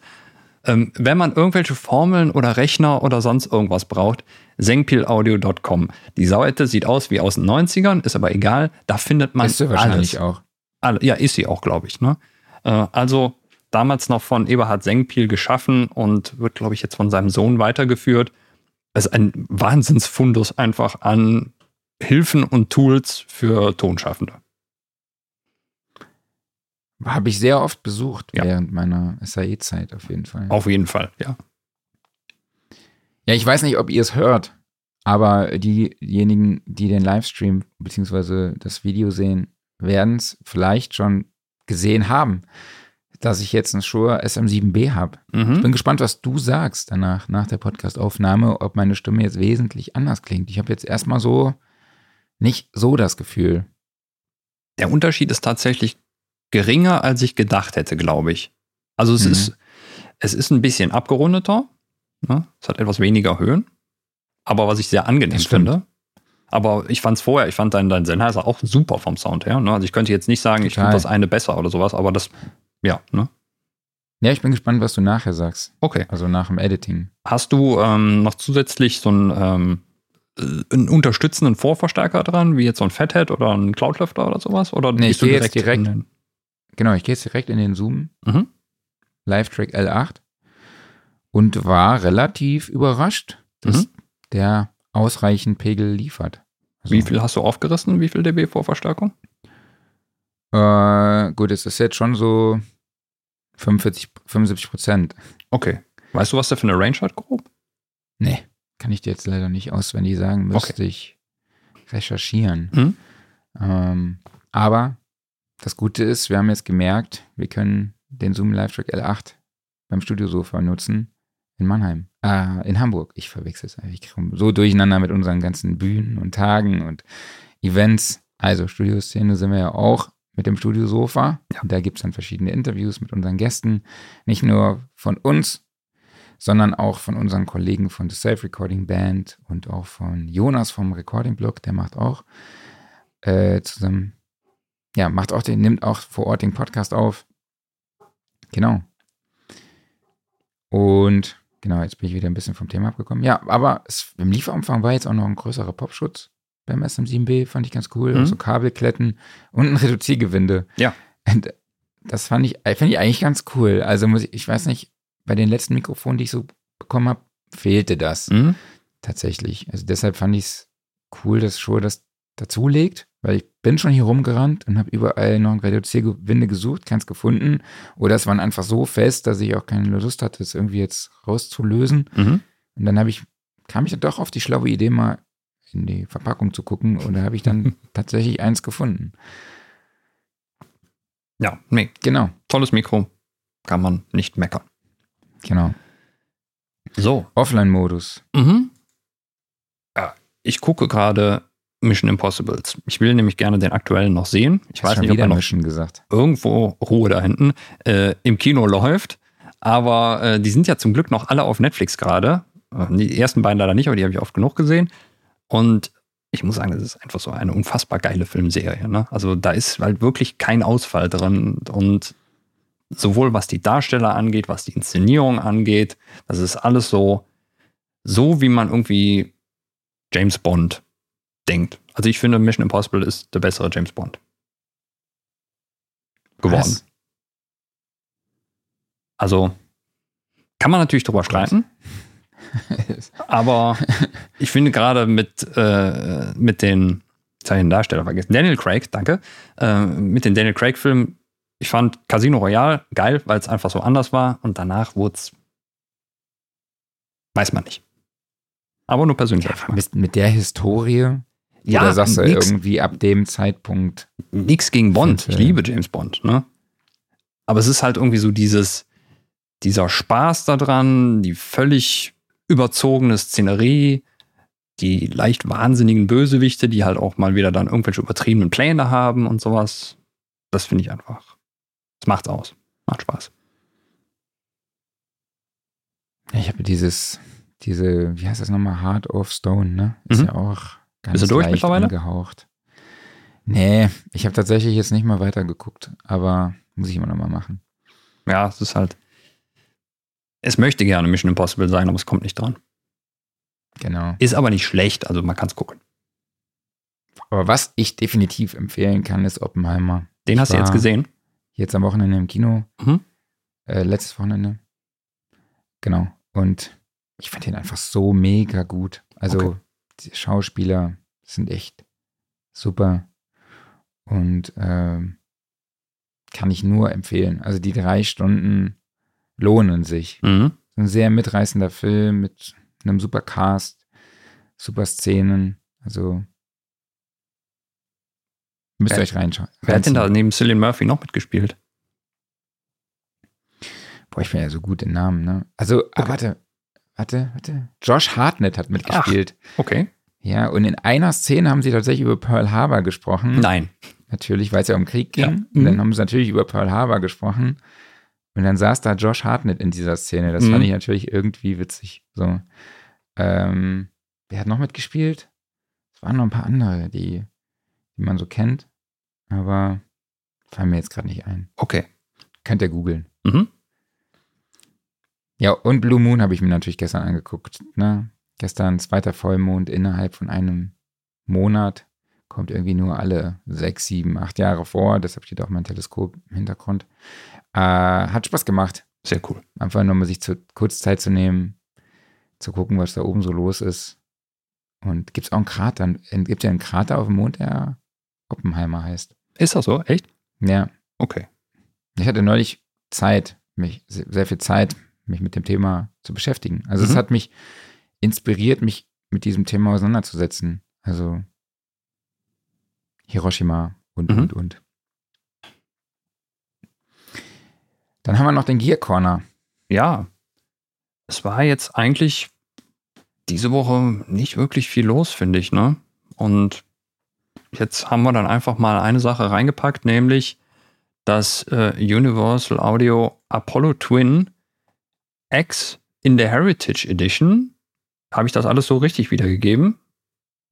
Ähm, wenn man irgendwelche Formeln oder Rechner oder sonst irgendwas braucht, sengpilaudio.com. Die Seite sieht aus wie aus den 90ern, ist aber egal. Da findet man Bist du wahrscheinlich alles. auch. Alle, ja, ist sie auch, glaube ich. Ne? Äh, also damals noch von Eberhard Sengpiel geschaffen und wird, glaube ich, jetzt von seinem Sohn weitergeführt. Es ist ein Wahnsinnsfundus einfach an Hilfen und Tools für Tonschaffende. Habe ich sehr oft besucht Ja. während meiner SAE-Zeit auf jeden Fall. Auf jeden Fall, ja. Ja, ich weiß nicht, ob ihr es hört, aber diejenigen, die den Livestream bzw. das Video sehen, werden es vielleicht schon gesehen haben, dass ich jetzt einen Shure SM7B habe. Ich Mhm. bin gespannt, was du sagst danach, nach der Podcastaufnahme, ob meine Stimme jetzt wesentlich anders klingt. Ich habe jetzt erstmal so nicht so das Gefühl. Der Unterschied ist tatsächlich geringer, als ich gedacht hätte, glaube ich. Also es Mhm. ist, es ist ein bisschen abgerundeter. Ne? Es hat etwas weniger Höhen. Aber was ich sehr angenehm finde. Aber ich fand es vorher, ich fand dein, dein Sennheiser auch super vom Sound her. Ne? Also ich könnte jetzt nicht sagen, ich Total. finde das eine besser oder sowas, aber das, ja, ne? Ja, ich bin gespannt, was du nachher sagst. Okay. Also nach dem Editing. Hast du ähm, noch zusätzlich so einen, ähm, äh, einen unterstützenden Vorverstärker dran, wie jetzt so ein Fathead oder ein Cloudlifter oder sowas? Oder Nee, ich gehe jetzt direkt- in den- Genau, ich gehe jetzt direkt in den Zoom Mhm. Live-Track L8 und war relativ überrascht, dass Mhm. der ausreichend Pegel liefert. Also, Wie viel hast du aufgerissen? Wie viel dB Vorverstärkung? Äh, gut, es ist jetzt schon so 45, 75 Prozent. Okay. Weißt du, was der für eine Range hat, grob? Nee, kann ich dir jetzt leider nicht auswendig sagen. Müsste ich recherchieren. Mhm. Ähm, aber das Gute ist, wir haben jetzt gemerkt, wir können den Zoom Live-Track L8 beim Studiosofa nutzen in Mannheim. Äh, in Hamburg. Ich verwechsel es eigentlich. Ich komme so durcheinander mit unseren ganzen Bühnen und Tagen und Events. Also Studioszene sind wir ja auch mit dem Studiosofa. Ja. Da gibt es dann verschiedene Interviews mit unseren Gästen. Nicht nur von uns, sondern auch von unseren Kollegen von The Self-Recording Band und auch von Jonas vom Recording Blog. Der macht auch äh, zusammen, ja, macht auch den, nimmt auch vor Ort den Podcast auf. Genau. Und genau, jetzt bin ich wieder ein bisschen vom Thema abgekommen. Ja, aber es, im Lieferumfang war jetzt auch noch ein größerer Popschutz beim SM7B, fand ich ganz cool. Mhm. So Kabelkletten und ein Reduziergewinde. Ja. Und das fand ich, äh, finde ich eigentlich ganz cool. Also muss ich, ich weiß nicht, bei den letzten Mikrofonen, die ich so bekommen habe, fehlte das Mhm. tatsächlich. Also deshalb fand ich es cool, dass Shure das dazulegt, weil ich bin schon hier rumgerannt und habe überall noch ein Reduziergewinde gesucht, keins gefunden. Oder es waren einfach so fest, dass ich auch keine Lust hatte, es irgendwie jetzt rauszulösen. Mhm. Und dann habe ich, kam ich dann doch auf die schlaue Idee, mal in die Verpackung zu gucken und da habe ich dann *laughs* tatsächlich eins gefunden. Ja, nee, Genau, tolles Mikro. Kann man nicht meckern. genau. So. Offline-Modus. Mhm. Ja, ich gucke gerade Mission Impossibles. Ich will nämlich gerne den aktuellen noch sehen. Ich weiß nicht, ob er noch Mission gesagt. irgendwo Ruhe da hinten äh, im Kino läuft. Aber äh, die sind ja zum Glück noch alle auf Netflix gerade. Äh, Die ersten beiden leider nicht, aber die habe ich oft genug gesehen. Und ich muss sagen, das ist einfach so eine unfassbar geile Filmserie. Ne? Also da ist halt wirklich kein Ausfall drin. Und sowohl was die Darsteller angeht, was die Inszenierung angeht, das ist alles so, so wie man irgendwie James Bond denkt. Also ich finde, Mission Impossible ist der bessere James Bond geworden. Was? Also kann man natürlich drüber streiten, *laughs* aber ich finde gerade mit, äh, mit den jetzt habe ich den Darsteller vergessen. Daniel Craig, danke. Äh, mit den Daniel Craig-Filmen. Ich fand Casino Royale geil, weil es einfach so anders war. Und danach wurde es. Weiß man nicht. Aber nur persönlich. Ja, mit, mit der Historie. Ja, oder sagst du nix. irgendwie ab dem Zeitpunkt. Nix gegen Bond. Ich liebe James Bond, ne? Aber es ist halt irgendwie so dieses, dieser Spaß daran, die völlig überzogene Szenerie, die leicht wahnsinnigen Bösewichte, die halt auch mal wieder dann irgendwelche übertriebenen Pläne haben und sowas. Das finde ich einfach. Das macht's aus. Macht Spaß. Ich habe dieses, diese, wie heißt das nochmal? Heart of Stone, ne? Ist Mhm. ja auch ganz Bist du durch leicht mittlerweile? angehaucht. Nee, ich habe tatsächlich jetzt nicht mal weitergeguckt, aber muss ich immer noch mal machen. Ja, es ist halt. Es möchte gerne Mission Impossible sein, aber es kommt nicht dran. Genau. Ist aber nicht schlecht, also man kann es gucken. Aber was ich definitiv empfehlen kann, ist Oppenheimer. Den hast du jetzt gesehen? Jetzt am Wochenende im Kino. Mhm. Äh, letztes Wochenende. Genau. Und ich fand den einfach so mega gut. Also Okay. die Schauspieler sind echt super. Und ähm, kann ich nur empfehlen. Also die drei Stunden lohnen sich. Mhm. Ein sehr mitreißender Film mit einem super Cast, super Szenen. Also müsst ihr Wer- euch reinschauen. Wer hat denn da neben Cillian Murphy noch mitgespielt? Boah, ich bin ja so gut in Namen, ne? Also, ah, warte, warte, warte. Josh Hartnett hat mitgespielt. Okay. Ja, und in einer Szene haben sie tatsächlich über Pearl Harbor gesprochen. Nein. Natürlich, weil es ja um Krieg ging. Ja. Und Mhm. dann haben sie natürlich über Pearl Harbor gesprochen. Und dann saß da Josh Hartnett in dieser Szene. Das Mhm. fand ich natürlich irgendwie witzig. So. Ähm, wer hat noch mitgespielt? Es waren noch ein paar andere, die, die man so kennt. Aber fallen mir jetzt gerade nicht ein. Okay. Könnt ihr googeln. Mhm. Ja, und Blue Moon habe ich mir natürlich gestern angeguckt. Ne? Gestern zweiter Vollmond innerhalb von einem Monat. Kommt irgendwie nur alle sechs, sieben, acht Jahre vor. Deshalb steht auch mein Teleskop im Hintergrund. Äh, hat Spaß gemacht. Sehr cool. Einfach nur mal sich zu, kurz Zeit zu nehmen, zu gucken, was da oben so los ist. Und gibt es auch einen Krater? Gibt es ja einen Krater auf dem Mond, der Oppenheimer heißt? Ist das so? Echt? Ja, Okay. ich hatte neulich Zeit, mich, se- sehr viel Zeit, mich mit dem Thema zu beschäftigen. Also es Mhm. hat mich inspiriert, mich mit diesem Thema auseinanderzusetzen. Also Hiroshima und, Mhm. und, und. Dann haben wir noch den Gear Corner. Ja. Es war jetzt eigentlich diese Woche nicht wirklich viel los, finde ich, ne? Und jetzt haben wir dann einfach mal eine Sache reingepackt, nämlich das äh, Universal Audio Apollo Twin X in der Heritage Edition. Habe ich das alles so richtig wiedergegeben?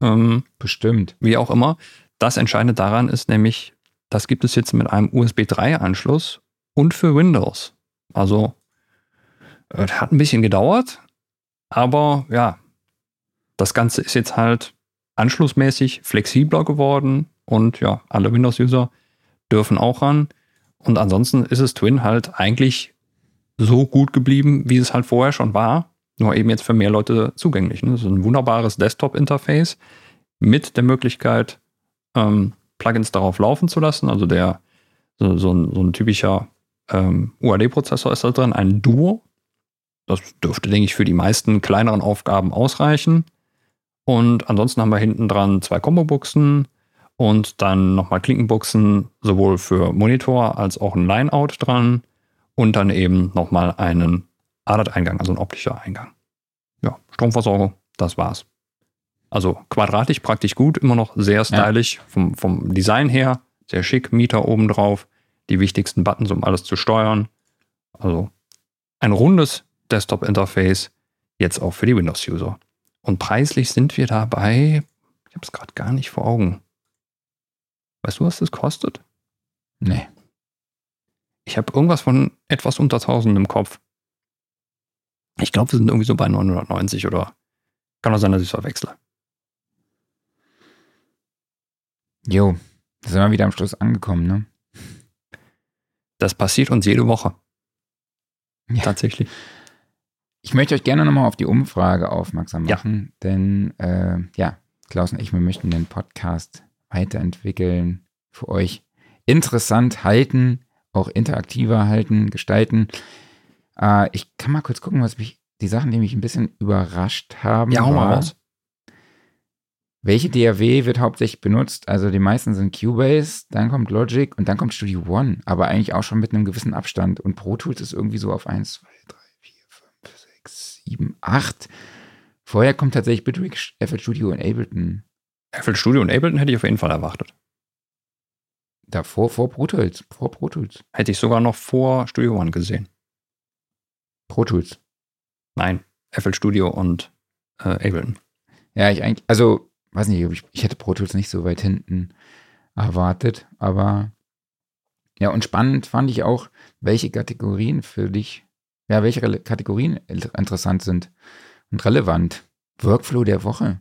Ähm, Bestimmt. wie auch immer. Das Entscheidende daran ist nämlich, das gibt es jetzt mit einem USB 3-Anschluss und für Windows. Also, äh, hat ein bisschen gedauert, aber ja, das Ganze ist jetzt halt anschlussmäßig flexibler geworden und ja, alle Windows-User dürfen auch ran. Und ansonsten ist es Twin halt eigentlich so gut geblieben, wie es halt vorher schon war, nur eben jetzt für mehr Leute zugänglich. Ne? Das ist ein wunderbares Desktop-Interface mit der Möglichkeit, ähm, Plugins darauf laufen zu lassen. Also der so, so, ein, so ein typischer ähm, UAD-Prozessor ist da drin, ein Duo. Das dürfte, denke ich, für die meisten kleineren Aufgaben ausreichen. Und ansonsten haben wir hinten dran zwei Combo-Buchsen und dann nochmal Klinkenbuchsen, sowohl für Monitor als auch ein Lineout dran und dann eben nochmal einen ADAT-Eingang, also ein optischer Eingang. Ja, Stromversorgung, das war's. Also quadratisch praktisch gut, immer noch sehr stylisch vom, vom Design her, sehr schick, Mieter oben drauf, die wichtigsten Buttons, um alles zu steuern. Also ein rundes Desktop-Interface, jetzt auch für die Windows-User. Und preislich sind wir dabei, ich habe es gerade gar nicht vor Augen. Weißt du, was das kostet? Nee. Ich habe irgendwas von etwas unter 1000 im Kopf. Ich glaube, wir sind irgendwie so bei 990 oder kann auch sein, dass ich es verwechsle. Jo, da sind wir wieder am Schluss angekommen, ne? Das passiert uns jede Woche. Ja. Tatsächlich. Ich möchte euch gerne nochmal auf die Umfrage aufmerksam Ja. machen, denn äh, ja, Klaus und ich, wir möchten den Podcast weiterentwickeln, für euch interessant halten, auch interaktiver halten, gestalten. Äh, ich kann mal kurz gucken, was mich, die Sachen, die mich ein bisschen überrascht haben. Ja, hau mal raus. Welche DAW wird hauptsächlich benutzt? Also die meisten sind Cubase, dann kommt Logic und dann kommt Studio One, aber eigentlich auch schon mit einem gewissen Abstand. Und Pro Tools ist irgendwie so auf 1, 2, 3, 4, 5, 6, 7, 8. Vorher kommt tatsächlich Bitwig, FL Studio und Ableton. FL Studio und Ableton hätte ich auf jeden Fall erwartet. Davor, vor Pro Tools. Vor Pro Tools. Hätte ich sogar noch vor Studio One gesehen. Pro Tools. Nein, FL Studio und äh, Ableton. Ja, ich eigentlich, also, weiß nicht, ich, ich hätte Pro Tools nicht so weit hinten erwartet, aber ja, und spannend fand ich auch, welche Kategorien für dich, ja, welche Rele- Kategorien inter- interessant sind und relevant. Workflow der Woche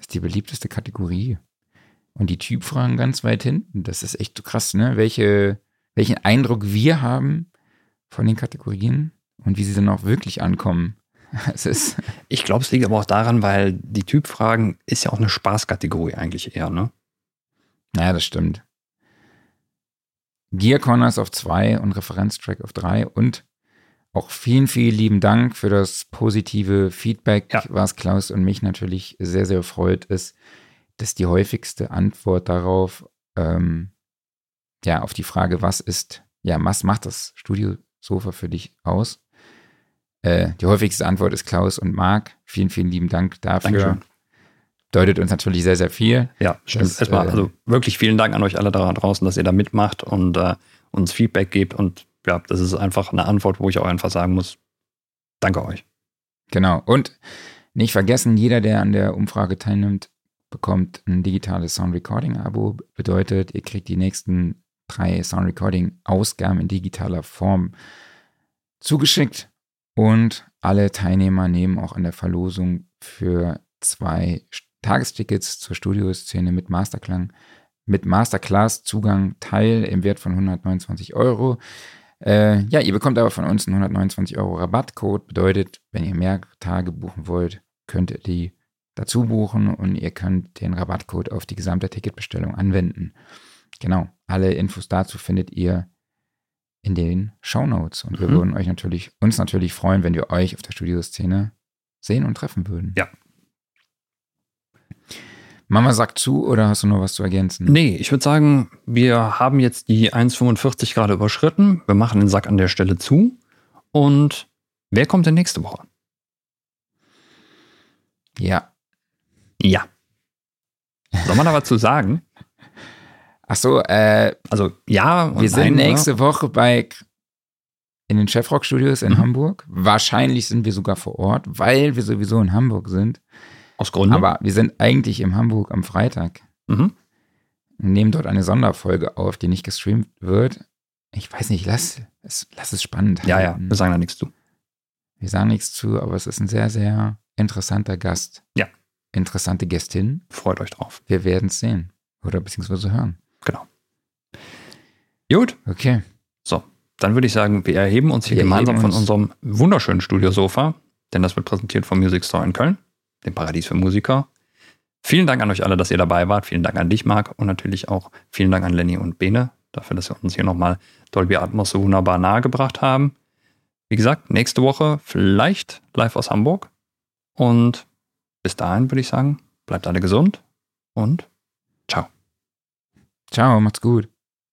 ist die beliebteste Kategorie. Und die Typfragen ganz weit hinten. Das ist echt so krass, ne? Welche, welchen Eindruck wir haben von den Kategorien und wie sie dann auch wirklich ankommen. *laughs* Ich glaube, es liegt aber auch daran, weil die Typfragen ist ja auch eine Spaßkategorie eigentlich eher, ne? naja, das stimmt. Gear Corners auf zwei und Referenztrack auf drei und auch vielen, vielen lieben Dank für das positive Feedback, Ja. was Klaus und mich natürlich sehr, sehr freut, ist, dass die häufigste Antwort darauf, ähm, ja, auf die Frage, was ist, ja, was macht das Studiosofa für dich aus? Äh, die häufigste Antwort ist Klaus und Marc. Vielen, vielen lieben Dank dafür. Dankeschön. Deutet uns natürlich sehr, sehr viel. Ja, stimmt. Erstmal, äh, also wirklich vielen Dank an euch alle da draußen, dass ihr da mitmacht und äh, uns Feedback gebt. Und ja, das ist einfach eine Antwort, wo ich auch einfach sagen muss, danke euch. Genau. Und nicht vergessen, jeder, der an der Umfrage teilnimmt, bekommt ein digitales Sound Recording Abo. Bedeutet, ihr kriegt die nächsten drei Sound Recording Ausgaben in digitaler Form zugeschickt. Und alle Teilnehmer nehmen auch an der Verlosung für zwei Tagestickets zur Studioszene mit Masterklang, mit Masterclass Zugang teil im Wert von 129 Euro. Äh, ja, ihr bekommt aber von uns einen 129 Euro Rabattcode. Bedeutet, wenn ihr mehr Tage buchen wollt, könnt ihr die dazu buchen und ihr könnt den Rabattcode auf die gesamte Ticketbestellung anwenden. Genau, alle Infos dazu findet ihr in den Shownotes. Und wir Mhm. würden euch natürlich, uns natürlich freuen, wenn wir euch auf der Studioszene sehen und treffen würden. Ja. Mama sagt zu oder hast du noch was zu ergänzen? Nee, ich würde sagen, wir haben jetzt die 1,45 gerade überschritten. Wir machen den Sack an der Stelle zu. Und wer kommt denn nächste Woche? Ja. Ja. Soll man da was zu sagen? *laughs* Ach so, äh, Also ja, wir sind nein, nächste Woche bei in den Chefrock Studios in Mhm. Hamburg. Wahrscheinlich sind wir sogar vor Ort, weil wir sowieso in Hamburg sind. Aus Gründen. Aber wir sind eigentlich in Hamburg am Freitag. mhm. nehmen dort eine Sonderfolge auf, die nicht gestreamt wird. Ich weiß nicht, lass es, lass es spannend Ja, ja, halten. wir sagen da nichts zu. Wir sagen nichts zu, aber es ist ein sehr, sehr interessanter Gast. Ja. Interessante Gästin. Freut euch drauf. Wir werden es sehen. Oder beziehungsweise hören. Genau. Gut, Okay. so. Dann würde ich sagen, wir erheben uns hier Wir gemeinsam von uns. unserem wunderschönen Studiosofa, denn das wird präsentiert vom Music Store in Köln, dem Paradies für Musiker. Vielen Dank an euch alle, dass ihr dabei wart. Vielen Dank an dich, Marc, und natürlich auch vielen Dank an Lenny und Bene dafür, dass sie uns hier nochmal Dolby Atmos so wunderbar nahegebracht haben. Wie gesagt, nächste Woche vielleicht live aus Hamburg. Und bis dahin würde ich sagen, bleibt alle gesund und. Ciao, macht's gut.